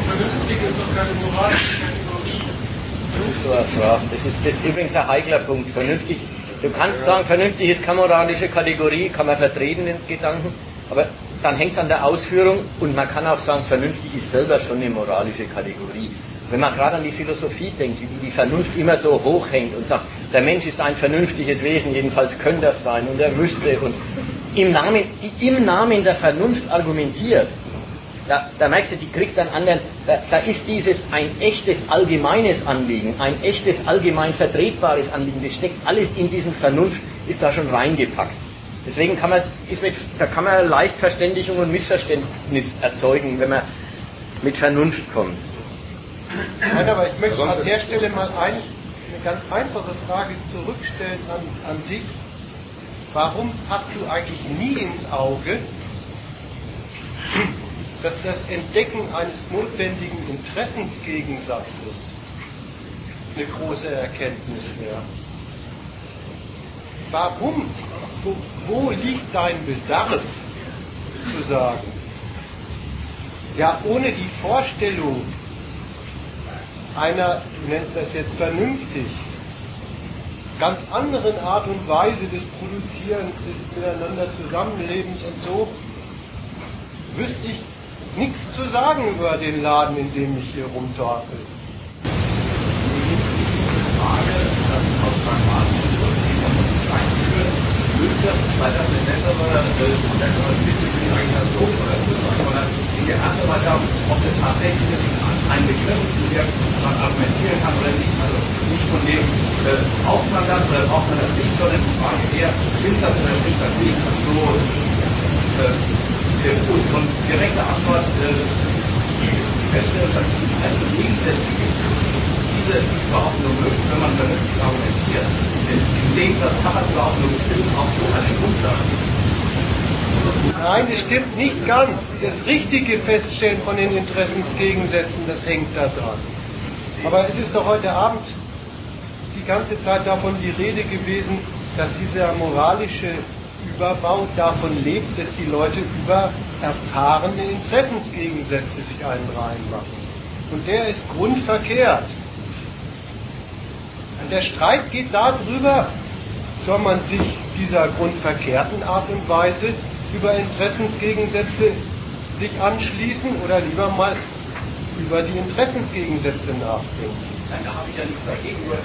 Vernünftig ist doch keine moralische Kategorie. Das ist so eine Frage. Das ist, das ist übrigens ein heikler Punkt. Vernünftig, du kannst sagen, vernünftig ist keine moralische Kategorie, kann man vertreten, den Gedanken, aber dann hängt es an der Ausführung und man kann auch sagen, vernünftig ist selber schon eine moralische Kategorie. Wenn man gerade an die Philosophie denkt, wie die Vernunft immer so hoch hängt und sagt, der Mensch ist ein vernünftiges Wesen, jedenfalls könnte das sein und er müsste und im Namen, die im Namen der Vernunft argumentiert, da, da merkst du, die kriegt einen anderen, da, da ist dieses ein echtes allgemeines Anliegen, ein echtes allgemein vertretbares Anliegen, das steckt alles in diesen Vernunft, ist da schon reingepackt. Deswegen kann man ist mit, da kann man leicht Verständigung und Missverständnis erzeugen, wenn man mit Vernunft kommt. Nein, aber ich möchte an der Stelle mal ein, eine ganz einfache Frage zurückstellen an, an dich. Warum hast du eigentlich nie ins Auge, dass das Entdecken eines notwendigen Interessensgegensatzes eine große Erkenntnis wäre? Warum? Wo, wo liegt dein Bedarf zu sagen. Ja, ohne die Vorstellung einer, du nennst das jetzt vernünftig, ganz anderen Art und Weise des Produzierens, des Miteinander Zusammenlebens und so, wüsste ich nichts zu sagen über den Laden, in dem ich hier rumtorkel. Weil das eine bessere, äh, besseres Mittel für die Agitation oder für sondern es geht erst einmal darum, ob das tatsächlich ein Begriff ist, mit dem man argumentieren kann oder nicht. Also nicht von dem, äh, braucht man das oder braucht man das nicht, sondern die Frage eher, stimmt das oder stimmt das nicht. Und so äh, und von direkter Antwort äh, feststellen, dass es erste Gegensätze gibt diese nur möglich, wenn man vernünftig argumentiert. Denn im Gegensatz kann man überhaupt nur bestimmt auch so eine Grundlage. Nein, das stimmt nicht ganz. Das richtige Feststellen von den Interessensgegensätzen, das hängt da dran. Aber es ist doch heute Abend die ganze Zeit davon die Rede gewesen, dass dieser moralische Überbau davon lebt, dass die Leute über erfahrene Interessensgegensätze sich einen reinmachen. Und der ist grundverkehrt. Der Streit geht darüber, soll man sich dieser grundverkehrten Art und Weise über Interessensgegensätze sich anschließen oder lieber mal über die Interessensgegensätze nachdenken. Nein, da habe ich ja nichts dagegen, nur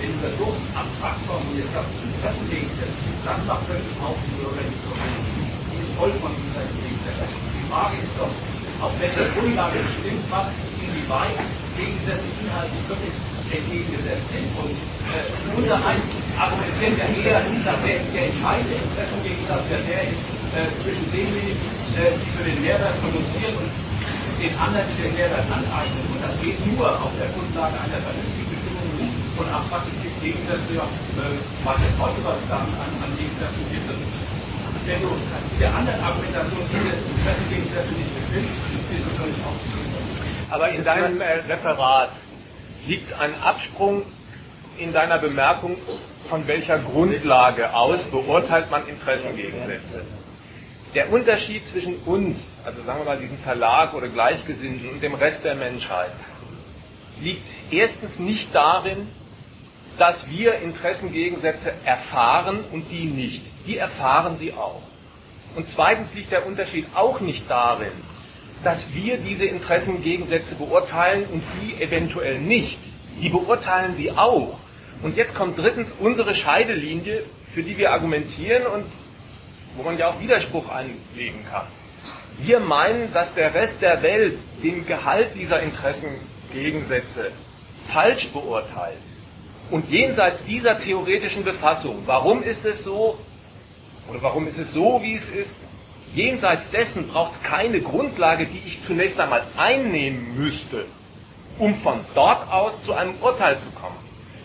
wenn du das so abstrakt formulierst, das Interessengegensätze, das macht völlig auf die Bürgerrechtskommune. Die ist voll von Interessengegensätzen. Die Frage ist doch, auf welcher Grundlage bestimmt macht, inwieweit Gegensätze inhaltlich wirklich entgegengesetzt sind. Und äh, unser eins argumentiert ja eher, dass der, der entscheidende Interessengegensatz ja der ist äh, zwischen denjenigen, äh, die für den Mehrwert produzieren und den anderen, die den Mehrwert aneignen. Und das geht nur auf der Grundlage einer vernünftigen Bestimmung Abfahrt. Es gibt Gegensätze, äh, was es da an, an Gegensätzen gibt. Das ist, wenn du der anderen Argumentation diese Interessengegensätze nicht bestimmt, ist es völlig ausgeschlossen. Aber in deinem äh, Referat liegt ein Absprung in deiner Bemerkung, von welcher Grundlage aus beurteilt man Interessengegensätze. Der Unterschied zwischen uns, also sagen wir mal diesen Verlag oder Gleichgesinnten und dem Rest der Menschheit, liegt erstens nicht darin, dass wir Interessengegensätze erfahren und die nicht. Die erfahren sie auch. Und zweitens liegt der Unterschied auch nicht darin, dass wir diese Interessengegensätze beurteilen und die eventuell nicht. Die beurteilen sie auch. Und jetzt kommt drittens unsere Scheidelinie, für die wir argumentieren und wo man ja auch Widerspruch einlegen kann. Wir meinen, dass der Rest der Welt den Gehalt dieser Interessengegensätze falsch beurteilt. Und jenseits dieser theoretischen Befassung, warum ist es so, oder warum ist es so, wie es ist, Jenseits dessen braucht es keine Grundlage, die ich zunächst einmal einnehmen müsste, um von dort aus zu einem Urteil zu kommen.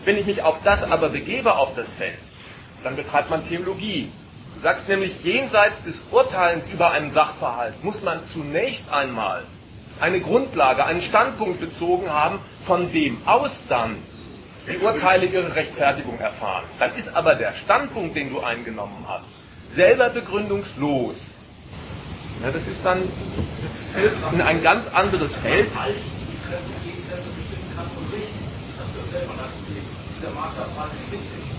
Wenn ich mich auf das aber begebe, auf das Feld, dann betreibt man Theologie. Du sagst nämlich, jenseits des Urteilens über einen Sachverhalt muss man zunächst einmal eine Grundlage, einen Standpunkt bezogen haben, von dem aus dann die Urteile ihre Rechtfertigung erfahren. Dann ist aber der Standpunkt, den du eingenommen hast, selber begründungslos. Ja, das ist dann das fällt in ein ganz anderes Feld.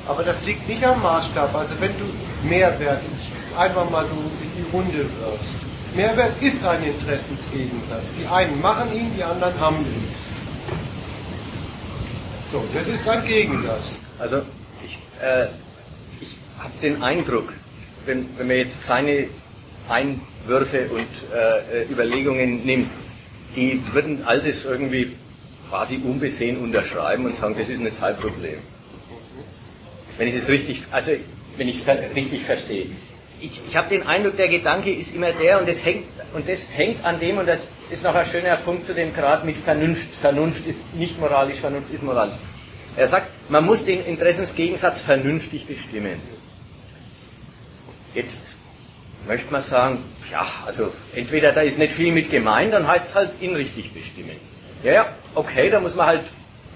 Aber das liegt nicht am Maßstab. Also wenn du Mehrwert einfach mal so in die Runde wirfst. Mehrwert ist ein Interessensgegensatz. Die einen machen ihn, die anderen haben ihn. So, das ist ein Gegensatz. Also ich, äh, ich habe den Eindruck, wenn, wenn man jetzt seine Einwürfe und äh, Überlegungen nimmt, die würden all das irgendwie quasi unbesehen unterschreiben und sagen, das ist ein Zeitproblem. Wenn ich es richtig, also wenn ich es richtig verstehe. Ich, ich habe den Eindruck, der Gedanke ist immer der und das hängt und das hängt an dem und das ist noch ein schöner Punkt zu dem Grad mit Vernunft. Vernunft ist nicht moralisch, Vernunft ist moralisch. Er sagt, man muss den Interessensgegensatz vernünftig bestimmen. Jetzt möchte man sagen, ja, also entweder da ist nicht viel mit gemeint, dann heißt es halt ihn richtig bestimmen. Ja, ja, okay, da muss man halt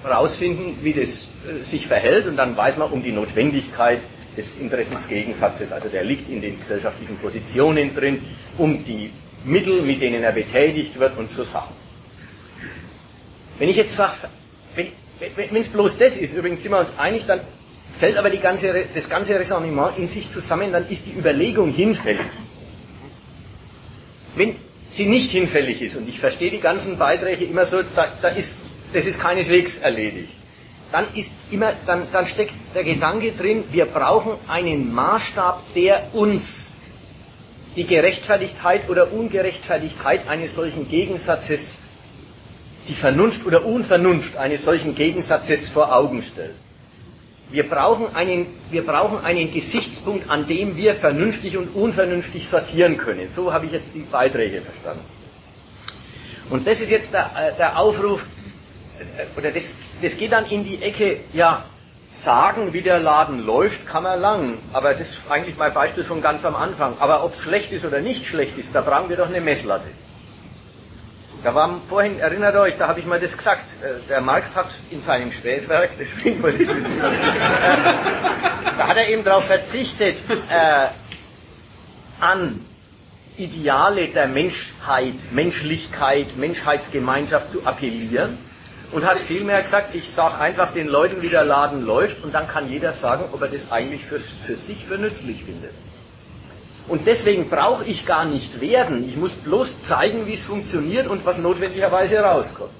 rausfinden, wie das äh, sich verhält und dann weiß man um die Notwendigkeit des Interessensgegensatzes. Also der liegt in den gesellschaftlichen Positionen drin, um die Mittel, mit denen er betätigt wird und so Sachen. Wenn ich jetzt sage, wenn es bloß das ist, übrigens sind wir uns einig, dann fällt aber ganze, das ganze Resonnement in sich zusammen, dann ist die Überlegung hinfällig. Wenn sie nicht hinfällig ist, und ich verstehe die ganzen Beiträge immer so, da, da ist, das ist keineswegs erledigt, dann ist immer, dann, dann steckt der Gedanke drin, wir brauchen einen Maßstab, der uns die Gerechtfertigkeit oder Ungerechtfertigkeit eines solchen Gegensatzes, die Vernunft oder Unvernunft eines solchen Gegensatzes vor Augen stellt. Wir brauchen, einen, wir brauchen einen Gesichtspunkt, an dem wir vernünftig und unvernünftig sortieren können. So habe ich jetzt die Beiträge verstanden. Und das ist jetzt der, äh, der Aufruf, äh, oder das, das geht dann in die Ecke, ja, sagen, wie der Laden läuft, kann man lang. Aber das ist eigentlich mein Beispiel von ganz am Anfang. Aber ob es schlecht ist oder nicht schlecht ist, da brauchen wir doch eine Messlatte. Da war vorhin, erinnert euch, da habe ich mal das gesagt. Äh, der Marx hat in seinem Spätwerk, deswegen wollte ich das da hat er eben darauf verzichtet, äh, an Ideale der Menschheit, Menschlichkeit, Menschheitsgemeinschaft zu appellieren und hat vielmehr gesagt, ich sage einfach den Leuten, wie der Laden läuft und dann kann jeder sagen, ob er das eigentlich für, für sich für nützlich findet. Und deswegen brauche ich gar nicht werden, ich muss bloß zeigen, wie es funktioniert und was notwendigerweise rauskommt.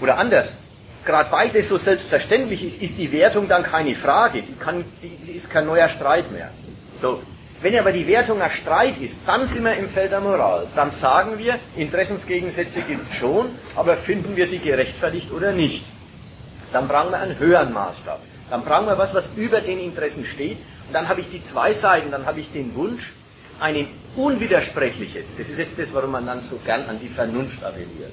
Oder anders, gerade weil das so selbstverständlich ist, ist die Wertung dann keine Frage, die, kann, die ist kein neuer Streit mehr. So, wenn aber die Wertung ein Streit ist, dann sind wir im Feld der Moral. Dann sagen wir, Interessensgegensätze gibt es schon, aber finden wir sie gerechtfertigt oder nicht. Dann brauchen wir einen höheren Maßstab. Dann brauchen wir was, was über den Interessen steht. Und dann habe ich die zwei Seiten, dann habe ich den Wunsch, ein unwidersprechliches, das ist jetzt das, warum man dann so gern an die Vernunft appelliert.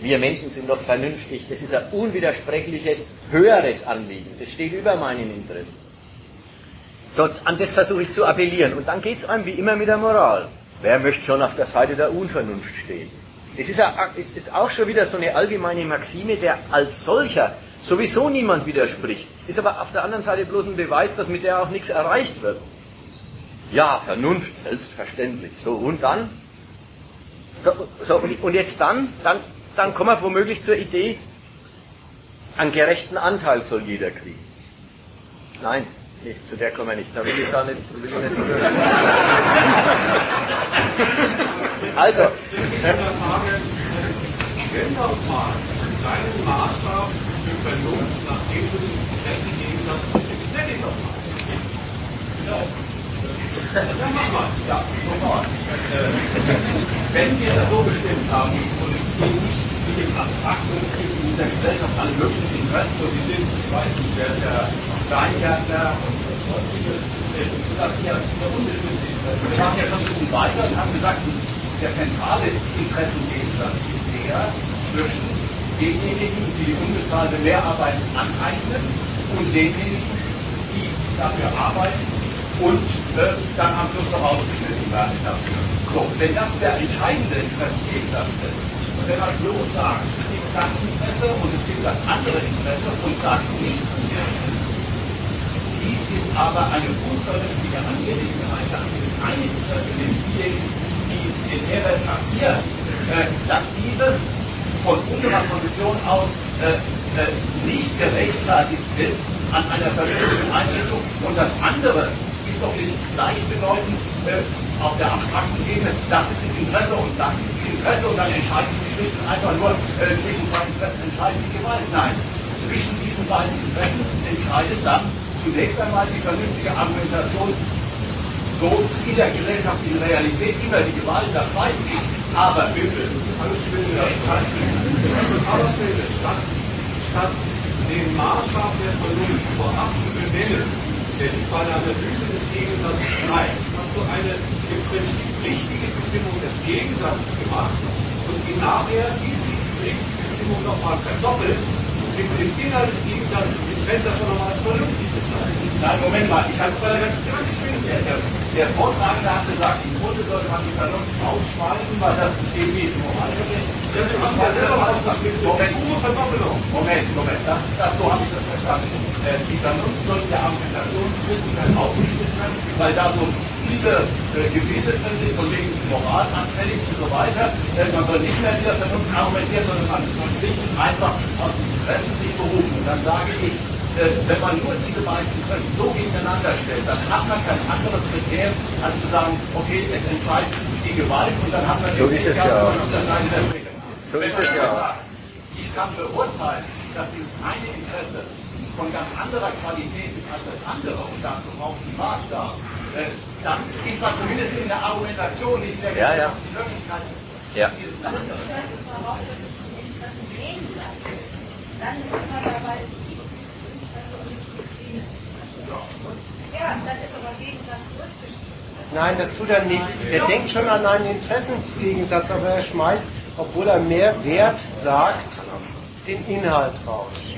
Wir Menschen sind doch vernünftig, das ist ein unwidersprechliches, höheres Anliegen, das steht über meinen Interessen. So, an das versuche ich zu appellieren. Und dann geht es einem wie immer mit der Moral. Wer möchte schon auf der Seite der Unvernunft stehen? Das ist, auch schon wieder so eine allgemeine Maxime, der als solcher sowieso niemand widerspricht. Ist aber auf der anderen Seite bloß ein Beweis, dass mit der auch nichts erreicht wird. Ja, Vernunft, selbstverständlich. So, und dann? So, so und, jetzt dann? Dann, dann kommen wir womöglich zur Idee, einen gerechten Anteil soll jeder kriegen. Nein, nicht, zu der kommen wir nicht. Da will ich auch nicht. Will ich nicht also. Wenn doch mal seinen Maßstab für Vernunft nach dem du den Interessen gegen das bestimmt, nenne ich das mal. Ja. Dann mach mal. Ja, sofort. Äh, wenn wir das so bestimmt haben und wir nicht mit dem Abstrakten in der Gesellschaft alle möglichen Interessen und die sind, ich weiß nicht, wer der Kleingärtner und gesagt, ja, der unbestimmte Interesse. Wir waren ja schon ein bisschen weiter und haben gesagt, der zentrale Interessengegensatz ist der zwischen denjenigen, die die unbezahlte Mehrarbeit aneignen und denjenigen, die dafür arbeiten und äh, dann am Schluss noch ausgeschmissen werden dafür. So, wenn das der entscheidende Interessengegensatz ist, und wenn man bloß sagt, es gibt das Interesse und es gibt das andere Interesse und sagt nicht, dies ist aber eine unvernünftige Angelegenheit, dass dieses eine Interesse, nämlich diejenigen, die den Mehrwert kassieren, äh, dass dieses von unserer Position aus äh, äh, nicht gerechtfertigt ist an einer vernünftigen Einrichtung. Und das andere ist doch nicht gleichbedeutend äh, auf der abstrakten Ebene, das ist ein Interesse und das ist ein Interesse. Und dann entscheiden sich schlicht und einfach nur äh, zwischen zwei Interessen entscheiden die Gewalt. Nein, zwischen diesen beiden Interessen entscheidet dann zunächst einmal die vernünftige Argumentation so in der gesellschaftlichen Realität immer die Gewalt, das weiß ich, aber bitte, statt, statt den Maßstab der Vernunft vorab zu benennen, der dich bei der Analyse des Gegensatzes treibt, hast du eine im Prinzip richtige Bestimmung des Gegensatzes gemacht und die nachher diese richtige Bestimmung nochmal verdoppelt mit dem Inhalt des Gegensatzes getrennt, dass man nochmal als vernünftig bezeichnet. Nein, Moment mal, ich habe es bei der ganz, ganz der, der, der Vortragende hat gesagt, im Grunde sollte man die Vernunft rausschmeißen, weil das irgendwie moral Das haben ja selber Moment, Moment, Moment, das, das, so habe ich das verstanden. Äh, die Vernunft sollte der Argumentationsprinzipien ausgerichtet werden, weil da so viele äh, drin sind, von wegen Moral anfällig und so weiter. Äh, man soll nicht mehr in dieser Vernunft argumentieren, sondern man soll schlicht und einfach auf die Interessen sich berufen. Und dann sage ich, äh, wenn man nur diese beiden Interessen so gegeneinander stellt, dann hat man kein anderes Kriterium, als zu sagen, okay, es entscheidet die Gewalt und dann hat man so ist es ja. auf der Seite der Schwäche. So ist es ja. Sagt, ich kann beurteilen, dass dieses eine Interesse von ganz anderer Qualität ist als das andere und dazu braucht ein Maßstab. Dann ist man zumindest in der Argumentation nicht mehr ja, ja. die Wirklichkeit ja. dieses andere. Dann ist immer dabei, es gibt Interesse und es gibt Ja, dann ist aber Gegensatz zurückgeschrieben. Nein, das tut er nicht. Er denkt schon an einen Interessensgegensatz, aber er schmeißt, obwohl er mehr Wert sagt, den Inhalt raus.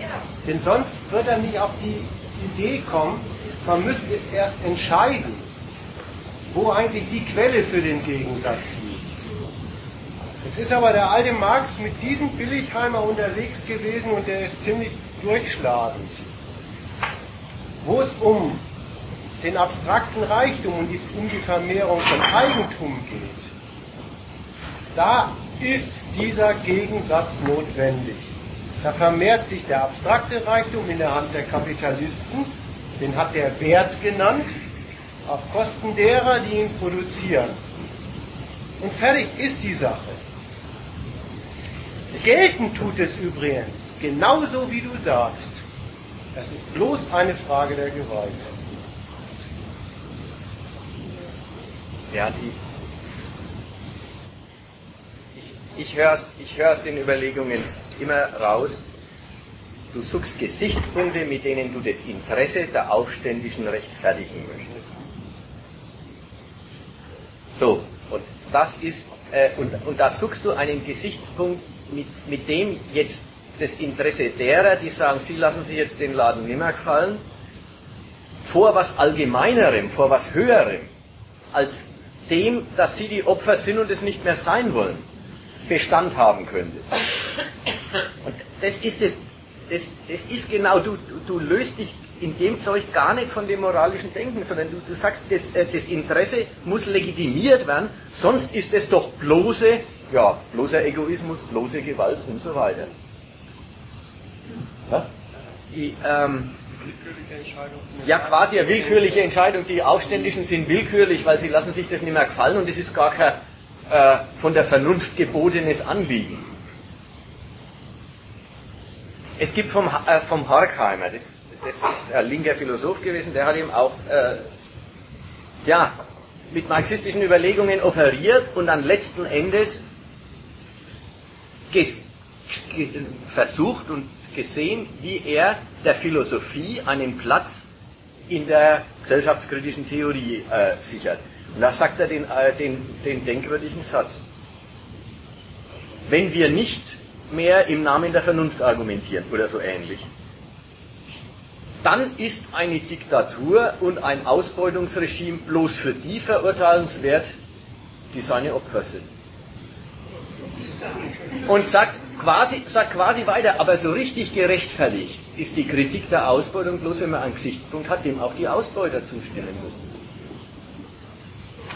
Denn sonst wird er nicht auf die Idee kommen, man müsste erst entscheiden, wo eigentlich die Quelle für den Gegensatz liegt. Jetzt ist aber der alte Marx mit diesem Billigheimer unterwegs gewesen und der ist ziemlich durchschlagend. Wo es um den abstrakten Reichtum und die, um die Vermehrung von Eigentum geht, da ist dieser Gegensatz notwendig. Da vermehrt sich der abstrakte Reichtum in der Hand der Kapitalisten, den hat der Wert genannt, auf Kosten derer, die ihn produzieren. Und fertig ist die Sache. Gelten tut es übrigens, genauso wie du sagst. Das ist bloß eine Frage der Gewalt. Die. Ich, ich höre aus, ich hör aus den Überlegungen immer raus, du suchst Gesichtspunkte, mit denen du das Interesse der Aufständischen rechtfertigen möchtest. So, und das ist, äh, und, und da suchst du einen Gesichtspunkt, mit, mit dem jetzt das Interesse derer, die sagen, sie lassen sich jetzt den Laden nimmer gefallen, vor was Allgemeinerem, vor was Höherem, als dem, dass sie die Opfer sind und es nicht mehr sein wollen, Bestand haben könnte. Und das ist es, das, das ist genau, du, du, löst dich in dem Zeug gar nicht von dem moralischen Denken, sondern du, du sagst, das, äh, das Interesse muss legitimiert werden, sonst ist es doch bloße, ja, bloßer Egoismus, bloße Gewalt und so weiter. Was? Die, ähm, ja, quasi eine willkürliche Entscheidung. Die Aufständischen sind willkürlich, weil sie lassen sich das nicht mehr gefallen und es ist gar kein äh, von der Vernunft gebotenes Anliegen. Es gibt vom, äh, vom Horkheimer, das, das ist ein linker Philosoph gewesen, der hat eben auch äh, ja, mit marxistischen Überlegungen operiert und dann letzten Endes versucht und gesehen, wie er der Philosophie einen Platz in der gesellschaftskritischen Theorie äh, sichert. Und da sagt er den, äh, den, den denkwürdigen Satz. Wenn wir nicht mehr im Namen der Vernunft argumentieren oder so ähnlich, dann ist eine Diktatur und ein Ausbeutungsregime bloß für die verurteilenswert, die seine Opfer sind. Und sagt quasi, sagt quasi weiter, aber so richtig gerechtfertigt ist die Kritik der Ausbeutung bloß, wenn man einen Gesichtspunkt hat, dem auch die Ausbeuter zustimmen müssen.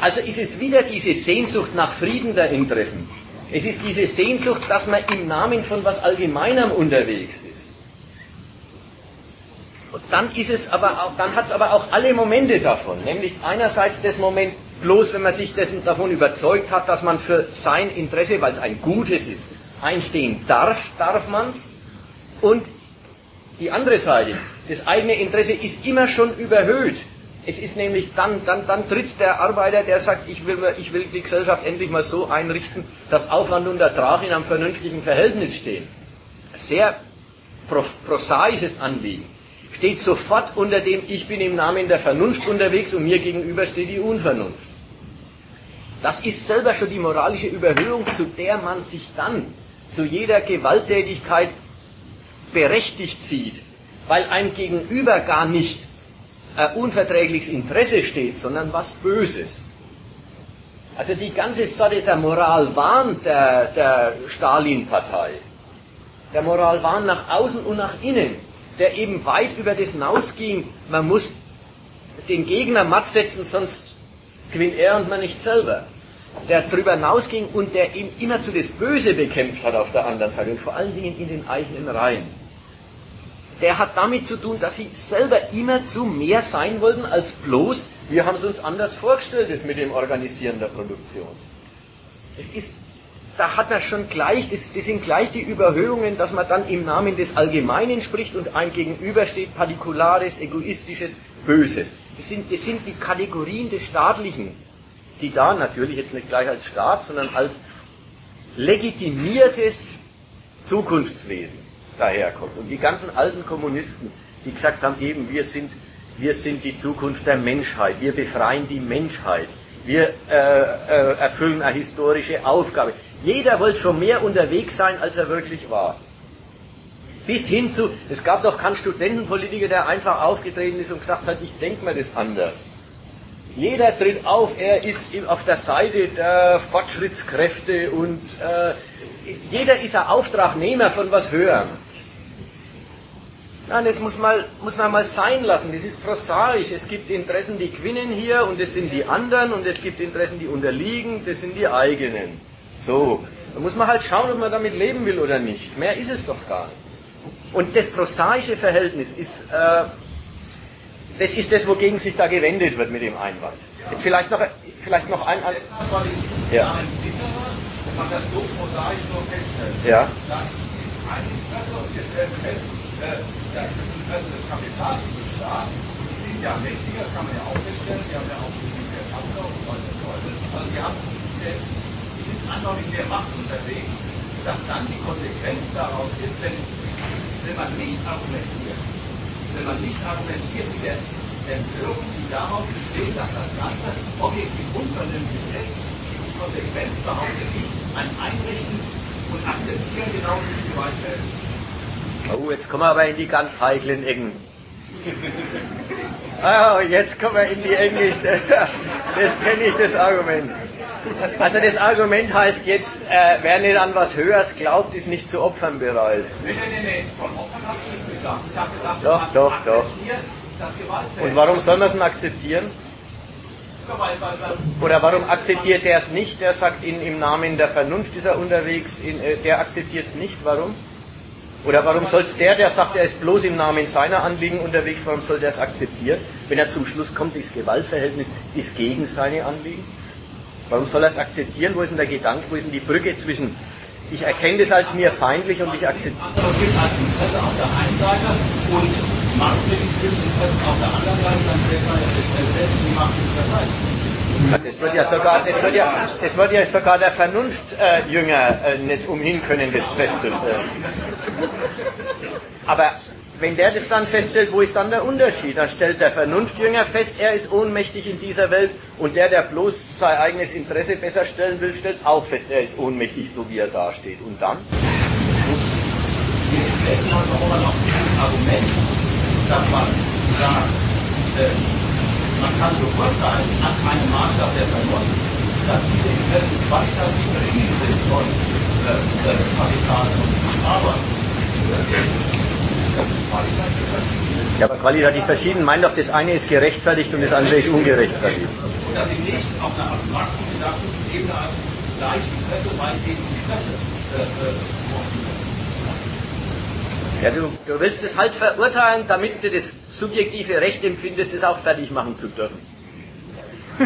Also ist es wieder diese Sehnsucht nach Frieden der Interessen. Es ist diese Sehnsucht, dass man im Namen von was Allgemeinem unterwegs ist. Und dann ist es aber auch, dann hat es aber auch alle Momente davon. Nämlich einerseits das Moment, bloß wenn man sich dessen, davon überzeugt hat, dass man für sein Interesse, weil es ein gutes ist, einstehen darf, darf man es. Und die andere Seite, das eigene Interesse ist immer schon überhöht. Es ist nämlich dann, dann, dann tritt der Arbeiter, der sagt, ich will, ich will die Gesellschaft endlich mal so einrichten, dass Aufwand und Ertrag in einem vernünftigen Verhältnis stehen. Sehr prosaisches Anliegen. Steht sofort unter dem, ich bin im Namen der Vernunft unterwegs und mir gegenüber steht die Unvernunft. Das ist selber schon die moralische Überhöhung, zu der man sich dann zu jeder Gewalttätigkeit berechtigt sieht, weil einem gegenüber gar nicht ein unverträgliches Interesse steht, sondern was Böses. Also die ganze Sorte der Moralwahn der, der Stalin-Partei, der Moralwahn nach außen und nach innen, der eben weit über das hinausging, man muss den Gegner matt setzen, sonst gewinnt er und man nicht selber. Der darüber hinausging und der ihm immerzu das Böse bekämpft hat auf der anderen Seite und vor allen Dingen in den eigenen Reihen. Der hat damit zu tun, dass sie selber immerzu mehr sein wollten als bloß, wir haben es uns anders vorgestellt, das mit dem Organisieren der Produktion. Es ist, da hat man schon gleich, das, das sind gleich die Überhöhungen, dass man dann im Namen des Allgemeinen spricht und ein gegenübersteht Partikulares, Egoistisches, Böses. Das sind, das sind die Kategorien des Staatlichen, die da natürlich jetzt nicht gleich als Staat, sondern als legitimiertes Zukunftswesen daherkommt. Und die ganzen alten Kommunisten, die gesagt haben, eben, wir sind, wir sind die Zukunft der Menschheit, wir befreien die Menschheit, wir äh, äh, erfüllen eine historische Aufgabe. Jeder wollte schon mehr unterwegs sein, als er wirklich war. Bis hin zu, es gab doch keinen Studentenpolitiker, der einfach aufgetreten ist und gesagt hat, ich denke mir das anders. Jeder tritt auf, er ist auf der Seite der Fortschrittskräfte und äh, jeder ist ein Auftragnehmer von was Höherem. Nein, das muss, mal, muss man mal sein lassen. Das ist prosaisch. Es gibt Interessen, die gewinnen hier und das sind die anderen und es gibt Interessen, die unterliegen, das sind die eigenen. So. Da muss man halt schauen, ob man damit leben will oder nicht. Mehr ist es doch gar nicht. Und das prosaische Verhältnis ist, äh, das ist das, wogegen sich da gewendet wird mit dem Einwand. Jetzt vielleicht noch, vielleicht noch ein... ein ja. wenn man das so prosaisch nur feststellt. Ja. Da ist ein Interesse und wir stellen fest, äh, da ist das Interesse des Kapitals des Staats. Die sind ja mächtiger, kann man ja auch feststellen. Die haben ja auch mehr Panzer und was Leute. Also die, haben, mit mehr Macht unterwegs. Dass dann die Konsequenz daraus ist, wenn, wenn man nicht argumentiert, wenn man nicht argumentiert mit der Empörung, die daraus besteht, dass das Ganze objektiv unvernünftig ist, ist die Konsequenz, behaupte ich, ein Einrichten und Akzeptieren genau dieses Gewaltfeld. Oh, jetzt kommen wir aber in die ganz heiklen Ecken. Oh, jetzt kommen wir in die Ecken. Das kenne ich, das Argument. Also das Argument heißt jetzt, äh, wer nicht an was Höheres glaubt, ist nicht zu Opfern bereit. Nee, nee, nee. Von Opfern habe ich nicht gesagt. Ich habe gesagt, doch, man doch, doch. das Gewaltfeld. Und warum soll man es denn akzeptieren? Oder warum akzeptiert er es nicht? Der sagt, in, im Namen der Vernunft ist er unterwegs, in, äh, der akzeptiert es nicht. Warum? Oder warum soll es der, der sagt, er ist bloß im Namen seiner Anliegen unterwegs, warum soll der es akzeptieren? Wenn er zum Schluss kommt, das Gewaltverhältnis ist gegen seine Anliegen. Warum soll er es akzeptieren? Wo ist denn der Gedanke, wo ist denn die Brücke zwischen, ich erkenne das als mir feindlich und ich akzeptiere. Es gibt halt Interesse auf der einen Seite und marktwirtschaftliche Interessen auf der anderen Seite, dann stellt man fest, die Macht ist verteidigt. Das wird ja sogar, das wird ja, das wird ja sogar der Vernunftjünger äh, nicht umhin können, das festzustellen. Aber wenn der das dann feststellt, wo ist dann der Unterschied? Dann stellt der Vernunftjünger fest, er ist ohnmächtig in dieser Welt und der, der bloß sein eigenes Interesse besser stellen will, stellt auch fest, er ist ohnmächtig, so wie er dasteht. Und dann? Mir ist letztes Mal noch auf dieses Argument, dass man sagt, äh, man kann beurteilen an einem Maßstab der Vernunft, dass diese Interessen qualitativ verschieden sind von äh, äh, Kapital und Arbeit. Ja, aber qualitativ verschieden meint doch, das eine ist gerechtfertigt und das andere ist ungerechtfertigt. Und dass sie nicht auf einer abstrakten Gedankenebene als gleich Interesse, meinetwegen Interesse äh, äh, ja, du, du willst es halt verurteilen, damit du das subjektive Recht empfindest, es auch fertig machen zu dürfen.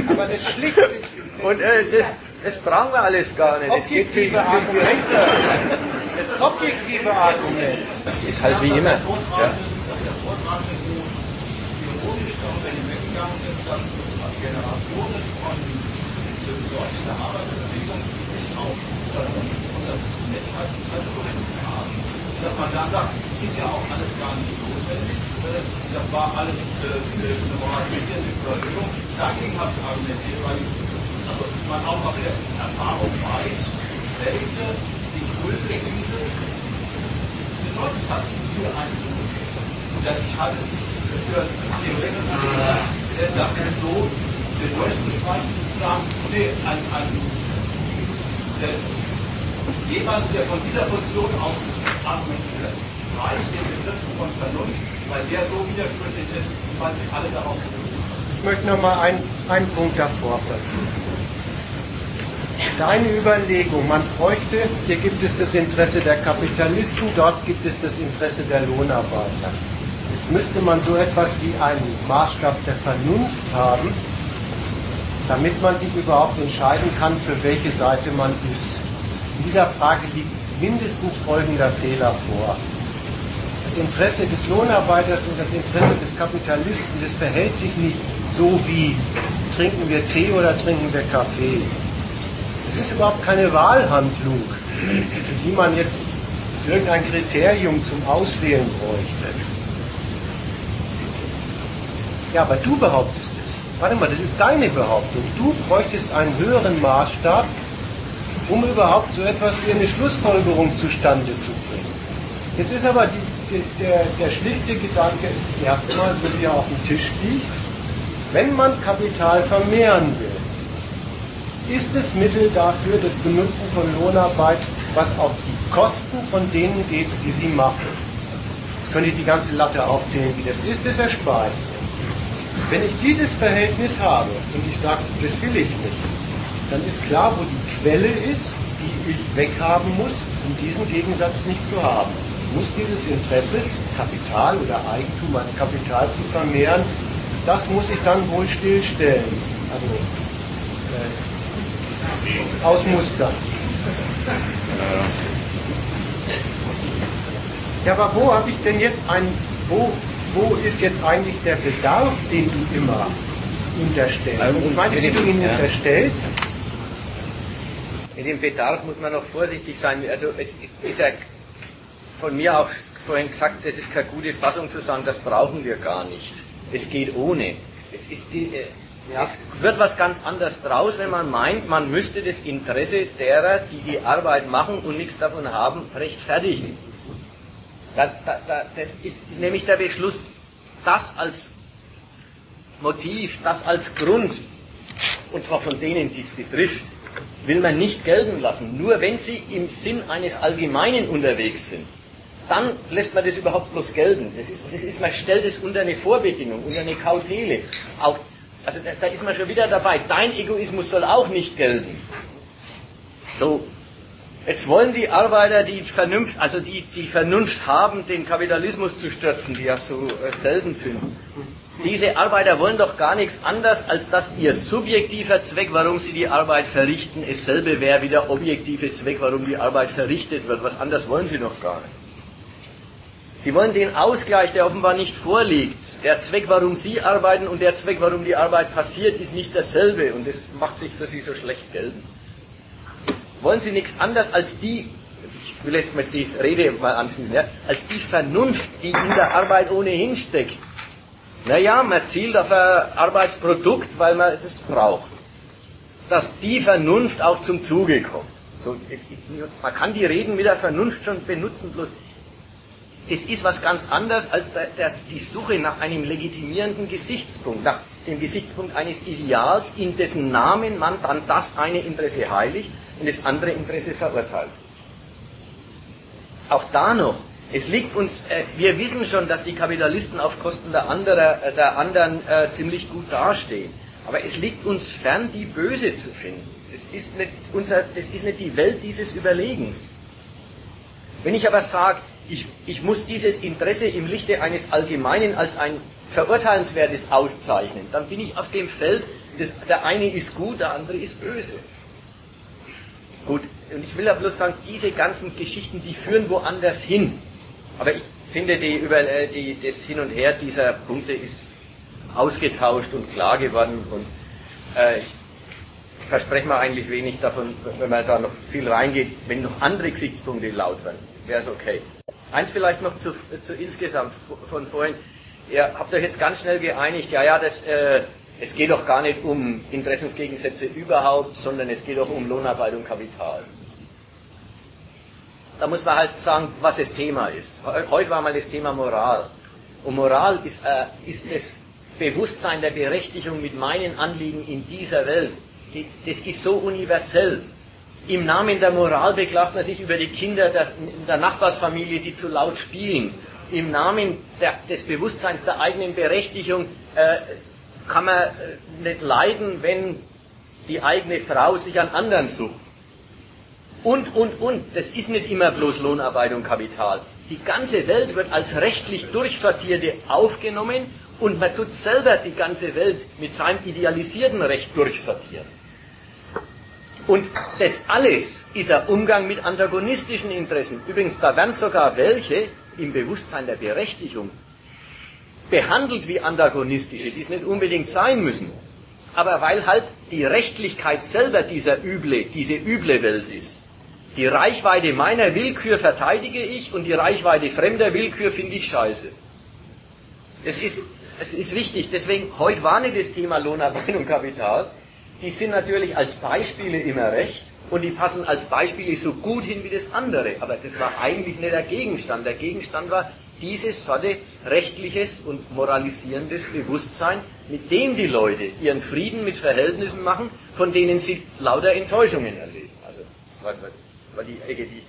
Aber das schlicht. Und äh, das, das brauchen wir alles gar nicht. Das geht viel, viel direkter. Das objektive Argument. Das ist halt wie immer. Ja. Generationen von Leuten der Arbeiterbewegung sich auf das Menschheit haben, dass man dann sagt, ist ja auch alles gar nicht notwendig. Das war alles äh, eine moralisierende Überhöhung. Dagegen habe ich argumentiert, weil also man auch aus der Erfahrung weiß, welche Dieses bedeutet hat für einzelne. Und ich halte es nicht für theoretisch das so den Deutschen und sagen, nee, ein, ein, der, jemand, der von dieser Position aus argumentiert, reicht den Begriff von Vernunft, weil der so widersprüchlich ist, weil sich alle darauf Ich möchte noch mal einen, einen Punkt davor platzieren. Deine Überlegung, man bräuchte, hier gibt es das Interesse der Kapitalisten, dort gibt es das Interesse der Lohnarbeiter. Jetzt müsste man so etwas wie einen Maßstab der Vernunft haben, damit man sich überhaupt entscheiden kann, für welche Seite man ist. In dieser Frage liegt mindestens folgender Fehler vor. Das Interesse des Lohnarbeiters und das Interesse des Kapitalisten, das verhält sich nicht so wie trinken wir Tee oder trinken wir Kaffee. Es ist überhaupt keine Wahlhandlung, die man jetzt irgendein Kriterium zum Auswählen bräuchte. Ja, aber du behauptest es. Warte mal, das ist deine Behauptung. Du bräuchtest einen höheren Maßstab, um überhaupt so etwas wie eine Schlussfolgerung zustande zu bringen. Jetzt ist aber die, der, der schlichte Gedanke erstmal, so wie er auf dem Tisch liegt, wenn man Kapital vermehren will, ist es Mittel dafür das Benutzen von Lohnarbeit, was auf die Kosten von denen geht, die sie machen. Jetzt könnte ich die ganze Latte aufzählen, wie das ist, das erspare ich. Wenn ich dieses Verhältnis habe und ich sage, das will ich nicht, dann ist klar, wo die Quelle ist, die ich weghaben muss, um diesen Gegensatz nicht zu haben. Ich muss dieses Interesse, Kapital oder Eigentum als Kapital zu vermehren, das muss ich dann wohl stillstellen. Also äh, ausmustern. Ja, aber wo habe ich denn jetzt ein, wo wo ist jetzt eigentlich der Bedarf, den du immer unterstellst? Also, ich meine, wie du ihn ja. unterstellst. Mit dem Bedarf muss man noch vorsichtig sein. Also es ist ja von mir auch vorhin gesagt, das ist keine gute Fassung zu sagen, das brauchen wir gar nicht. Es geht ohne. Es, ist die, äh. Es wird was ganz anderes draus, wenn man meint, man müsste das Interesse derer, die die Arbeit machen und nichts davon haben, rechtfertigen. Da, da, da, das ist nämlich der Beschluss, das als Motiv, das als Grund, und zwar von denen, die es betrifft, will man nicht gelten lassen. Nur wenn sie im Sinn eines Allgemeinen unterwegs sind, dann lässt man das überhaupt bloß gelten. Das ist, das ist, man stellt es unter eine Vorbedingung, unter eine Kautele. Auch, also da, da ist man schon wieder dabei. Dein Egoismus soll auch nicht gelten. So, Jetzt wollen die Arbeiter, die Vernunft, also die, die Vernunft haben, den Kapitalismus zu stürzen, die ja so äh, selten sind. Diese Arbeiter wollen doch gar nichts anderes, als dass ihr subjektiver Zweck, warum sie die Arbeit verrichten, dasselbe wäre wie der objektive Zweck, warum die Arbeit verrichtet wird. Was anderes wollen sie doch gar nicht. Sie wollen den Ausgleich, der offenbar nicht vorliegt. Der Zweck, warum Sie arbeiten und der Zweck, warum die Arbeit passiert, ist nicht dasselbe und das macht sich für Sie so schlecht geltend wollen sie nichts anderes als die, ich will jetzt mal die Rede mal anschließen, ja, als die Vernunft, die in der Arbeit ohnehin steckt. Naja, man zielt auf ein Arbeitsprodukt, weil man das braucht. Dass die Vernunft auch zum Zuge kommt. So, es, man kann die Reden mit der Vernunft schon benutzen, bloß das ist was ganz anderes als das, die Suche nach einem legitimierenden Gesichtspunkt, nach dem Gesichtspunkt eines Ideals, in dessen Namen man dann das eine Interesse heiligt und das andere Interesse verurteilt. Auch da noch, es liegt uns, äh, wir wissen schon, dass die Kapitalisten auf Kosten der, anderer, äh, der anderen äh, ziemlich gut dastehen. Aber es liegt uns fern, die Böse zu finden. Das ist, nicht unser, das ist nicht die Welt dieses Überlegens. Wenn ich aber sage, ich, ich muss dieses Interesse im Lichte eines Allgemeinen als ein verurteilenswertes auszeichnen, dann bin ich auf dem Feld, das, der eine ist gut, der andere ist böse. Gut, und ich will ja bloß sagen, diese ganzen Geschichten, die führen woanders hin. Aber ich finde, die, über, äh, die, das Hin und Her dieser Punkte ist ausgetauscht und klar geworden. Und äh, ich verspreche mir eigentlich wenig davon, wenn man da noch viel reingeht, wenn noch andere Gesichtspunkte laut werden. Wäre es okay. Eins vielleicht noch zu, zu insgesamt von vorhin. Ihr habt euch jetzt ganz schnell geeinigt, ja, ja, das, äh, es geht doch gar nicht um Interessensgegensätze überhaupt, sondern es geht doch um Lohnarbeit und Kapital. Da muss man halt sagen, was das Thema ist. Heute war mal das Thema Moral. Und Moral ist, äh, ist das Bewusstsein der Berechtigung mit meinen Anliegen in dieser Welt. Das ist so universell. Im Namen der Moral beklagt man sich über die Kinder der, der Nachbarsfamilie, die zu laut spielen. Im Namen der, des Bewusstseins der eigenen Berechtigung äh, kann man äh, nicht leiden, wenn die eigene Frau sich an anderen sucht. Und, und, und. Das ist nicht immer bloß Lohnarbeit und Kapital. Die ganze Welt wird als rechtlich Durchsortierte aufgenommen und man tut selber die ganze Welt mit seinem idealisierten Recht durchsortieren. Und das alles ist ein Umgang mit antagonistischen Interessen. Übrigens, da werden sogar welche im Bewusstsein der Berechtigung behandelt wie antagonistische, die es nicht unbedingt sein müssen. Aber weil halt die Rechtlichkeit selber dieser üble, diese üble Welt ist. Die Reichweite meiner Willkür verteidige ich und die Reichweite fremder Willkür finde ich scheiße. Es ist, es ist wichtig, deswegen, heute war nicht das Thema Lohnarbeit und Kapital, die sind natürlich als Beispiele immer recht und die passen als Beispiele so gut hin wie das andere. Aber das war eigentlich nicht der Gegenstand. Der Gegenstand war dieses Sorte rechtliches und moralisierendes Bewusstsein, mit dem die Leute ihren Frieden mit Verhältnissen machen, von denen sie lauter Enttäuschungen erleben. Also, war die Ecke, die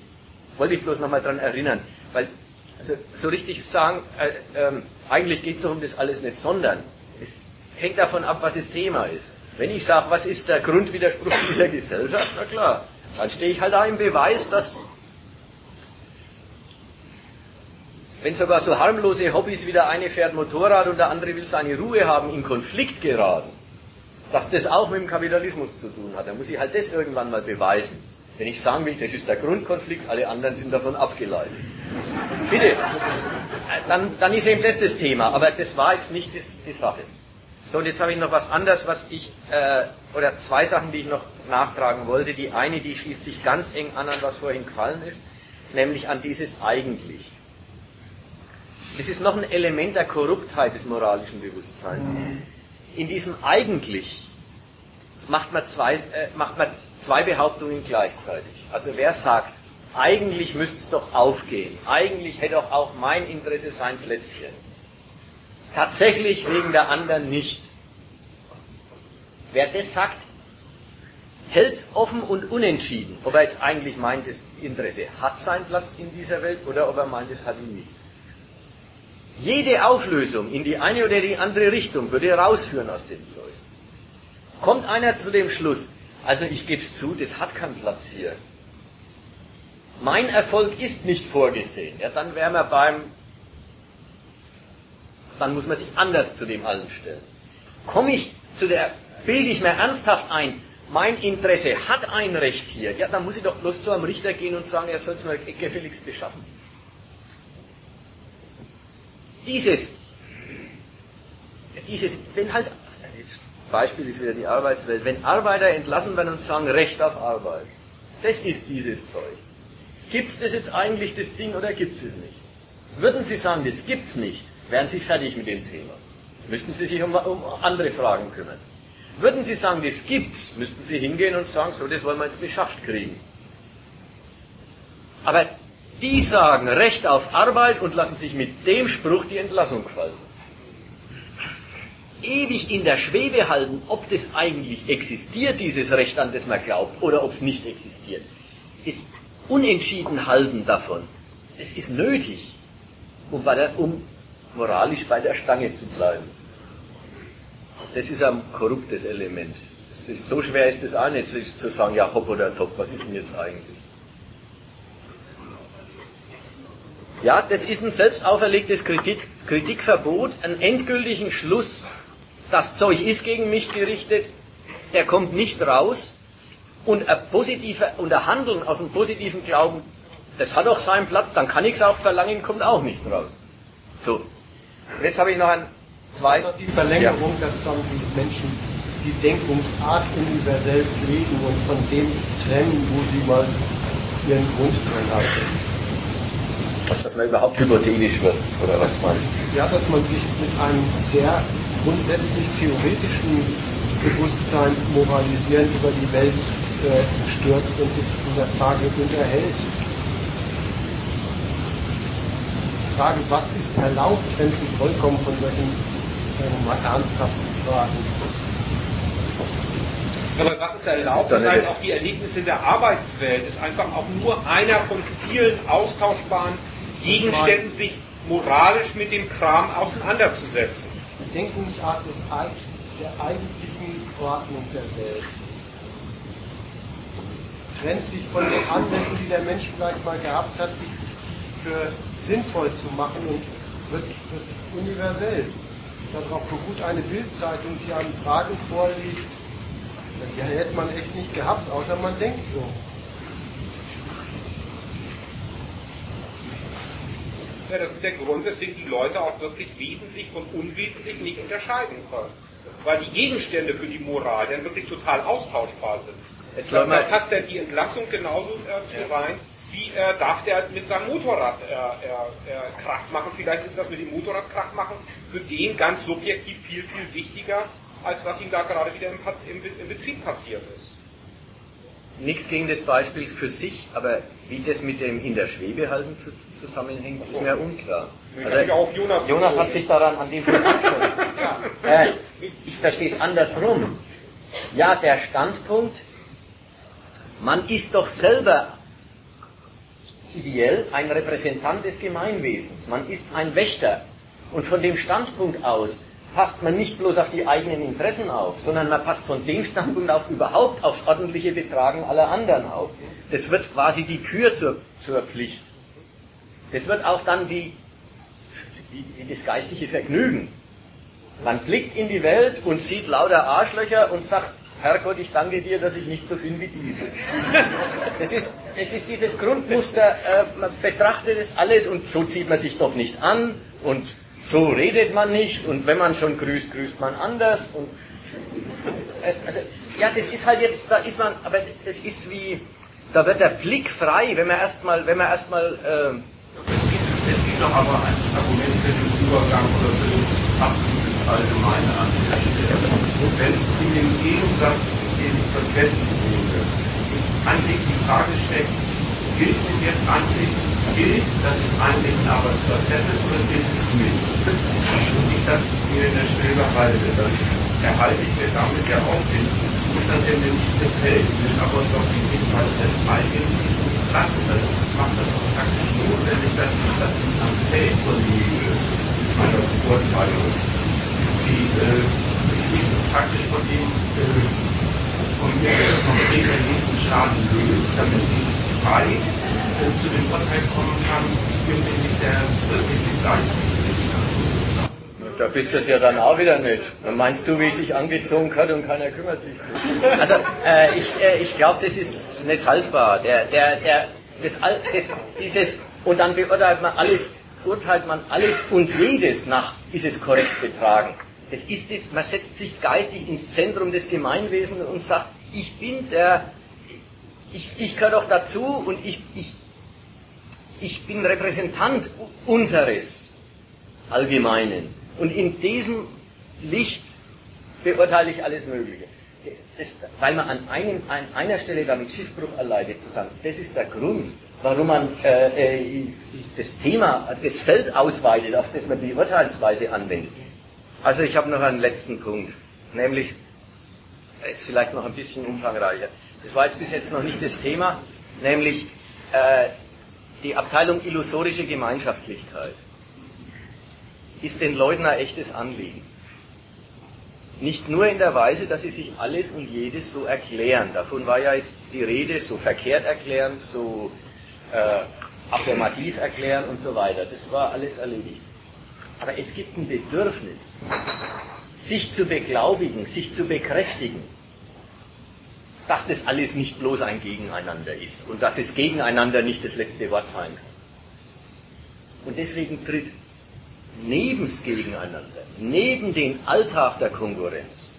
wollte ich bloß nochmal dran erinnern. Weil, also, so richtig sagen, äh, äh, eigentlich geht es doch um das alles nicht, sondern es hängt davon ab, was das Thema ist. Wenn ich sage, was ist der Grundwiderspruch dieser Gesellschaft, na klar, dann stehe ich halt da im Beweis, dass wenn sogar so harmlose Hobbys wie der eine fährt Motorrad und der andere will seine Ruhe haben, in Konflikt geraten, dass das auch mit dem Kapitalismus zu tun hat, dann muss ich halt das irgendwann mal beweisen. Wenn ich sagen will, das ist der Grundkonflikt, alle anderen sind davon abgeleitet. Bitte, dann, dann ist eben das das Thema, aber das war jetzt nicht das, die Sache. So, und jetzt habe ich noch was anderes, was ich, äh, oder zwei Sachen, die ich noch nachtragen wollte. Die eine, die schließt sich ganz eng an, an was vorhin gefallen ist, nämlich an dieses eigentlich. Das ist noch ein Element der Korruptheit des moralischen Bewusstseins. In diesem eigentlich macht man zwei, äh, macht man zwei Behauptungen gleichzeitig. Also wer sagt, eigentlich müsste es doch aufgehen, eigentlich hätte doch auch mein Interesse sein Plätzchen tatsächlich wegen der anderen nicht. Wer das sagt, hält es offen und unentschieden, ob er jetzt eigentlich meint, das Interesse hat seinen Platz in dieser Welt oder ob er meint, es hat ihn nicht. Jede Auflösung in die eine oder die andere Richtung würde rausführen aus dem Zeug. Kommt einer zu dem Schluss, also ich gebe es zu, das hat keinen Platz hier. Mein Erfolg ist nicht vorgesehen. Ja, dann wären wir beim dann muss man sich anders zu dem allen stellen. Komme ich zu der, bilde ich mir ernsthaft ein, mein Interesse hat ein Recht hier, ja, dann muss ich doch bloß zu einem Richter gehen und sagen, er soll es mir gefälligst beschaffen. Dieses, dieses, wenn halt, jetzt Beispiel ist wieder die Arbeitswelt, wenn Arbeiter entlassen werden und sagen, Recht auf Arbeit, das ist dieses Zeug. Gibt es das jetzt eigentlich, das Ding, oder gibt es es nicht? Würden Sie sagen, das gibt es nicht, wären Sie fertig mit dem Thema. Müssten Sie sich um, um andere Fragen kümmern. Würden Sie sagen, das gibt's, müssten Sie hingehen und sagen, so, das wollen wir jetzt beschafft kriegen. Aber die sagen Recht auf Arbeit und lassen sich mit dem Spruch die Entlassung gefallen. Ewig in der Schwebe halten, ob das eigentlich existiert, dieses Recht, an das man glaubt, oder ob es nicht existiert. Das Unentschiedenhalten davon, das ist nötig, um, der, um moralisch bei der Stange zu bleiben. Das ist ein korruptes Element. Das ist, so schwer ist es auch nicht zu sagen, ja, hopp oder top, was ist denn jetzt eigentlich? Ja, das ist ein selbst auferlegtes Kritik, Kritikverbot, einen endgültigen Schluss, das Zeug ist gegen mich gerichtet, der kommt nicht raus und ein, positiver, und ein Handeln aus einem positiven Glauben, das hat auch seinen Platz, dann kann ich es auch verlangen, kommt auch nicht raus. So, und jetzt habe ich noch ein zweites. Die Verlängerung, ja. dass dann die Menschen die Denkungsart universell pflegen und von dem trennen, wo sie mal ihren Grund drin. Was, dass man überhaupt hypothetisch wird, oder was meinst du? Ja, dass man sich mit einem sehr grundsätzlich theoretischen Bewusstsein moralisieren über die Welt äh, stürzt und sich in der Frage unterhält. Frage, was ist erlaubt, wenn Sie vollkommen von solchen äh, mal ernsthaften Fragen. Aber was ist erlaubt, das ist halt auch die Erlebnisse der Arbeitswelt, ist einfach auch nur einer von vielen austauschbaren Gegenständen, sich moralisch mit dem Kram auseinanderzusetzen. Die Denkungsart des, der eigentlichen Ordnung der Welt trennt sich von den Anlässen, die der Mensch vielleicht mal gehabt hat, sich für sinnvoll zu machen und wird, wird universell. Darauf beruht eine Bildzeitung, die an Fragen vorliegt, die hätte man echt nicht gehabt, außer man denkt so. Ja, das ist der Grund, weswegen die Leute auch wirklich wesentlich von unwesentlich nicht unterscheiden können. Weil die Gegenstände für die Moral dann wirklich total austauschbar sind. Es da passt ja die Entlassung genauso äh, zu rein, wie äh, darf der mit seinem Motorrad äh, äh, Kraft machen. Vielleicht ist das mit dem Motorrad Kraft machen für den ganz subjektiv viel, viel wichtiger, als was ihm da gerade wieder im, im, im Betrieb passiert ist. Nichts gegen das Beispiel für sich, aber wie das mit dem in der Schwebe halten zusammenhängt, ist mir unklar. Also, Jonas, Jonas hat sich daran an dem Punkt äh, ich, ich verstehe es andersrum. Ja, der Standpunkt, man ist doch selber ideell ein Repräsentant des Gemeinwesens. Man ist ein Wächter. Und von dem Standpunkt aus passt man nicht bloß auf die eigenen Interessen auf, sondern man passt von dem Standpunkt auch überhaupt aufs ordentliche Betragen aller anderen auf. Das wird quasi die Kür zur, zur Pflicht. Das wird auch dann die, die, das geistige Vergnügen. Man blickt in die Welt und sieht lauter Arschlöcher und sagt, Herrgott, ich danke dir, dass ich nicht so bin wie diese. Das ist, es ist dieses Grundmuster, äh, man betrachtet es alles und so zieht man sich doch nicht an und so redet man nicht und wenn man schon grüßt, grüßt man anders. Und, äh, also, ja, das ist halt jetzt, da ist man, aber das ist wie, da wird der Blick frei, wenn man erstmal, wenn man erstmal. Äh, es, gibt, es gibt doch aber ein Argument für den Übergang oder für den Abzug ins Allgemeine an. Wenn in dem Gegensatz, den zur Kenntnis nehme, eigentlich die Frage steckt, gilt denn jetzt eigentlich, gilt, dass ich ein Arbeitsplatz hätte oder gilt es nicht? Und ich das mir in der Schwebe halte, dann erhalte ich mir damit ja auch den Zustand, der mir nicht gefällt, will aber doch den Hinweis des Eigenen lassen. Dann macht das auch praktisch notwendig, dass ich das am Feld verlege, meiner Beurteilung. Die äh, praktisch von dem äh, konkret erlebten Schaden löst, damit sie frei äh, zu dem Urteil kommen kann, hinsichtlich der wirklichen Leistung. Da bist du es ja dann auch wieder nicht. Dann meinst du, wie sich angezogen hat und keiner kümmert sich. Also äh, ich, äh, ich glaube, das ist nicht haltbar. Der, der, der, das, das, dieses, und dann beurteilt man alles, urteilt man alles und jedes nach, ist es korrekt betragen. Es ist es, man setzt sich geistig ins Zentrum des Gemeinwesens und sagt, ich bin der, ich, ich gehöre doch dazu und ich, ich, ich bin Repräsentant unseres Allgemeinen. Und in diesem Licht beurteile ich alles Mögliche. Das, weil man an, einem, an einer Stelle damit Schiffbruch erleidet, zu sagen, das ist der Grund, warum man äh, äh, das Thema, das Feld ausweitet, auf das man die Urteilsweise anwendet. Also ich habe noch einen letzten Punkt, nämlich, ist vielleicht noch ein bisschen umfangreicher. Das war jetzt bis jetzt noch nicht das Thema, nämlich äh, die Abteilung illusorische Gemeinschaftlichkeit. Ist den Leuten ein echtes Anliegen. Nicht nur in der Weise, dass sie sich alles und jedes so erklären. Davon war ja jetzt die Rede, so verkehrt erklären, so äh, affirmativ erklären und so weiter. Das war alles erledigt. Aber es gibt ein Bedürfnis, sich zu beglaubigen, sich zu bekräftigen, dass das alles nicht bloß ein Gegeneinander ist und dass es gegeneinander nicht das letzte Wort sein kann. Und deswegen tritt neben das Gegeneinander, neben den Alltag der Konkurrenz,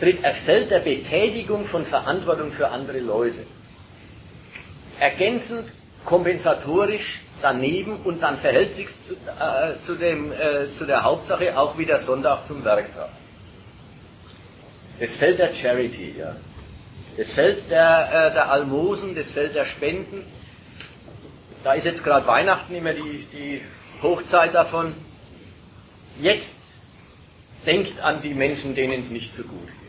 tritt Feld der Betätigung von Verantwortung für andere Leute. Ergänzend, kompensatorisch daneben und dann verhält sich zu, äh, zu, dem, äh, zu der Hauptsache auch wie der Sonntag zum Werktag. Das Feld der Charity, ja. Das Feld der, äh, der Almosen, das Feld der Spenden. Da ist jetzt gerade Weihnachten immer die, die Hochzeit davon. Jetzt denkt an die Menschen, denen es nicht so gut geht.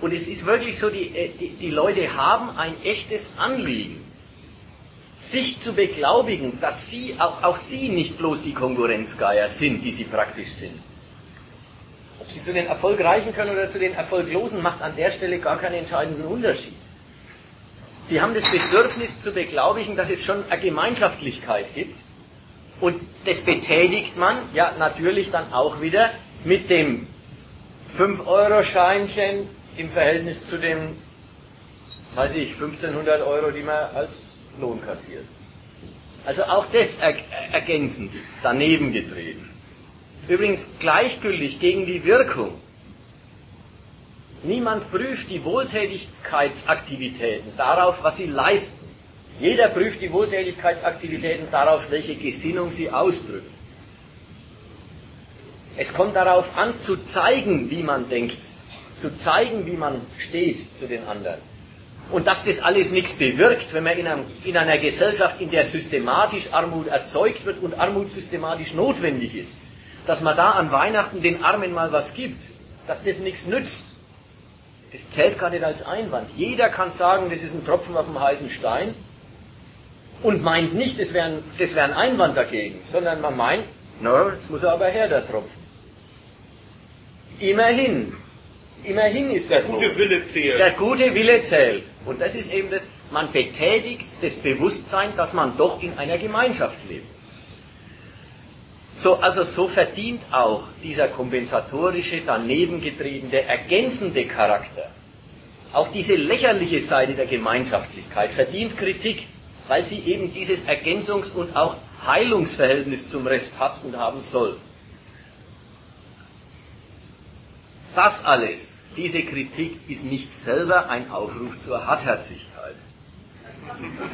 Und es ist wirklich so, die, äh, die, die Leute haben ein echtes Anliegen, sich zu beglaubigen, dass sie, auch, auch sie nicht bloß die Konkurrenzgeier sind, die sie praktisch sind. Ob sie zu den Erfolgreichen können oder zu den Erfolglosen, macht an der Stelle gar keinen entscheidenden Unterschied. Sie haben das Bedürfnis zu beglaubigen, dass es schon eine Gemeinschaftlichkeit gibt. Und das betätigt man ja natürlich dann auch wieder mit dem 5-Euro-Scheinchen im Verhältnis zu den, weiß ich, 1500 Euro, die man als Lohn kassiert. Also auch das er ergänzend daneben getreten. Übrigens gleichgültig gegen die Wirkung. Niemand prüft die Wohltätigkeitsaktivitäten darauf, was sie leisten. Jeder prüft die Wohltätigkeitsaktivitäten darauf, welche Gesinnung sie ausdrücken. Es kommt darauf an, zu zeigen, wie man denkt, zu zeigen, wie man steht zu den anderen. Und dass das alles nichts bewirkt, wenn man in, einem, in einer Gesellschaft, in der systematisch Armut erzeugt wird und Armut systematisch notwendig ist, dass man da an Weihnachten den Armen mal was gibt, dass das nichts nützt, das zählt gar nicht als Einwand. Jeder kann sagen, das ist ein Tropfen auf dem heißen Stein und meint nicht, das wäre ein, das wär ein Einwand dagegen, sondern man meint, na, jetzt muss er aber her, der Tropfen. Immerhin, immerhin ist der, der gute Wille zählt. Der gute Wille zählt. Und das ist eben das, man betätigt das Bewusstsein, dass man doch in einer Gemeinschaft lebt. So, also so verdient auch dieser kompensatorische, daneben getriebene, ergänzende Charakter, auch diese lächerliche Seite der Gemeinschaftlichkeit verdient Kritik, weil sie eben dieses Ergänzungs- und auch Heilungsverhältnis zum Rest hat und haben soll. Das alles, diese Kritik ist nicht selber ein Aufruf zur Hartherzigkeit.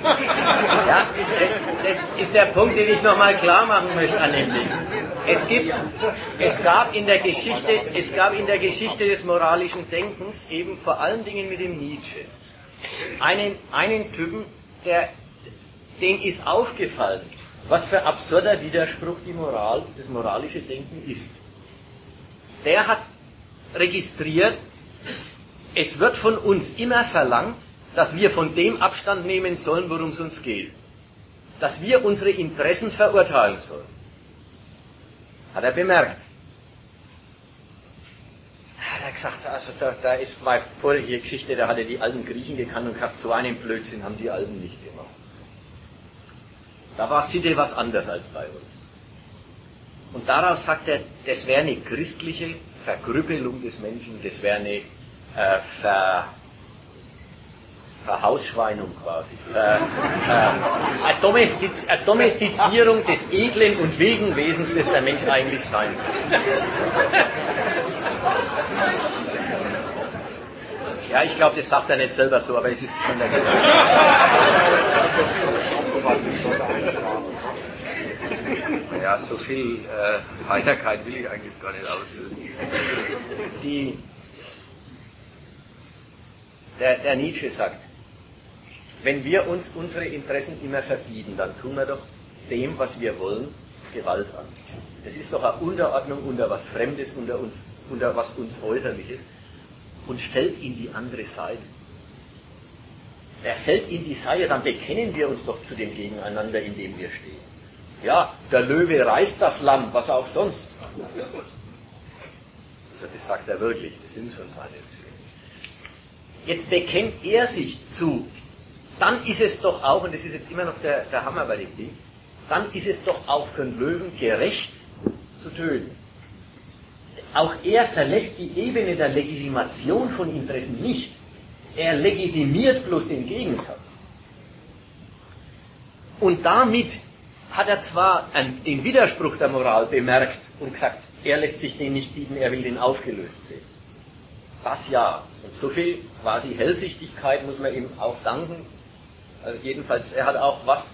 Ja, das ist der Punkt, den ich nochmal klar machen möchte an dem Ding. Es, gibt, es, gab in der Geschichte, es gab in der Geschichte des moralischen Denkens eben vor allen Dingen mit dem Nietzsche einen, einen Typen, der, dem ist aufgefallen, was für absurder Widerspruch die Moral, das moralische Denken ist. Der hat registriert, es wird von uns immer verlangt, dass wir von dem Abstand nehmen sollen, worum es uns geht. Dass wir unsere Interessen verurteilen sollen. Hat er bemerkt. Hat er gesagt, also da, da ist meine vorige Geschichte, da hat er die alten Griechen gekannt und gesagt, so einen Blödsinn haben die Alten nicht gemacht. Da war Sitte was anderes als bei uns. Und daraus sagt er, das wäre eine christliche Verkrüppelung des Menschen, das wäre eine äh, Ver, Verhausschweinung quasi. Ver, äh, eine, Domestiz eine Domestizierung des edlen und wilden Wesens, das der Mensch eigentlich sein will. Ja, ich glaube, das sagt er nicht selber so, aber es ist schon der Gedanke. Ja, so viel äh, Heiterkeit will ich eigentlich gar nicht auslösen. Die, der, der Nietzsche sagt, wenn wir uns unsere Interessen immer verbieten, dann tun wir doch dem, was wir wollen, Gewalt an. Das ist doch eine Unterordnung unter was Fremdes, unter, uns, unter was uns Äußerliches und fällt in die andere Seite. Er fällt in die Seite, dann bekennen wir uns doch zu dem Gegeneinander, in dem wir stehen. Ja, der Löwe reißt das Lamm, was auch sonst. Also das sagt er wirklich, das sind schon seine Jetzt bekennt er sich zu dann ist es doch auch, und das ist jetzt immer noch der, der Hammer bei dem Ding, dann ist es doch auch für einen Löwen gerecht zu töten. Auch er verlässt die Ebene der Legitimation von Interessen nicht. Er legitimiert bloß den Gegensatz. Und damit hat er zwar den Widerspruch der Moral bemerkt und gesagt, er lässt sich den nicht bieten, er will den aufgelöst sehen. Das ja. Und so viel quasi Hellsichtigkeit muss man ihm auch danken, also jedenfalls, er hat auch was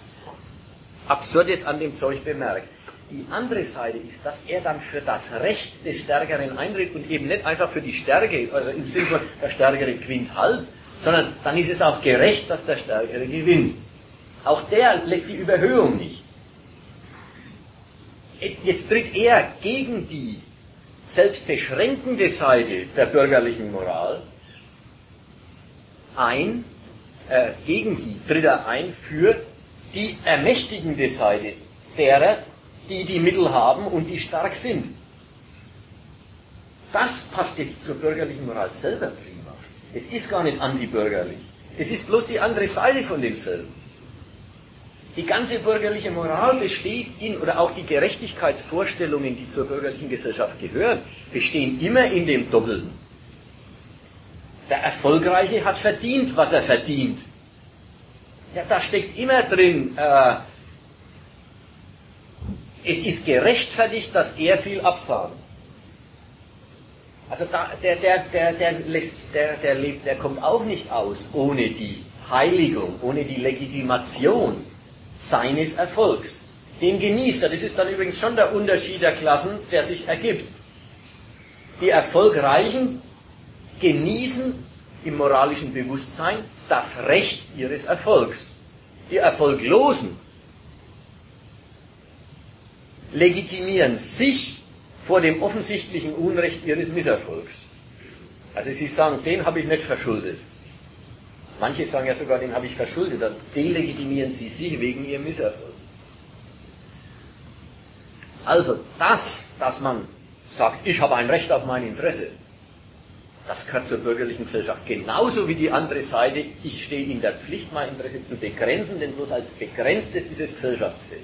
Absurdes an dem Zeug bemerkt. Die andere Seite ist, dass er dann für das Recht des Stärkeren eintritt und eben nicht einfach für die Stärke, also im Sinne von der Stärkere gewinnt halt, sondern dann ist es auch gerecht, dass der Stärkere gewinnt. Auch der lässt die Überhöhung nicht. Jetzt tritt er gegen die selbstbeschränkende Seite der bürgerlichen Moral ein, äh, gegen die tritt er ein für die ermächtigende Seite derer, die die Mittel haben und die stark sind. Das passt jetzt zur bürgerlichen Moral selber prima. Es ist gar nicht antibürgerlich. Es ist bloß die andere Seite von demselben. Die ganze bürgerliche Moral besteht in, oder auch die Gerechtigkeitsvorstellungen, die zur bürgerlichen Gesellschaft gehören, bestehen immer in dem Doppelten. Der Erfolgreiche hat verdient, was er verdient. Ja, da steckt immer drin, äh, es ist gerechtfertigt, dass er viel absahnt. Also da, der, der, der, der, lässt, der, der, lebt, der kommt auch nicht aus ohne die Heiligung, ohne die Legitimation seines Erfolgs. Den genießt er. Das ist dann übrigens schon der Unterschied der Klassen, der sich ergibt. Die Erfolgreichen genießen im moralischen Bewusstsein das Recht ihres Erfolgs. Die Erfolglosen legitimieren sich vor dem offensichtlichen Unrecht ihres Misserfolgs. Also sie sagen, den habe ich nicht verschuldet. Manche sagen ja sogar, den habe ich verschuldet, dann delegitimieren sie sich wegen ihrem Misserfolg. Also das, dass man sagt, ich habe ein Recht auf mein Interesse, das gehört zur bürgerlichen Gesellschaft. Genauso wie die andere Seite, ich stehe in der Pflicht, mein Interesse zu begrenzen, denn bloß als begrenztes ist es gesellschaftsfähig.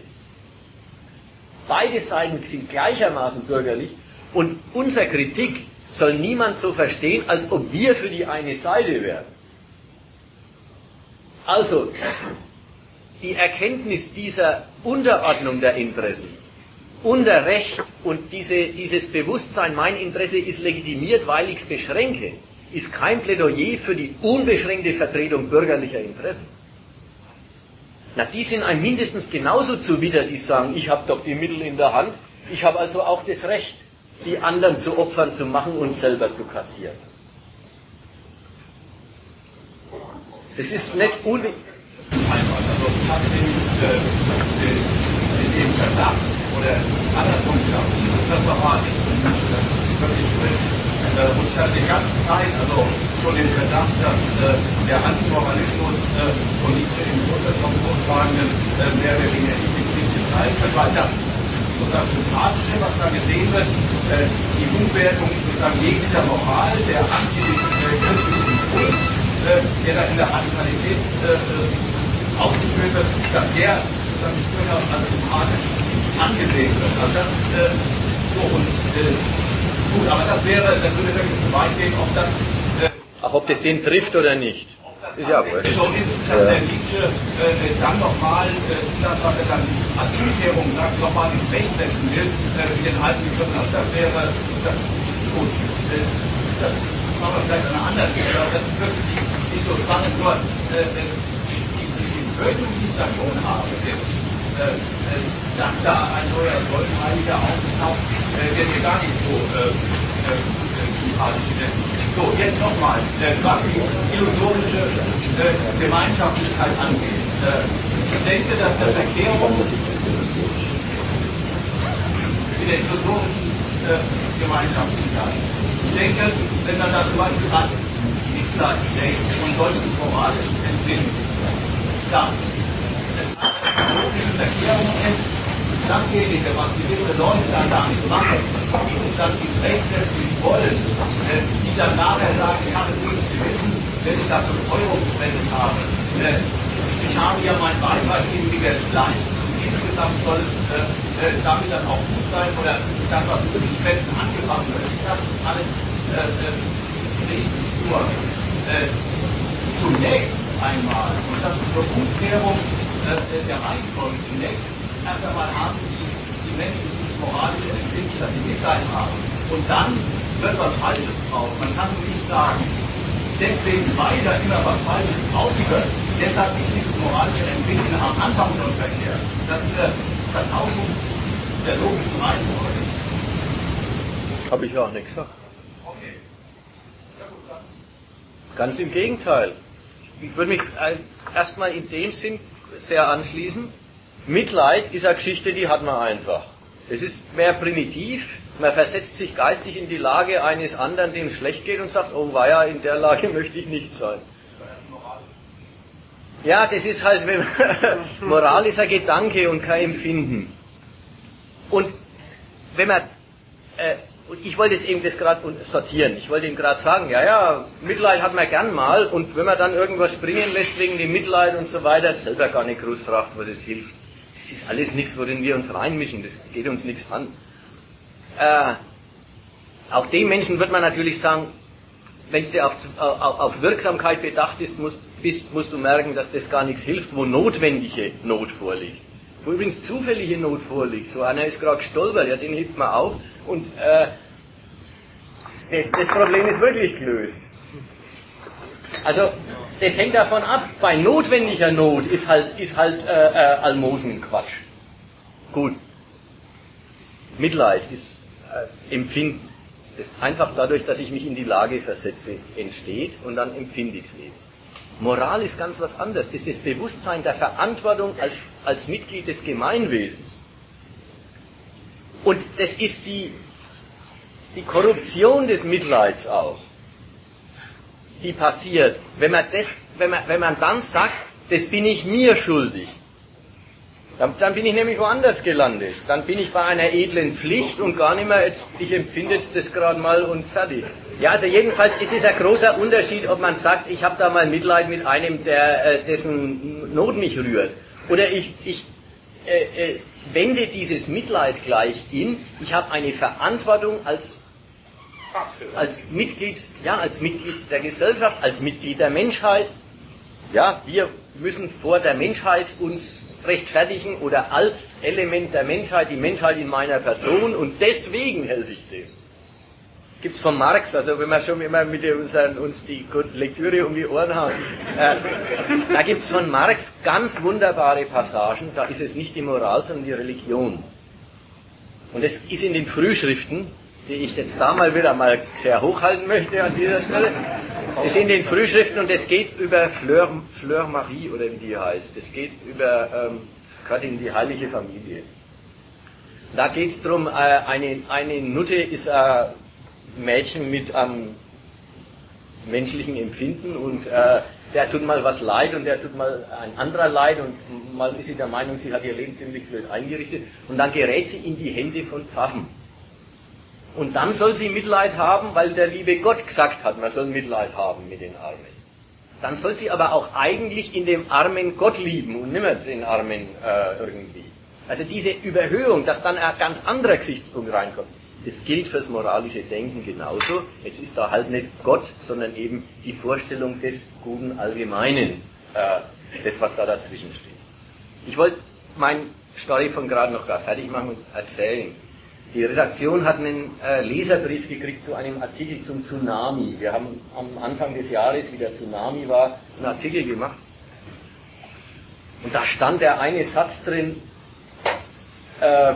Beide Seiten sind gleichermaßen bürgerlich und unsere Kritik soll niemand so verstehen, als ob wir für die eine Seite wären. Also, die Erkenntnis dieser Unterordnung der Interessen unter Recht und diese, dieses Bewusstsein, mein Interesse ist legitimiert, weil ich es beschränke, ist kein Plädoyer für die unbeschränkte Vertretung bürgerlicher Interessen. Na, die sind einem mindestens genauso zuwider, die sagen, ich habe doch die Mittel in der Hand, ich habe also auch das Recht, die anderen zu Opfern zu machen und selber zu kassieren. Das ist nicht unwichtig. Also ich hatte den, den, den, Verdacht oder andersrum gesagt, dieses Referat ist wirklich. Äh, und ich hatte die ganze Zeit also schon den Verdacht, dass der Antimoralismus äh, von Nietzsche im Vortragenden äh, mehr oder weniger effektiv geteilt wird, weil das sozusagen Sympathische, was da gesehen wird, die Umwertung sozusagen jeglicher Moral, der antichristlichen Impuls, äh, der da in der Radikalität äh, äh, ausgeführt wird, dass der dann durchaus als sympathisch angesehen wird. Also das äh, so und äh, gut, aber das wäre, das würde wirklich zu weit gehen, ob das äh, Ach, ob das den trifft oder nicht. das Ist ja wurscht. so ist, dass der Nietzsche äh, dann nochmal äh, das, was er dann als Umkehrung sagt, nochmal ins Recht setzen will, äh, mit den alten Begriffen. Also das wäre, das gut. Äh, das machen wir vielleicht an einer anderen Stelle, aber das ist wirklich nicht so spannend. Nur äh, die, die, die die ich da schon habe, ist, äh, äh, dass da ein neuer Säulenheiliger auftaucht, äh, der mir gar nicht so äh, äh, sympathisch ist. So, jetzt nochmal, äh, was die illusorische äh, Gemeinschaftlichkeit angeht. Äh, ich denke, dass der Verkehrung in der illusorischen äh, Gemeinschaftlichkeit. Ich denke, wenn man da zum Beispiel an Hitler denkt und solches moralisches Empfinden, dass es eine illusorische Verkehrung ist, dasjenige, was gewisse Leute dann gar nicht machen, die sich dann ins Recht setzen wollen, äh, die dann nachher sagen, ich habe gutes Gewissen, wenn ich dafür Euro gespendet habe. Äh, ich habe ja meinen Beitrag irgendwie leisten und insgesamt soll es äh, äh, damit dann auch gut sein oder das, was mit den Spenden angefangen wird. Das ist alles äh, äh, nicht nur äh, zunächst einmal, und das ist eine Umkehrung der Reihenfolge, zunächst erst einmal haben die, die Menschen dieses moralische Empfinden, das sie Mitleid haben. Und dann wird was Falsches draus. Man kann nicht sagen, deswegen, weil da immer was Falsches rausgehört, deshalb ist dieses moralische Empfinden am Anfang schon verkehrt. Das ist eine Vertauschung der logischen Reihenfolge. Habe ich ja auch nicht gesagt. Okay. Ja, gut, dann. Ganz im Gegenteil. Ich würde mich äh, erstmal in dem Sinn sehr anschließen. Mitleid ist eine Geschichte, die hat man einfach. Es ist mehr primitiv. Man versetzt sich geistig in die Lage eines anderen, dem es schlecht geht und sagt, oh weia, in der Lage möchte ich nicht sein. Ja, das ist halt, Moral ist ein Gedanke und kein Empfinden. Und wenn man, äh, ich wollte jetzt eben das gerade sortieren. Ich wollte ihm gerade sagen, ja, ja, Mitleid hat man gern mal und wenn man dann irgendwas springen lässt wegen dem Mitleid und so weiter, selber gar nicht groß was es hilft. Das ist alles nichts, worin wir uns reinmischen, das geht uns nichts an. Äh, auch dem Menschen wird man natürlich sagen, wenn du auf, auf, auf, Wirksamkeit bedacht ist, musst, bist, musst du merken, dass das gar nichts hilft, wo notwendige Not vorliegt. Wo übrigens zufällige Not vorliegt. So einer ist gerade gestolpert, ja, den hebt man auf und äh, das, das Problem ist wirklich gelöst. Also, das hängt davon ab, bei notwendiger Not ist halt, ist halt äh, äh, Almosenquatsch. Gut. Mitleid ist äh, Empfinden. Das ist einfach dadurch, dass ich mich in die Lage versetze, entsteht und dann empfinde ich es eben. Moral ist ganz was anderes. Das ist das Bewusstsein der Verantwortung als, als Mitglied des Gemeinwesens. Und das ist die, die Korruption des Mitleids auch, die passiert, wenn man, das, wenn man, wenn man dann sagt, das bin ich mir schuldig. Dann, dann bin ich nämlich woanders gelandet. Dann bin ich bei einer edlen Pflicht und gar nicht mehr, jetzt, ich empfinde jetzt das gerade mal und fertig. Ja, also jedenfalls ist es ein großer Unterschied, ob man sagt, ich habe da mal Mitleid mit einem, der, äh, dessen Not mich rührt. Oder ich, ich äh, äh, wende dieses Mitleid gleich in, ich habe eine Verantwortung als, als Mitglied, ja, als Mitglied der Gesellschaft, als Mitglied der Menschheit. Ja, wir müssen vor der Menschheit uns rechtfertigen oder als Element der Menschheit, die Menschheit in meiner Person und deswegen helfe ich dem gibt es von Marx, also wenn wir schon immer mit unseren, uns die Lektüre um die Ohren haben, äh, da gibt es von Marx ganz wunderbare Passagen, da ist es nicht die Moral, sondern die Religion. Und es ist in den Frühschriften, die ich jetzt da mal wieder mal sehr hochhalten möchte an dieser Stelle, es sind in Frühschriften und es geht über Fleur, Fleur Marie oder wie die heißt, es geht über, ähm, es gehört in die heilige Familie. Da geht es darum, äh, eine, eine Nutte ist äh, Mädchen mit einem menschlichen Empfinden und äh, der tut mal was leid und der tut mal ein anderer leid und mal ist sie der Meinung, sie hat ihr Leben ziemlich blöd eingerichtet und dann gerät sie in die Hände von Pfaffen. Und dann soll sie Mitleid haben, weil der liebe Gott gesagt hat, man soll Mitleid haben mit den Armen. Dann soll sie aber auch eigentlich in dem Armen Gott lieben und nicht mehr den Armen äh, irgendwie. Also diese Überhöhung, dass dann ein ganz anderer Gesichtspunkt reinkommt, das gilt fürs moralische Denken genauso. Jetzt ist da halt nicht Gott, sondern eben die Vorstellung des guten Allgemeinen, äh, das, was da dazwischen steht. Ich wollte mein Story von gerade noch gar fertig machen und erzählen. Die Redaktion hat einen äh, Leserbrief gekriegt zu einem Artikel zum Tsunami. Wir haben am Anfang des Jahres, wie der Tsunami war, einen Artikel gemacht. Und da stand der eine Satz drin, äh,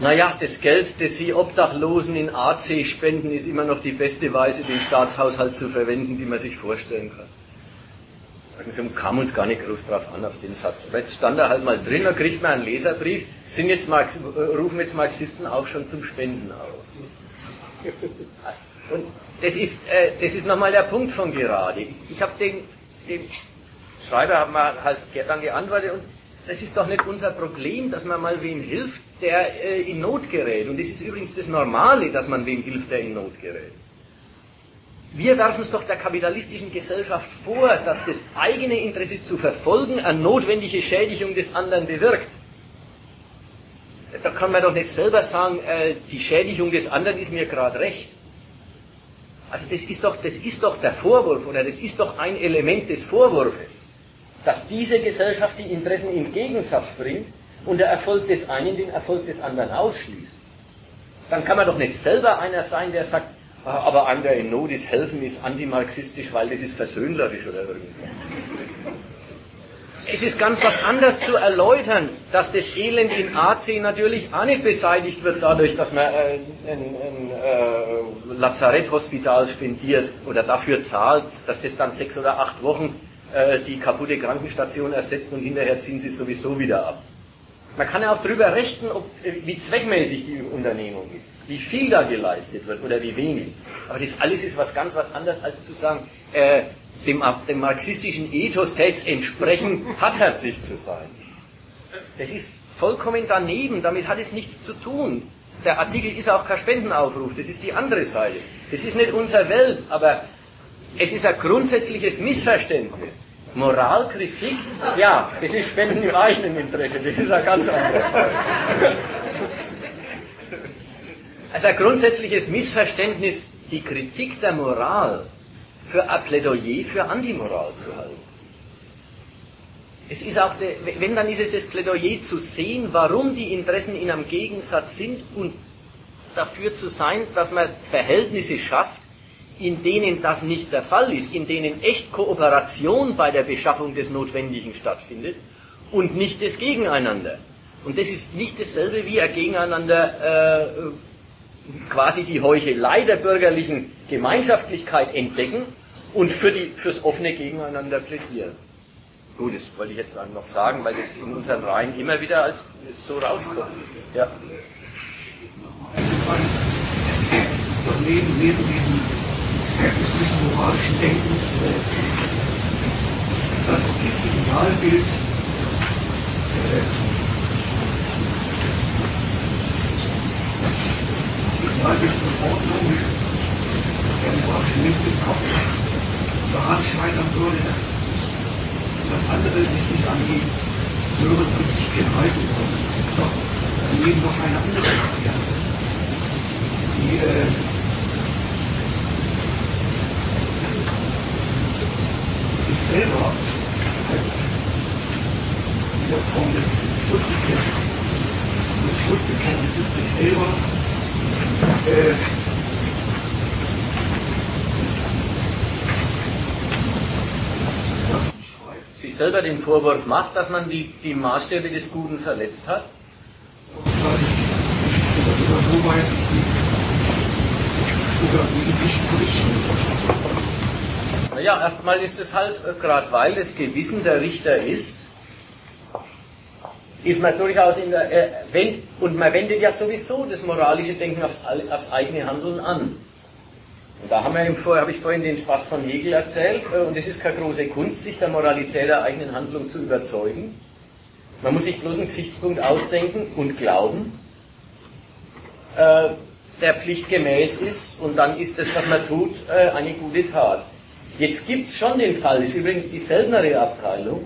naja, das Geld, das Sie Obdachlosen in AC spenden, ist immer noch die beste Weise, den Staatshaushalt zu verwenden, die man sich vorstellen kann. Also kam uns gar nicht groß drauf an, auf den Satz. Aber jetzt stand er halt mal drin, da kriegt man einen Leserbrief, sind jetzt Marx, rufen jetzt Marxisten auch schon zum Spenden auf. Und das ist, äh, das ist nochmal der Punkt von gerade. Ich habe den, den Schreiber haben wir halt dann geantwortet und das ist doch nicht unser Problem, dass man mal wem hilft, der äh, in Not gerät. Und das ist übrigens das Normale, dass man wem hilft, der in Not gerät. Wir werfen es doch der kapitalistischen Gesellschaft vor, dass das eigene Interesse zu verfolgen eine notwendige Schädigung des anderen bewirkt. Da kann man doch nicht selber sagen, äh, die Schädigung des anderen ist mir gerade recht. Also das ist, doch, das ist doch der Vorwurf oder das ist doch ein Element des Vorwurfs dass diese Gesellschaft die Interessen im Gegensatz bringt und der Erfolg des einen den Erfolg des anderen ausschließt. Dann kann man doch nicht selber einer sein, der sagt, aber an der in Not ist helfen ist antimarxistisch, weil das ist versöhnlerisch oder irgendwas. Es ist ganz was anderes zu erläutern, dass das Elend in AC natürlich auch nicht beseitigt wird dadurch, dass man äh, ein, ein äh, Lazaretthospital spendiert oder dafür zahlt, dass das dann sechs oder acht Wochen äh, die kaputte Krankenstation ersetzen und hinterher ziehen sie es sowieso wieder ab. Man kann ja auch darüber richten, ob, wie zweckmäßig die Unternehmung ist, wie viel da geleistet wird oder wie wenig. Aber das alles ist was ganz was anderes, als zu sagen, äh, dem, dem marxistischen Ethos täte es entsprechen, hartherzig zu sein. Das ist vollkommen daneben, damit hat es nichts zu tun. Der Artikel ist auch kein Spendenaufruf, das ist die andere Seite. Das ist nicht unsere Welt, aber es ist ein grundsätzliches Missverständnis. Moralkritik, ja, das ist Spenden im eigenen Interesse, das ist ein ganz anderer Fall. Also ein grundsätzliches Missverständnis, die Kritik der Moral für ein Plädoyer für Antimoral zu halten. Es ist auch, wenn dann ist es das Plädoyer zu sehen, warum die Interessen in einem Gegensatz sind und dafür zu sein, dass man Verhältnisse schafft, in denen das nicht der Fall ist, in denen echt Kooperation bei der Beschaffung des Notwendigen stattfindet und nicht das Gegeneinander. Und das ist nicht dasselbe wie ein Gegeneinander äh, quasi die Heuchelei der bürgerlichen Gemeinschaftlichkeit entdecken und für die, fürs offene Gegeneinander plädieren. Gut, das wollte ich jetzt noch sagen, weil das in unseren Reihen immer wieder als so rauskommt. Ja. Neben, diesem christlichen moralischen Denken das Idealbild äh, Im Kopf daran scheitern würde, dass das andere sich nicht an die höheren Prinzipien halten würde. Doch daneben noch eine andere Variante, die äh, sich selber als in der Form des Schuldbekenntnisses sich selber äh, sich selber den Vorwurf macht, dass man die, die Maßstäbe des Guten verletzt hat? Naja, erstmal ist es halt, äh, gerade weil das Gewissen der Richter ist, ist man durchaus in der, äh, wenn, und man wendet ja sowieso das moralische Denken aufs, aufs eigene Handeln an. Und da habe ich vorhin den Spaß von Hegel erzählt, äh, und es ist keine große Kunst, sich der Moralität der eigenen Handlung zu überzeugen. Man muss sich bloß einen Gesichtspunkt ausdenken und glauben, äh, der pflichtgemäß ist, und dann ist das, was man tut, äh, eine gute Tat. Jetzt gibt es schon den Fall, das ist übrigens die seltenere Abteilung,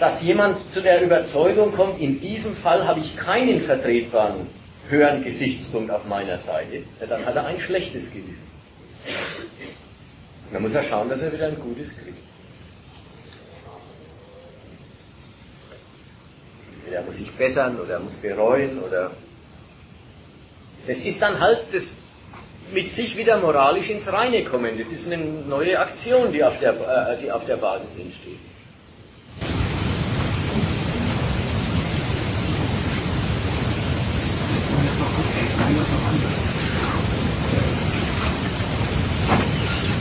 dass jemand zu der Überzeugung kommt, in diesem Fall habe ich keinen vertretbaren höheren Gesichtspunkt auf meiner Seite, ja, dann hat er ein schlechtes Gewissen. dann muss er schauen, dass er wieder ein gutes kriegt. Er muss sich bessern oder er muss bereuen oder. Das ist dann halt das mit sich wieder moralisch ins Reine kommen. Das ist eine neue Aktion, die auf der, äh, die auf der Basis entsteht.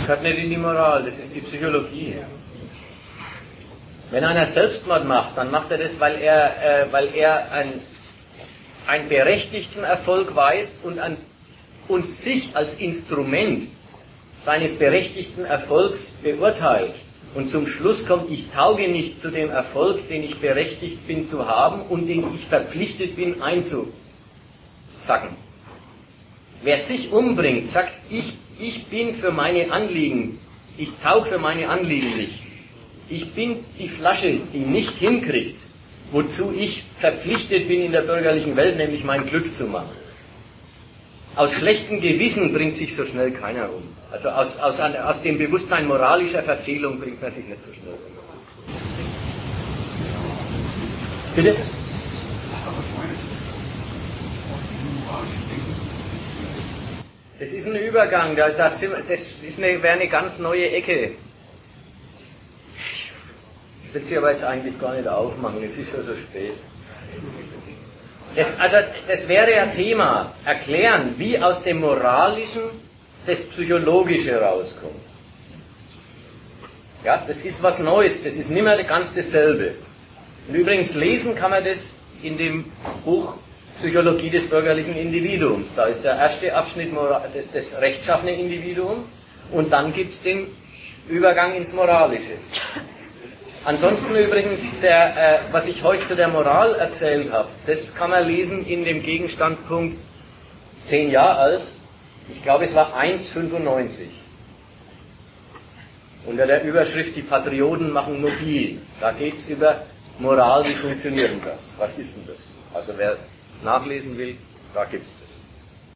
Gehört nicht in die Moral, das ist die Psychologie. Wenn einer Selbstmord macht, dann macht er das, weil er, äh, weil er ein, einen berechtigten Erfolg weiß und, ein, und sich als Instrument seines berechtigten Erfolgs beurteilt und zum Schluss kommt, ich tauge nicht zu dem Erfolg, den ich berechtigt bin zu haben und den ich verpflichtet bin einzusacken. Wer sich umbringt, sagt, ich ich bin für meine Anliegen, ich taug für meine Anliegen nicht. Ich bin die Flasche, die nicht hinkriegt, wozu ich verpflichtet bin in der bürgerlichen Welt, nämlich mein Glück zu machen. Aus schlechtem Gewissen bringt sich so schnell keiner um. Also aus, aus, aus dem Bewusstsein moralischer Verfehlung bringt man sich nicht so schnell um. Bitte? Das ist ein Übergang, das, ist eine, wäre eine ganz neue Ecke. Ich will sie aber jetzt eigentlich gar nicht aufmachen, es ist schon so spät. Das, also, das wäre ein Thema, erklären, wie aus dem Moralischen das Psychologische rauskommt. Ja, das ist was Neues, das ist nicht mehr ganz dasselbe. Und übrigens lesen kann man das in dem Buch Psychologie des bürgerlichen Individuums. Da ist der erste Abschnitt das, das rechtschaffene Individuum und dann gibt es den Übergang ins Moralische. Ansonsten übrigens, der, äh, was ich heute zu der Moral erzählt habe, das kann man lesen in dem Gegenstandpunkt 10 Jahre alt. Ich glaube, es war 1,95. Unter der Überschrift Die Patrioten machen mobil. Da geht es über Moral, wie funktioniert denn das? Was ist denn das? Also wer nachlesen will, da gibt es das.